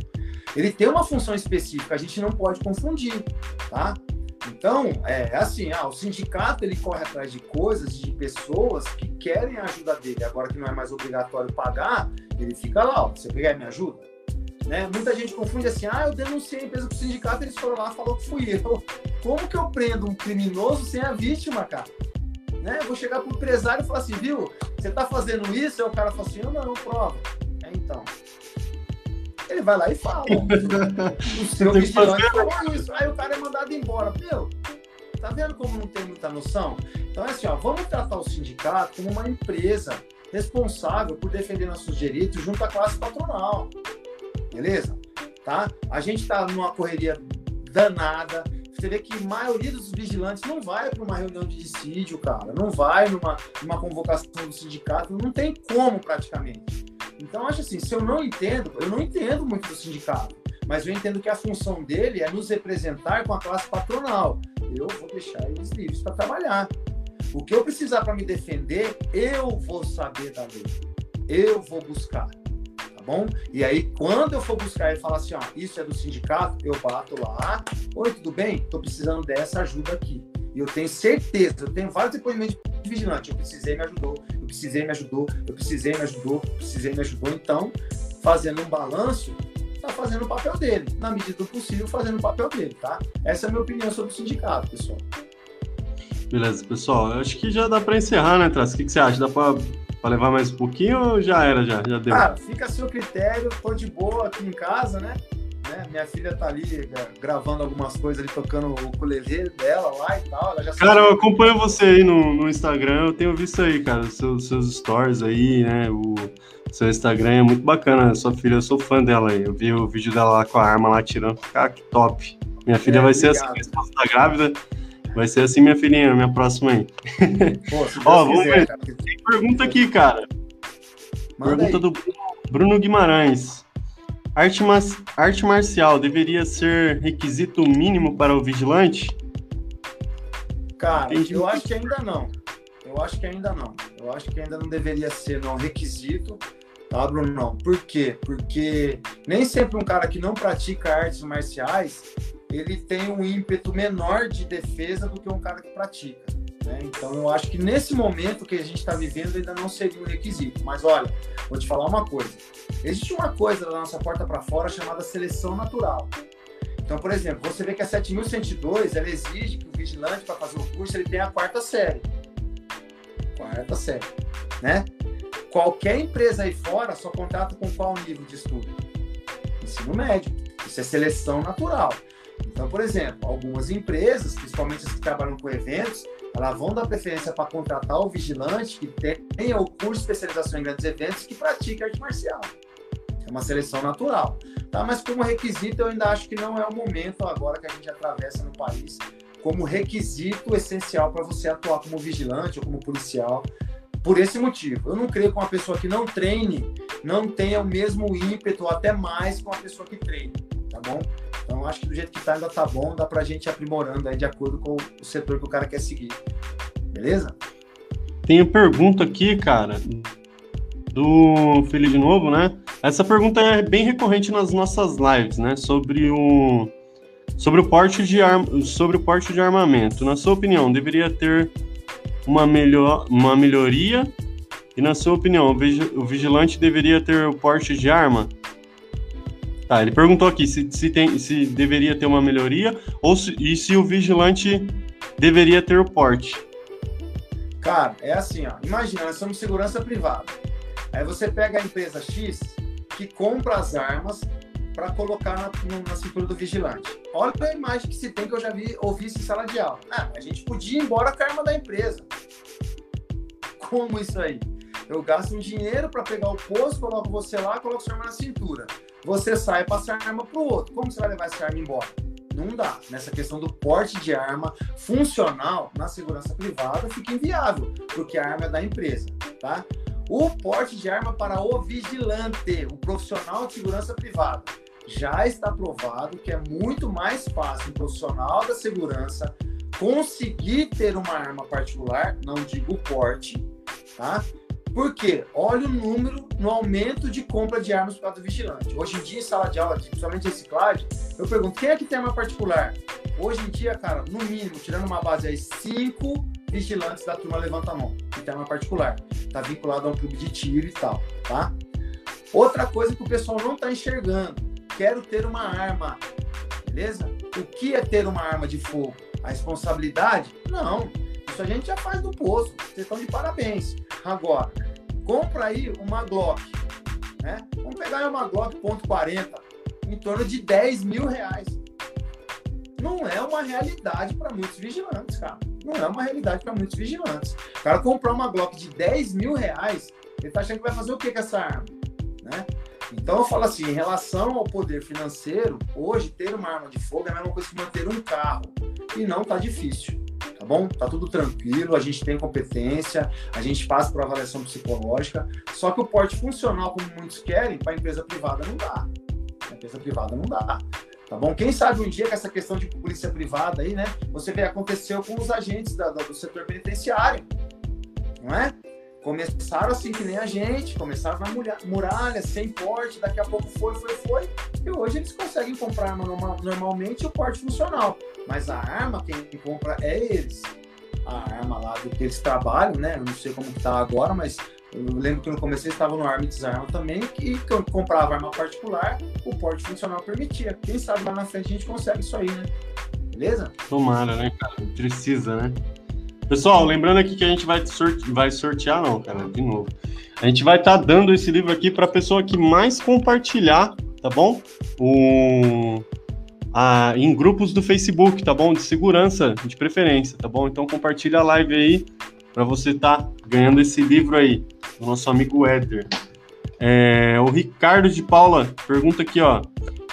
Ele tem uma função específica, a gente não pode confundir, tá? Então, é assim, ah, o sindicato ele corre atrás de coisas, de pessoas que querem a ajuda dele. Agora que não é mais obrigatório pagar, ele fica lá, ó, você pegar me ajuda? Né? Muita gente confunde assim, ah, eu denunciei a empresa pro sindicato, eles foram lá falou que fui eu. Como que eu prendo um criminoso sem a vítima, cara? Né? Eu vou chegar pro empresário e falar assim, viu, você tá fazendo isso? Aí o cara fala assim, eu não, prova. É, então. Ele vai lá e fala. o seu vigilante falou isso. Aí o cara é mandado embora. Meu, tá vendo como não tem muita noção? Então é assim, ó, vamos tratar o sindicato como uma empresa responsável por defender nossos direitos junto à classe patronal beleza? Tá? A gente está numa correria danada, você vê que a maioria dos vigilantes não vai para uma reunião de dissídio, cara, não vai numa, numa convocação do sindicato, não tem como praticamente. Então, acho assim, se eu não entendo, eu não entendo muito do sindicato, mas eu entendo que a função dele é nos representar com a classe patronal. Eu vou deixar eles livres para trabalhar. O que eu precisar para me defender, eu vou saber da lei. Eu vou buscar bom? E aí, quando eu for buscar e falar assim, ó, isso é do sindicato, eu bato lá, oi, tudo bem? Estou precisando dessa ajuda aqui. E eu tenho certeza, eu tenho vários depoimentos de vigilante, eu precisei, me ajudou, eu precisei, me ajudou, eu precisei, me ajudou, eu precisei, me ajudou. Então, fazendo um balanço, tá fazendo o papel dele, na medida do possível, fazendo o papel dele, tá? Essa é a minha opinião sobre o sindicato, pessoal. Beleza, pessoal. Eu acho que já dá para encerrar, né, Traz? O que, que você acha? Dá para Pra levar mais um pouquinho ou já era, já? Já deu? Ah, fica a seu critério, tô de boa aqui em casa, né? né? Minha filha tá ali gravando algumas coisas ali, tocando o ukulele dela lá e tal. cara, eu acompanho você aí no, no Instagram, eu tenho visto aí, cara, seus, seus stories aí, né? O seu Instagram é muito bacana, sua filha, eu sou fã dela aí. Eu vi o vídeo dela lá com a arma lá tirando. Cara, que top. Minha filha é, vai obrigado. ser assim, tá grávida. Vai ser assim, minha filhinha, minha próxima aí. Pô, Ó, vamos quiser, ver. Cara. Tem pergunta aqui, cara. Manda pergunta aí. do Bruno Guimarães. Arte, mar... Arte marcial deveria ser requisito mínimo para o vigilante? Cara, Entendi. eu acho que ainda não. Eu acho que ainda não. Eu acho que ainda não deveria ser não requisito, tá, Bruno? Não. Por quê? Porque nem sempre um cara que não pratica artes marciais ele tem um ímpeto menor de defesa do que um cara que pratica. Né? Então, eu acho que nesse momento que a gente está vivendo ainda não seria um requisito. Mas olha, vou te falar uma coisa: existe uma coisa da nossa porta para fora chamada seleção natural. Então, por exemplo, você vê que a 7102 ela exige que o vigilante, para fazer o curso, ele tenha a quarta série. Quarta série, né? Qualquer empresa aí fora só contrata com qual nível de estudo? Ensino médio. Isso é seleção natural. Então, por exemplo, algumas empresas, principalmente as que trabalham com eventos, elas vão dar preferência para contratar o vigilante que tenha o curso de especialização em grandes eventos que pratique arte marcial. É uma seleção natural. Tá? Mas como requisito, eu ainda acho que não é o momento agora que a gente atravessa no país como requisito essencial para você atuar como vigilante ou como policial. Por esse motivo, eu não creio que uma pessoa que não treine não tenha o mesmo ímpeto, ou até mais, com uma pessoa que treine, tá bom? Então, acho que do jeito que tá, ainda tá bom, dá pra gente ir aprimorando aí de acordo com o setor que o cara quer seguir. Beleza? A pergunta aqui, cara, do Filho de Novo, né? Essa pergunta é bem recorrente nas nossas lives, né? Sobre o sobre o porte de arma, sobre o porte de armamento. Na sua opinião, deveria ter uma melhor uma melhoria? E na sua opinião, o vigilante deveria ter o porte de arma? Tá, ele perguntou aqui se, se, tem, se deveria ter uma melhoria ou se, e se o vigilante deveria ter o porte. Cara, é assim, ó. Imagina, nós somos segurança privada. Aí você pega a empresa X que compra as armas para colocar na, na, cintura do vigilante. Olha a imagem que se tem que eu já vi, ouvi isso em sala de aula. Ah, a gente podia ir embora com a arma da empresa. Como isso aí? Eu gasto um dinheiro para pegar o posto, coloco você lá, coloco sua arma na cintura você sai e passa a arma para o outro. Como você vai levar essa arma embora? Não dá. Nessa questão do porte de arma funcional na segurança privada fica inviável, porque a arma é da empresa, tá? O porte de arma para o vigilante, o profissional de segurança privada, já está provado que é muito mais fácil um profissional da segurança conseguir ter uma arma particular, não digo porte, tá? Por quê? Olha o número no aumento de compra de armas para o vigilante. Hoje em dia, em sala de aula, principalmente reciclagem, eu pergunto, quem é que tem arma particular? Hoje em dia, cara, no mínimo, tirando uma base aí, cinco vigilantes da turma levanta a mão, que tem arma particular. Está vinculado a um clube de tiro e tal, tá? Outra coisa que o pessoal não está enxergando, quero ter uma arma, beleza? O que é ter uma arma de fogo? A responsabilidade? Não. Isso a gente já faz no posto. Vocês estão de parabéns. Agora, compra aí uma Glock, né? Vamos pegar aí uma Glock ponto .40, em torno de 10 mil reais. Não é uma realidade para muitos vigilantes, cara. Não é uma realidade para muitos vigilantes. O cara comprar uma Glock de 10 mil reais, ele tá achando que vai fazer o que com essa arma, né? Então eu falo assim, em relação ao poder financeiro, hoje ter uma arma de fogo é a mesma coisa que manter um carro. e não tá difícil. Tá bom? Tá tudo tranquilo, a gente tem competência, a gente passa por avaliação psicológica. Só que o porte funcional, como muitos querem, para empresa privada não dá. A empresa privada não dá. Tá bom? Quem sabe um dia que essa questão de polícia privada aí, né? Você vê, aconteceu com os agentes da, do setor penitenciário. Não é? Começaram assim que nem a gente, começaram na muralha, sem porte, daqui a pouco foi, foi, foi. E hoje eles conseguem comprar normalmente e o porte funcional. Mas a arma, quem compra é eles. A arma lá do que eles trabalham, né? Eu não sei como que tá agora, mas eu lembro que no começo eles estavam no Arma Desarma também, que comprava arma particular, o porte funcional permitia. Quem sabe lá na frente a gente consegue isso aí, né? Beleza? Tomara, né, cara? Precisa, né? Pessoal, lembrando aqui que a gente vai, sorte... vai sortear, não, cara, de novo. A gente vai estar tá dando esse livro aqui para a pessoa que mais compartilhar, tá bom? O... Ah, em grupos do Facebook, tá bom? De segurança, de preferência, tá bom? Então compartilha a live aí para você estar tá ganhando esse livro aí, do nosso amigo Éder. É, o Ricardo de Paula pergunta aqui, ó.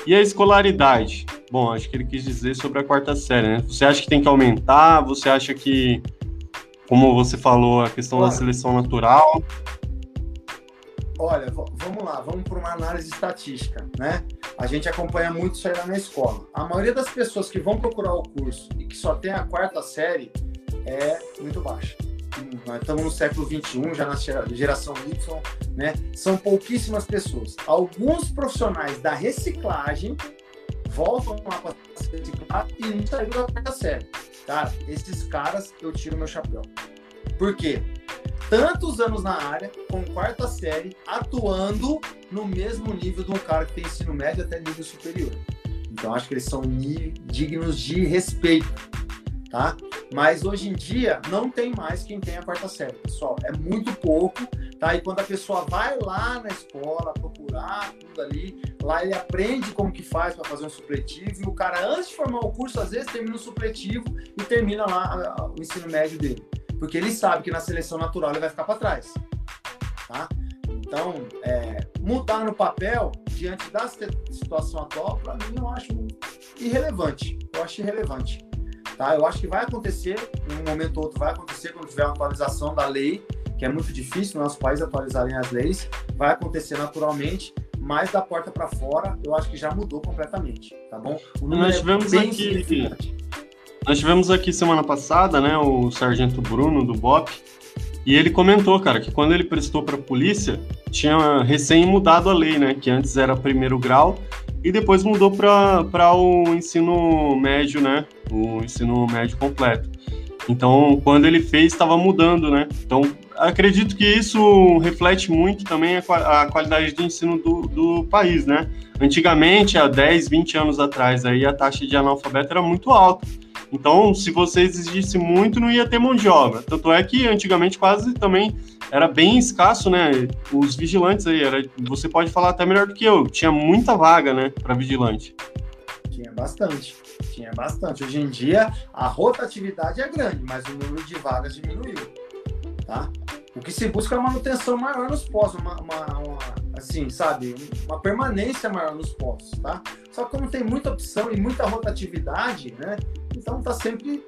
E a escolaridade? Bom, acho que ele quis dizer sobre a quarta série, né? Você acha que tem que aumentar? Você acha que como você falou, a questão Olha, da seleção natural. Olha, vamos lá, vamos para uma análise estatística, né? A gente acompanha muito isso aí lá na escola. A maioria das pessoas que vão procurar o curso e que só tem a quarta série é muito baixa. Nós estamos no século 21, já na geração Y, né? São pouquíssimas pessoas. Alguns profissionais da reciclagem voltam lá para reciclar e não saíram da quarta série. Cara, esses caras eu tiro meu chapéu. Por quê? Tantos anos na área, com quarta série, atuando no mesmo nível de um cara que tem ensino médio até nível superior. Então acho que eles são dignos de respeito, tá? Mas hoje em dia não tem mais quem tem a quarta série, pessoal. É muito pouco, tá? E quando a pessoa vai lá na escola procurar tudo ali, lá ele aprende como que faz para fazer um supletivo e o cara antes de formar o curso às vezes termina o supletivo e termina lá o ensino médio dele, porque ele sabe que na seleção natural ele vai ficar para trás, tá? Então, é, mudar no papel diante da situação atual, para mim eu acho irrelevante. Eu acho irrelevante. Tá? Eu acho que vai acontecer, em um momento ou outro vai acontecer quando tiver uma atualização da lei, que é muito difícil no nosso país atualizarem as leis, vai acontecer naturalmente, mas da porta para fora eu acho que já mudou completamente, tá bom? nós é tivemos é aqui nós tivemos aqui semana passada, né, o sargento Bruno do BOP, e ele comentou, cara, que quando ele prestou para a polícia, tinha recém mudado a lei, né, que antes era primeiro grau e depois mudou para o ensino médio, né? O ensino médio completo. Então, quando ele fez, estava mudando, né? Então, acredito que isso reflete muito também a, qualidade de ensino do, do, país, né? Antigamente, há 10, 20 anos atrás, aí a taxa de analfabeto era muito alta. Então, se você exigisse muito, não ia ter mão de obra. Tanto é que antigamente quase também era bem escasso, né? Os vigilantes aí, era, você pode falar até melhor do que eu. Tinha muita vaga, né, para vigilante. Tinha bastante, tinha bastante. Hoje em dia a rotatividade é grande, mas o número de vagas diminuiu, tá? O que se busca é uma manutenção maior nos postos, uma, uma, uma, assim, sabe, uma permanência maior nos postos, tá? Só que como tem muita opção e muita rotatividade, né? Então tá sempre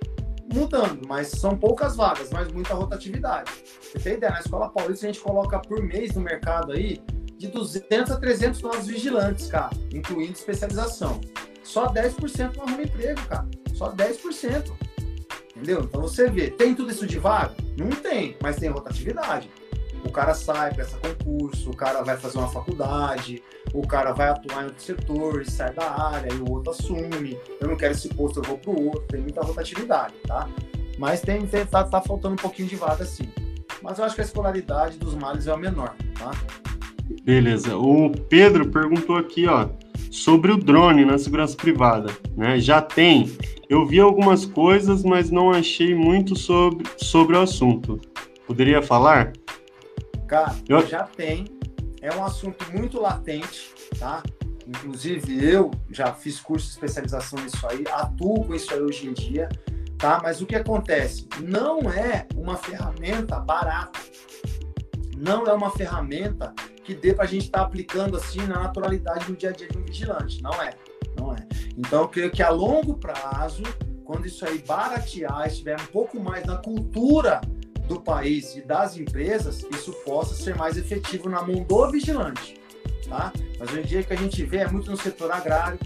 mudando, mas são poucas vagas, mas muita rotatividade. Você tem ideia? Na Escola Paulista a gente coloca por mês no mercado aí de 200 a 300 novos vigilantes, cara, incluindo especialização. Só 10% não arruma emprego, cara. Só 10%. Entendeu? Então você vê, tem tudo isso de vaga? Não tem, mas tem rotatividade. O cara sai, presta concurso, o cara vai fazer uma faculdade, o cara vai atuar em outro setor, e sai da área, e o outro assume. Eu não quero esse posto, eu vou pro outro. Tem muita rotatividade, tá? Mas tem, tem tá, tá faltando um pouquinho de vaga, sim. Mas eu acho que a escolaridade dos males é o menor, tá? Beleza. O Pedro perguntou aqui, ó, sobre o drone na segurança privada, né? Já tem. Eu vi algumas coisas, mas não achei muito sobre, sobre o assunto. Poderia falar? Cara, eu... já tem é um assunto muito latente, tá? Inclusive eu já fiz curso de especialização nisso aí, atuo com isso aí hoje em dia, tá? Mas o que acontece? Não é uma ferramenta barata. Não é uma ferramenta que dê para a gente estar tá aplicando assim na naturalidade do dia a dia de um vigilante. Não é. Não é. Então eu creio que a longo prazo quando isso aí baratear, estiver um pouco mais na cultura do país e das empresas, isso possa ser mais efetivo na mão do vigilante, tá? Mas hoje em dia que a gente vê é muito no setor agrário,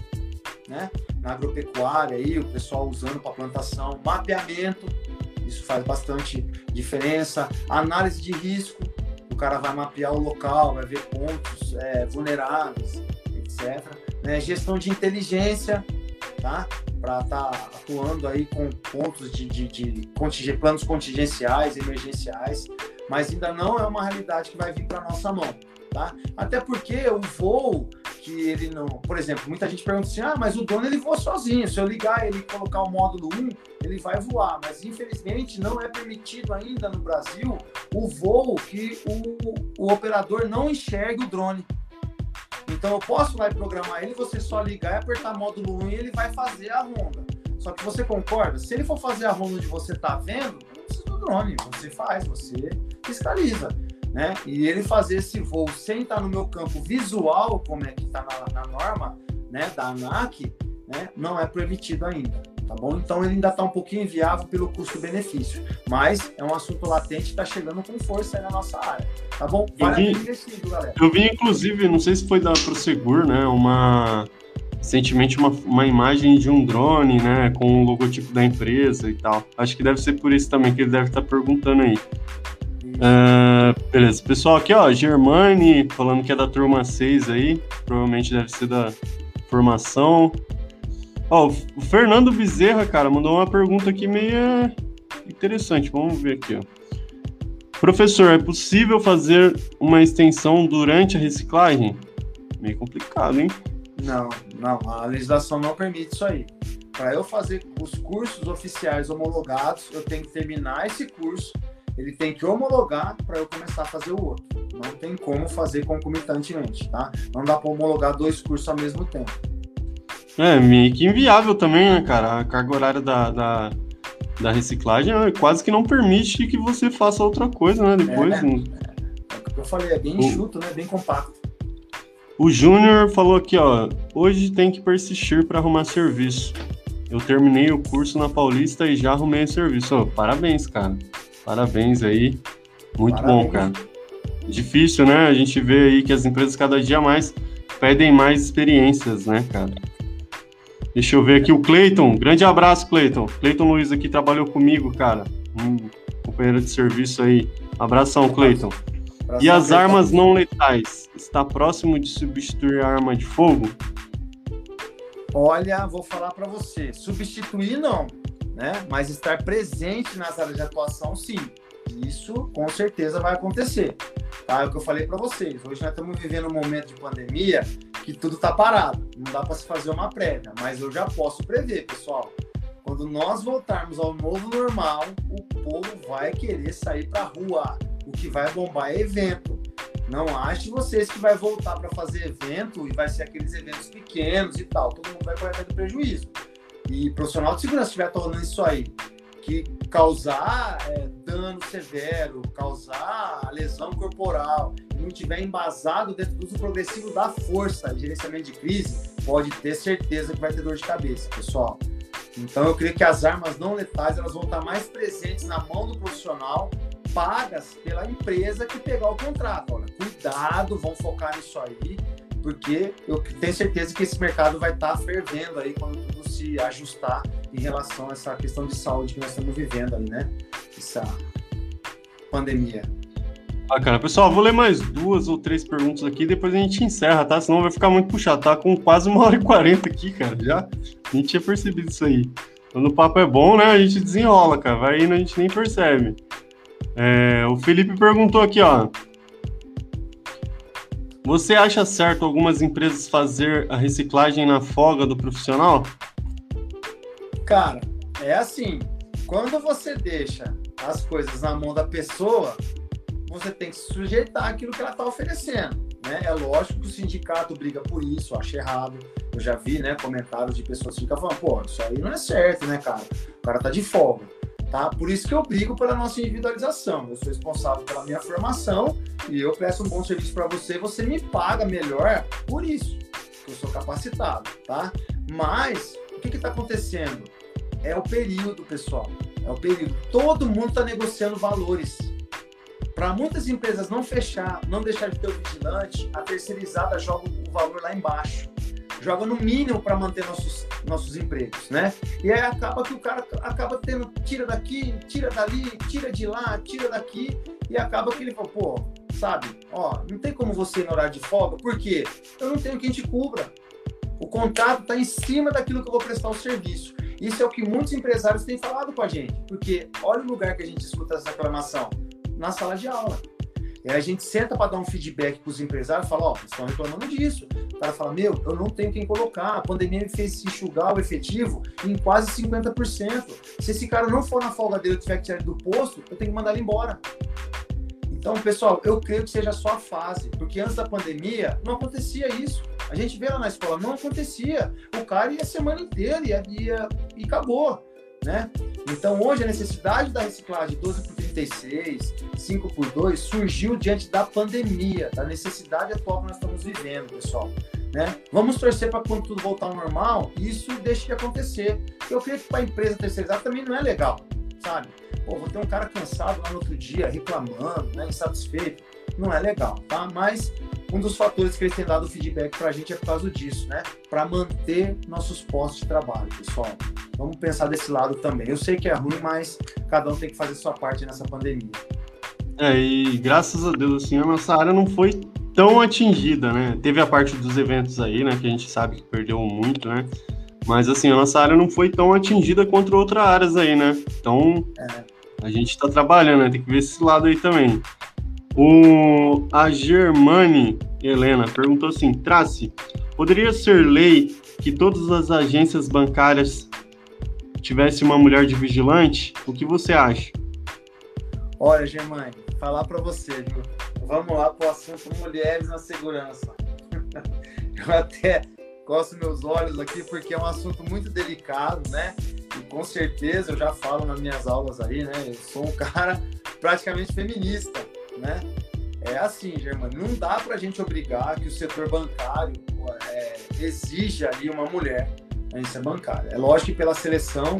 né? Na agropecuária aí, o pessoal usando para plantação, mapeamento, isso faz bastante diferença, análise de risco, cara vai mapear o local, vai ver pontos é, vulneráveis, etc. Né? Gestão de inteligência, tá? Para estar tá atuando aí com pontos de, de, de planos contingenciais, emergenciais, mas ainda não é uma realidade que vai vir para nossa mão, tá? Até porque o voo que ele não, por exemplo, muita gente pergunta assim: "Ah, mas o dono ele voa sozinho, se eu ligar ele e colocar o módulo 1, ele vai voar", mas infelizmente não é permitido ainda no Brasil o voo que o, o operador não enxergue o drone. Então eu posso lá e programar ele, você só ligar e apertar módulo 1 e ele vai fazer a ronda. Só que você concorda? Se ele for fazer a ronda onde você está vendo, não precisa do drone, você faz, você fiscaliza. Né? E ele fazer esse voo sem estar no meu campo visual, como é que está na, na, norma né, da ANAC, né, não é permitido ainda tá bom? Então ele ainda está um pouquinho inviável pelo custo-benefício, mas é um assunto latente que está chegando com força aí na nossa área, tá bom? Vale eu vi, galera. Eu vi, inclusive, não sei se foi da Prosegur, né, uma recentemente uma, uma imagem de um drone, né, com o logotipo da empresa e tal. Acho que deve ser por isso também que ele deve estar tá perguntando aí. Uh, beleza, pessoal, aqui ó, Germani falando que é da turma 6 aí, provavelmente deve ser da formação. Ó, o Fernando Bezerra, cara, mandou uma pergunta aqui meio interessante. Vamos ver aqui, ó. Professor, é possível fazer uma extensão durante a reciclagem? Meio complicado, hein? Não, não, a legislação não permite isso aí. Para eu fazer os cursos oficiais homologados, eu tenho que terminar esse curso, ele tem que homologar para eu começar a fazer o outro. Não tem como fazer concomitantemente, tá? Não dá para homologar dois cursos ao mesmo tempo. É, meio que inviável também, né, cara? A carga horária da, da, da reciclagem quase que não permite que você faça outra coisa, né? Depois. É, né? é, é o que eu falei, é bem o... enxuto, né? Bem compacto. O Júnior falou aqui, ó. Hoje tem que persistir para arrumar serviço. Eu terminei o curso na Paulista e já arrumei o serviço. Oh, parabéns, cara. Parabéns aí. Muito parabéns. bom, cara. Difícil, né? A gente vê aí que as empresas cada dia mais pedem mais experiências, né, cara? Deixa eu ver aqui o Cleiton. Grande abraço, Cleiton. Cleiton Luiz aqui trabalhou comigo, cara. Um companheiro de serviço aí. Abração, Cleiton. E as armas não letais? Está próximo de substituir a arma de fogo? Olha, vou falar para você. Substituir não, né? Mas estar presente nas áreas de atuação, sim. Isso com certeza vai acontecer. Tá? É o que eu falei para vocês. Hoje nós estamos vivendo um momento de pandemia que tudo está parado. Não dá para se fazer uma prévia, mas eu já posso prever, pessoal. Quando nós voltarmos ao novo normal, o povo vai querer sair para rua. O que vai bombar é evento. Não ache vocês que vai voltar para fazer evento e vai ser aqueles eventos pequenos e tal. Todo mundo vai correr do prejuízo. E profissional de segurança estiver tornando isso aí, que causar é, dano severo, causar lesão corporal, e não tiver embasado dentro do uso progressivo da força, gerenciamento de crise, pode ter certeza que vai ter dor de cabeça, pessoal. Então eu creio que as armas não letais elas vão estar mais presentes na mão do profissional, pagas pela empresa que pegar o contrato. Olha, cuidado, vão focar nisso aí, porque eu tenho certeza que esse mercado vai estar fervendo aí quando tudo se ajustar em relação a essa questão de saúde que nós estamos vivendo aí, né? Essa pandemia. Bacana. Pessoal, vou ler mais duas ou três perguntas aqui, depois a gente encerra, tá? Senão vai ficar muito puxado. Tá com quase uma hora e quarenta aqui, cara. Já a gente tinha percebido isso aí. Quando o papo é bom, né? A gente desenrola, cara. Vai indo, a gente nem percebe. É, o Felipe perguntou aqui, ó. Você acha certo algumas empresas fazer a reciclagem na folga do profissional? Cara, é assim, quando você deixa as coisas na mão da pessoa, você tem que sujeitar aquilo que ela está oferecendo. Né? É lógico que o sindicato briga por isso, acha errado. Eu já vi né, comentários de pessoas que ficam falando, pô, isso aí não é certo, né, cara? O cara tá de folga. Tá? Por isso que eu brigo pela nossa individualização. Eu sou responsável pela minha formação e eu presto um bom serviço para você, você me paga melhor por isso. Eu sou capacitado, tá? Mas o que está acontecendo? é o período, pessoal. É o período. Todo mundo está negociando valores. Para muitas empresas não fechar, não deixar de ter o vigilante, a terceirizada joga o valor lá embaixo. Joga no mínimo para manter nossos, nossos empregos, né? E aí acaba que o cara acaba tendo, tira daqui, tira dali, tira de lá, tira daqui, e acaba que ele fala, pô, sabe, ó, não tem como você ir no horário de folga, por quê? Eu não tenho quem te cubra. O contrato está em cima daquilo que eu vou prestar o serviço. Isso é o que muitos empresários têm falado com a gente, porque olha o lugar que a gente escuta essa reclamação, na sala de aula. E a gente senta para dar um feedback para os empresários e fala, ó, oh, estão reclamando disso. Cara fala, meu, eu não tenho quem colocar, a pandemia me fez enxugar o efetivo em quase 50%. Se esse cara não for na folga dele e tiver que tirar do posto, eu tenho que mandar ele embora. Então, pessoal, eu creio que seja só a fase, porque antes da pandemia não acontecia isso. A gente vê lá na escola, não acontecia. O cara ia a semana inteira ia, ia, e acabou. Né? Então, hoje, a necessidade da reciclagem 12 por 36, 5 por 2 surgiu diante da pandemia, da necessidade atual que nós estamos vivendo, pessoal. Né? Vamos torcer para quando tudo voltar ao normal, isso deixe de acontecer. Eu creio que para a empresa terceirizada também não é legal, sabe? Pô, vou ter um cara cansado lá no outro dia, reclamando, né, insatisfeito. Não é legal, tá? Mas um dos fatores que eles têm dado feedback para a gente é por causa disso, né? Para manter nossos postos de trabalho, pessoal. Vamos pensar desse lado também. Eu sei que é ruim, mas cada um tem que fazer sua parte nessa pandemia. É, e graças a Deus, assim, a nossa área não foi tão atingida, né? Teve a parte dos eventos aí, né? Que a gente sabe que perdeu muito, né? Mas, assim, a nossa área não foi tão atingida contra outras áreas aí, né? Então, é a gente está trabalhando, né? Tem que ver esse lado aí também. O, a Germane Helena perguntou assim: Trace, poderia ser lei que todas as agências bancárias tivessem uma mulher de vigilante? O que você acha? Olha, Germane, falar para você, viu? Vamos lá para o assunto mulheres na segurança. Eu até coço meus olhos aqui porque é um assunto muito delicado, né? E com certeza eu já falo nas minhas aulas aí, né? Eu sou um cara praticamente feminista, né? É assim, Germano, não dá para a gente obrigar que o setor bancário é, exija ali uma mulher na agência bancária. É lógico que pela seleção,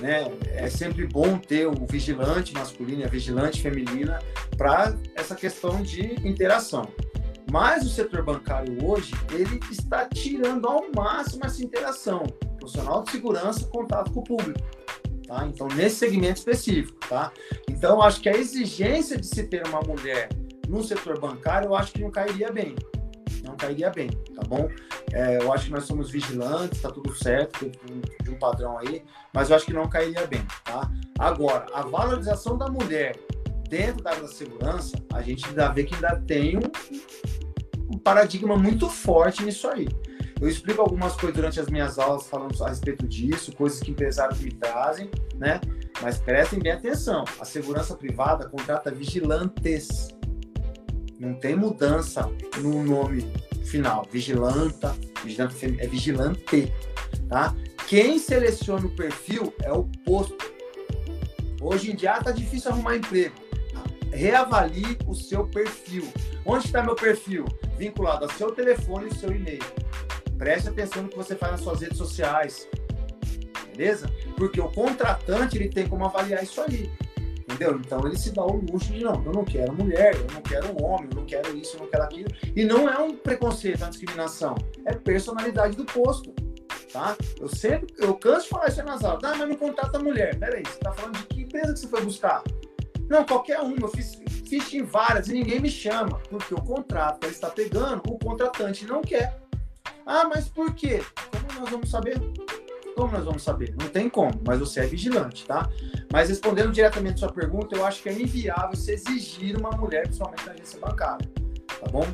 né, é sempre bom ter o vigilante masculino e a vigilante feminina para essa questão de interação. Mas o setor bancário hoje, ele está tirando ao máximo essa interação profissional de segurança, contato com o público. Tá? Então, nesse segmento específico. Tá? Então, acho que a exigência de se ter uma mulher no setor bancário, eu acho que não cairia bem. Não cairia bem, tá bom? É, eu acho que nós somos vigilantes, tá tudo certo, de um padrão aí, mas eu acho que não cairia bem, tá? Agora, a valorização da mulher dentro da área da segurança, a gente ainda vê que ainda tem um, um paradigma muito forte nisso aí. Eu explico algumas coisas durante as minhas aulas falando a respeito disso, coisas que empresários me trazem, né? Mas prestem bem atenção. A segurança privada contrata vigilantes. Não tem mudança no nome final. Vigilanta, vigilante é vigilante, tá? Quem seleciona o perfil é o posto. Hoje em dia tá difícil arrumar emprego. Reavalie o seu perfil. Onde está meu perfil? Vinculado ao seu telefone e seu e-mail. Preste atenção no que você faz nas suas redes sociais. Beleza? Porque o contratante ele tem como avaliar isso aí. Entendeu? Então ele se dá o luxo de não, eu não quero mulher, eu não quero um homem, eu não quero isso, eu não quero aquilo. E não é um preconceito, é uma discriminação. É personalidade do posto. Tá? Eu sempre, eu canso de falar isso nas aulas. Ah, mas não contrata mulher. Peraí, você tá falando de que empresa que você foi buscar? Não, qualquer uma. Eu fiz, fiz em várias e ninguém me chama. Porque o contrato que ele está pegando, o contratante não quer. Ah, mas por quê? Como nós vamos saber? Como nós vamos saber? Não tem como, mas você é vigilante, tá? Mas respondendo diretamente a sua pergunta, eu acho que é inviável se exigir uma mulher, principalmente na agência bancária, tá bom?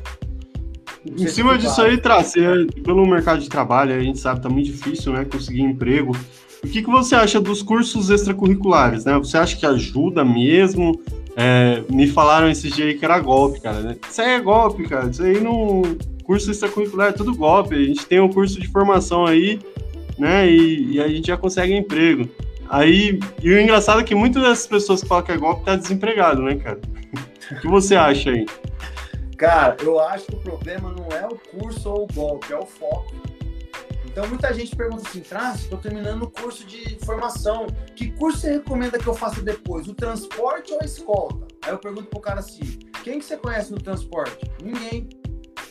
Em cima disso aí, trazer pelo mercado de trabalho, a gente sabe que tá muito difícil, né, conseguir emprego. O que, que você acha dos cursos extracurriculares, né? Você acha que ajuda mesmo? É, me falaram esses dias aí que era golpe, cara. Né? Isso aí é golpe, cara. Isso aí não, curso extracurricular é tudo golpe. A gente tem um curso de formação aí, né? E, e a gente já consegue emprego. Aí, e o engraçado é que muitas das pessoas que falam que é golpe tá desempregado, né, cara? o que você acha aí? Cara, eu acho que o problema não é o curso ou o golpe, é o foco. Então muita gente pergunta assim, Traz, estou terminando o curso de formação. Que curso você recomenda que eu faça depois? O transporte ou a escolta? Aí eu pergunto pro cara assim, quem que você conhece no transporte? Ninguém.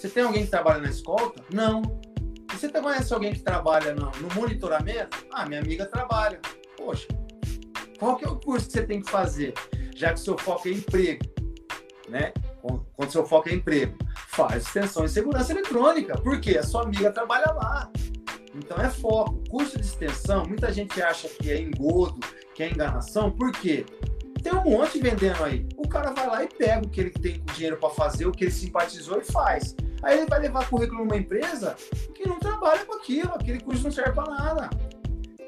Você tem alguém que trabalha na escolta? Não. E você conhece alguém que trabalha no, no monitoramento? Ah, minha amiga trabalha. Poxa, qual que é o curso que você tem que fazer? Já que seu foco é emprego, né? Quando seu foco é emprego, faz extensão em segurança eletrônica. Por quê? A sua amiga trabalha lá. Então é foco. Curso de extensão, muita gente acha que é engodo, que é enganação. Por quê? Tem um monte vendendo aí. O cara vai lá e pega o que ele tem dinheiro para fazer, o que ele simpatizou e faz. Aí ele vai levar currículo numa empresa que não trabalha com aquilo, aquele curso não serve para nada.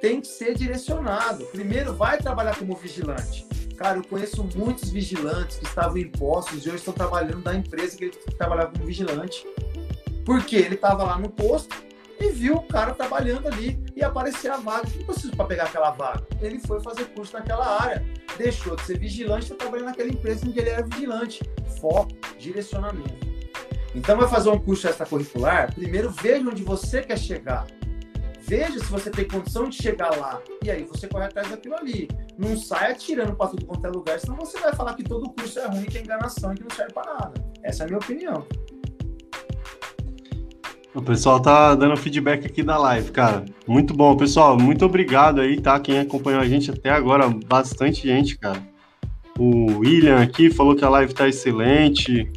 Tem que ser direcionado. Primeiro, vai trabalhar como vigilante. Cara, eu conheço muitos vigilantes que estavam em postos e hoje estão trabalhando da empresa que ele trabalhava como vigilante. Porque ele estava lá no posto, e viu o cara trabalhando ali e aparecer a vaga. Não precisa para pegar aquela vaga. Ele foi fazer curso naquela área, deixou de ser vigilante, está trabalhando naquela empresa em que ele era vigilante. Foco, direcionamento. Então, vai fazer um curso extracurricular, primeiro veja onde você quer chegar. Veja se você tem condição de chegar lá. E aí você corre atrás daquilo ali. Não saia tirando para tudo quanto é lugar, senão você vai falar que todo curso é ruim, que é enganação e que não serve para nada. Essa é a minha opinião. O pessoal tá dando feedback aqui da live, cara. Muito bom, pessoal. Muito obrigado aí, tá? Quem acompanhou a gente até agora, bastante gente, cara. O William aqui falou que a live tá excelente.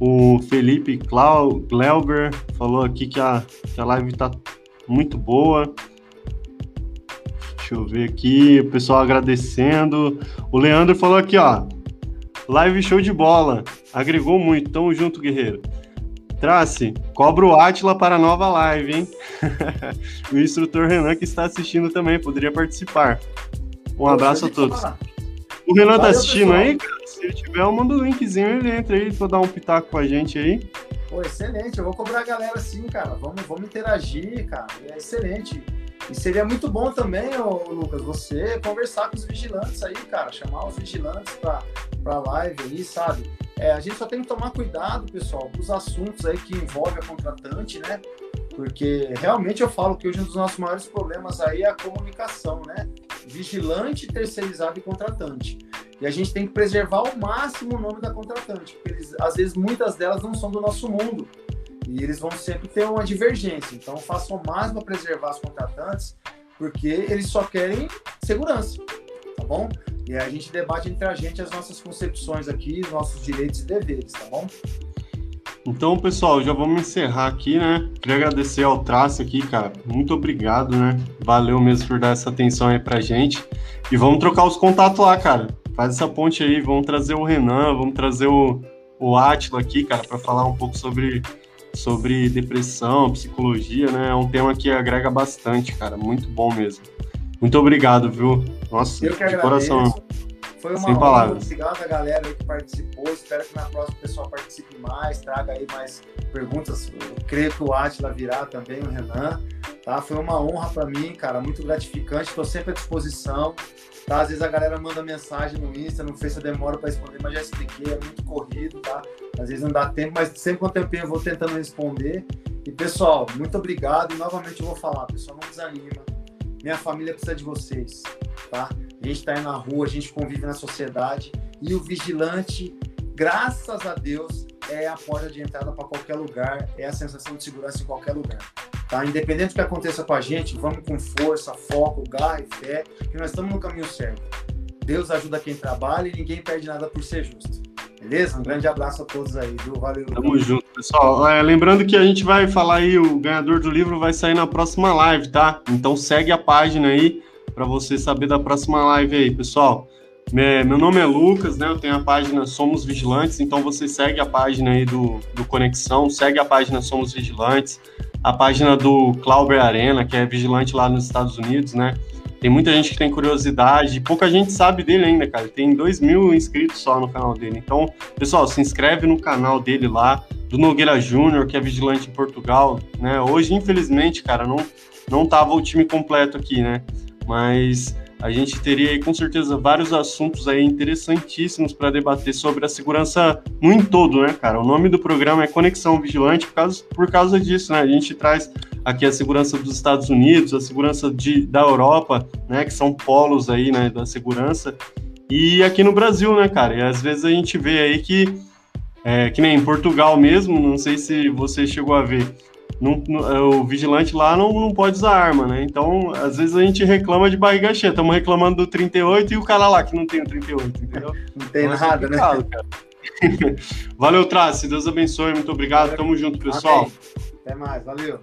O Felipe Clau, Glauber falou aqui que a, que a live tá muito boa. Deixa eu ver aqui, o pessoal agradecendo. O Leandro falou aqui, ó. Live show de bola. Agregou muito. Tamo junto, guerreiro. Trace, cobra o Atila para a nova live, hein? o instrutor Renan que está assistindo também poderia participar. Um abraço a todos. O Renan tá assistindo aí, cara? Se ele tiver, eu mando o linkzinho, ele entra aí pra dar um pitaco com a gente aí. Pô, excelente. Eu vou cobrar a galera sim, cara. Vamos, vamos interagir, cara. É excelente. E seria muito bom também, ô, Lucas, você conversar com os vigilantes aí, cara. Chamar os vigilantes pra, pra live aí, sabe? É, a gente só tem que tomar cuidado, pessoal, com os assuntos aí que envolvem a contratante, né? Porque realmente eu falo que hoje um dos nossos maiores problemas aí é a comunicação, né? Vigilante, terceirizado e contratante. E a gente tem que preservar ao máximo o nome da contratante, porque eles, às vezes muitas delas não são do nosso mundo. E eles vão sempre ter uma divergência. Então façam o máximo para preservar os contratantes, porque eles só querem segurança, tá bom? E a gente debate entre a gente as nossas concepções aqui, os nossos direitos e deveres, tá bom? Então, pessoal, já vamos encerrar aqui, né? Queria agradecer ao Traço aqui, cara. Muito obrigado, né? Valeu mesmo por dar essa atenção aí pra gente. E vamos trocar os contatos lá, cara. Faz essa ponte aí, vamos trazer o Renan, vamos trazer o, o Atila aqui, cara, para falar um pouco sobre, sobre depressão, psicologia, né? É um tema que agrega bastante, cara. Muito bom mesmo. Muito obrigado, viu? Nossa, Eu que de agradeço. coração. Foi uma Sem honra, palavras. obrigado a galera aí que participou. Espero que na próxima o pessoal participe mais, traga aí mais perguntas. Eu creio que o Atila virá também, o Renan. Tá? Foi uma honra para mim, cara, muito gratificante. Estou sempre à disposição. Tá? Às vezes a galera manda mensagem no Insta, no Face eu demoro para responder, mas já expliquei, é muito corrido, tá? Às vezes não dá tempo, mas sempre com o tempinho eu vou tentando responder. E pessoal, muito obrigado. E novamente eu vou falar, pessoal, não desanima. Minha família precisa de vocês, tá? A gente está aí na rua, a gente convive na sociedade e o vigilante, graças a Deus, é a porta de entrada para qualquer lugar, é a sensação de segurança em qualquer lugar. Tá? Independente do que aconteça com a gente, vamos com força, foco, garra e fé, que nós estamos no caminho certo. Deus ajuda quem trabalha e ninguém perde nada por ser justo. Beleza? Um grande abraço a todos aí, viu? Valeu. Tamo junto, pessoal. É, lembrando que a gente vai falar aí, o ganhador do livro vai sair na próxima live, tá? Então segue a página aí para você saber da próxima live aí, pessoal. Meu nome é Lucas, né? Eu tenho a página Somos Vigilantes, então você segue a página aí do, do Conexão, segue a página Somos Vigilantes, a página do Clauber Arena, que é vigilante lá nos Estados Unidos, né? Tem muita gente que tem curiosidade, pouca gente sabe dele ainda, cara. Tem 2 mil inscritos só no canal dele. Então, pessoal, se inscreve no canal dele lá, do Nogueira Júnior, que é vigilante em Portugal, né? Hoje, infelizmente, cara, não, não tava o time completo aqui, né? Mas a gente teria aí, com certeza vários assuntos aí interessantíssimos para debater sobre a segurança no em todo, né, cara? O nome do programa é Conexão Vigilante por causa, por causa disso, né? A gente traz aqui a segurança dos Estados Unidos, a segurança de, da Europa, né, que são polos aí, né, da segurança, e aqui no Brasil, né, cara, e às vezes a gente vê aí que, é, que nem em Portugal mesmo, não sei se você chegou a ver, não, não, é, o vigilante lá não, não pode usar arma, né? Então, às vezes a gente reclama de barriga cheia. Estamos reclamando do 38 e o cara lá que não tem o 38, entendeu? Não tem nada, né? Cara. Valeu, Trace. Deus abençoe. Muito obrigado. Tamo junto, pessoal. Até mais. Valeu.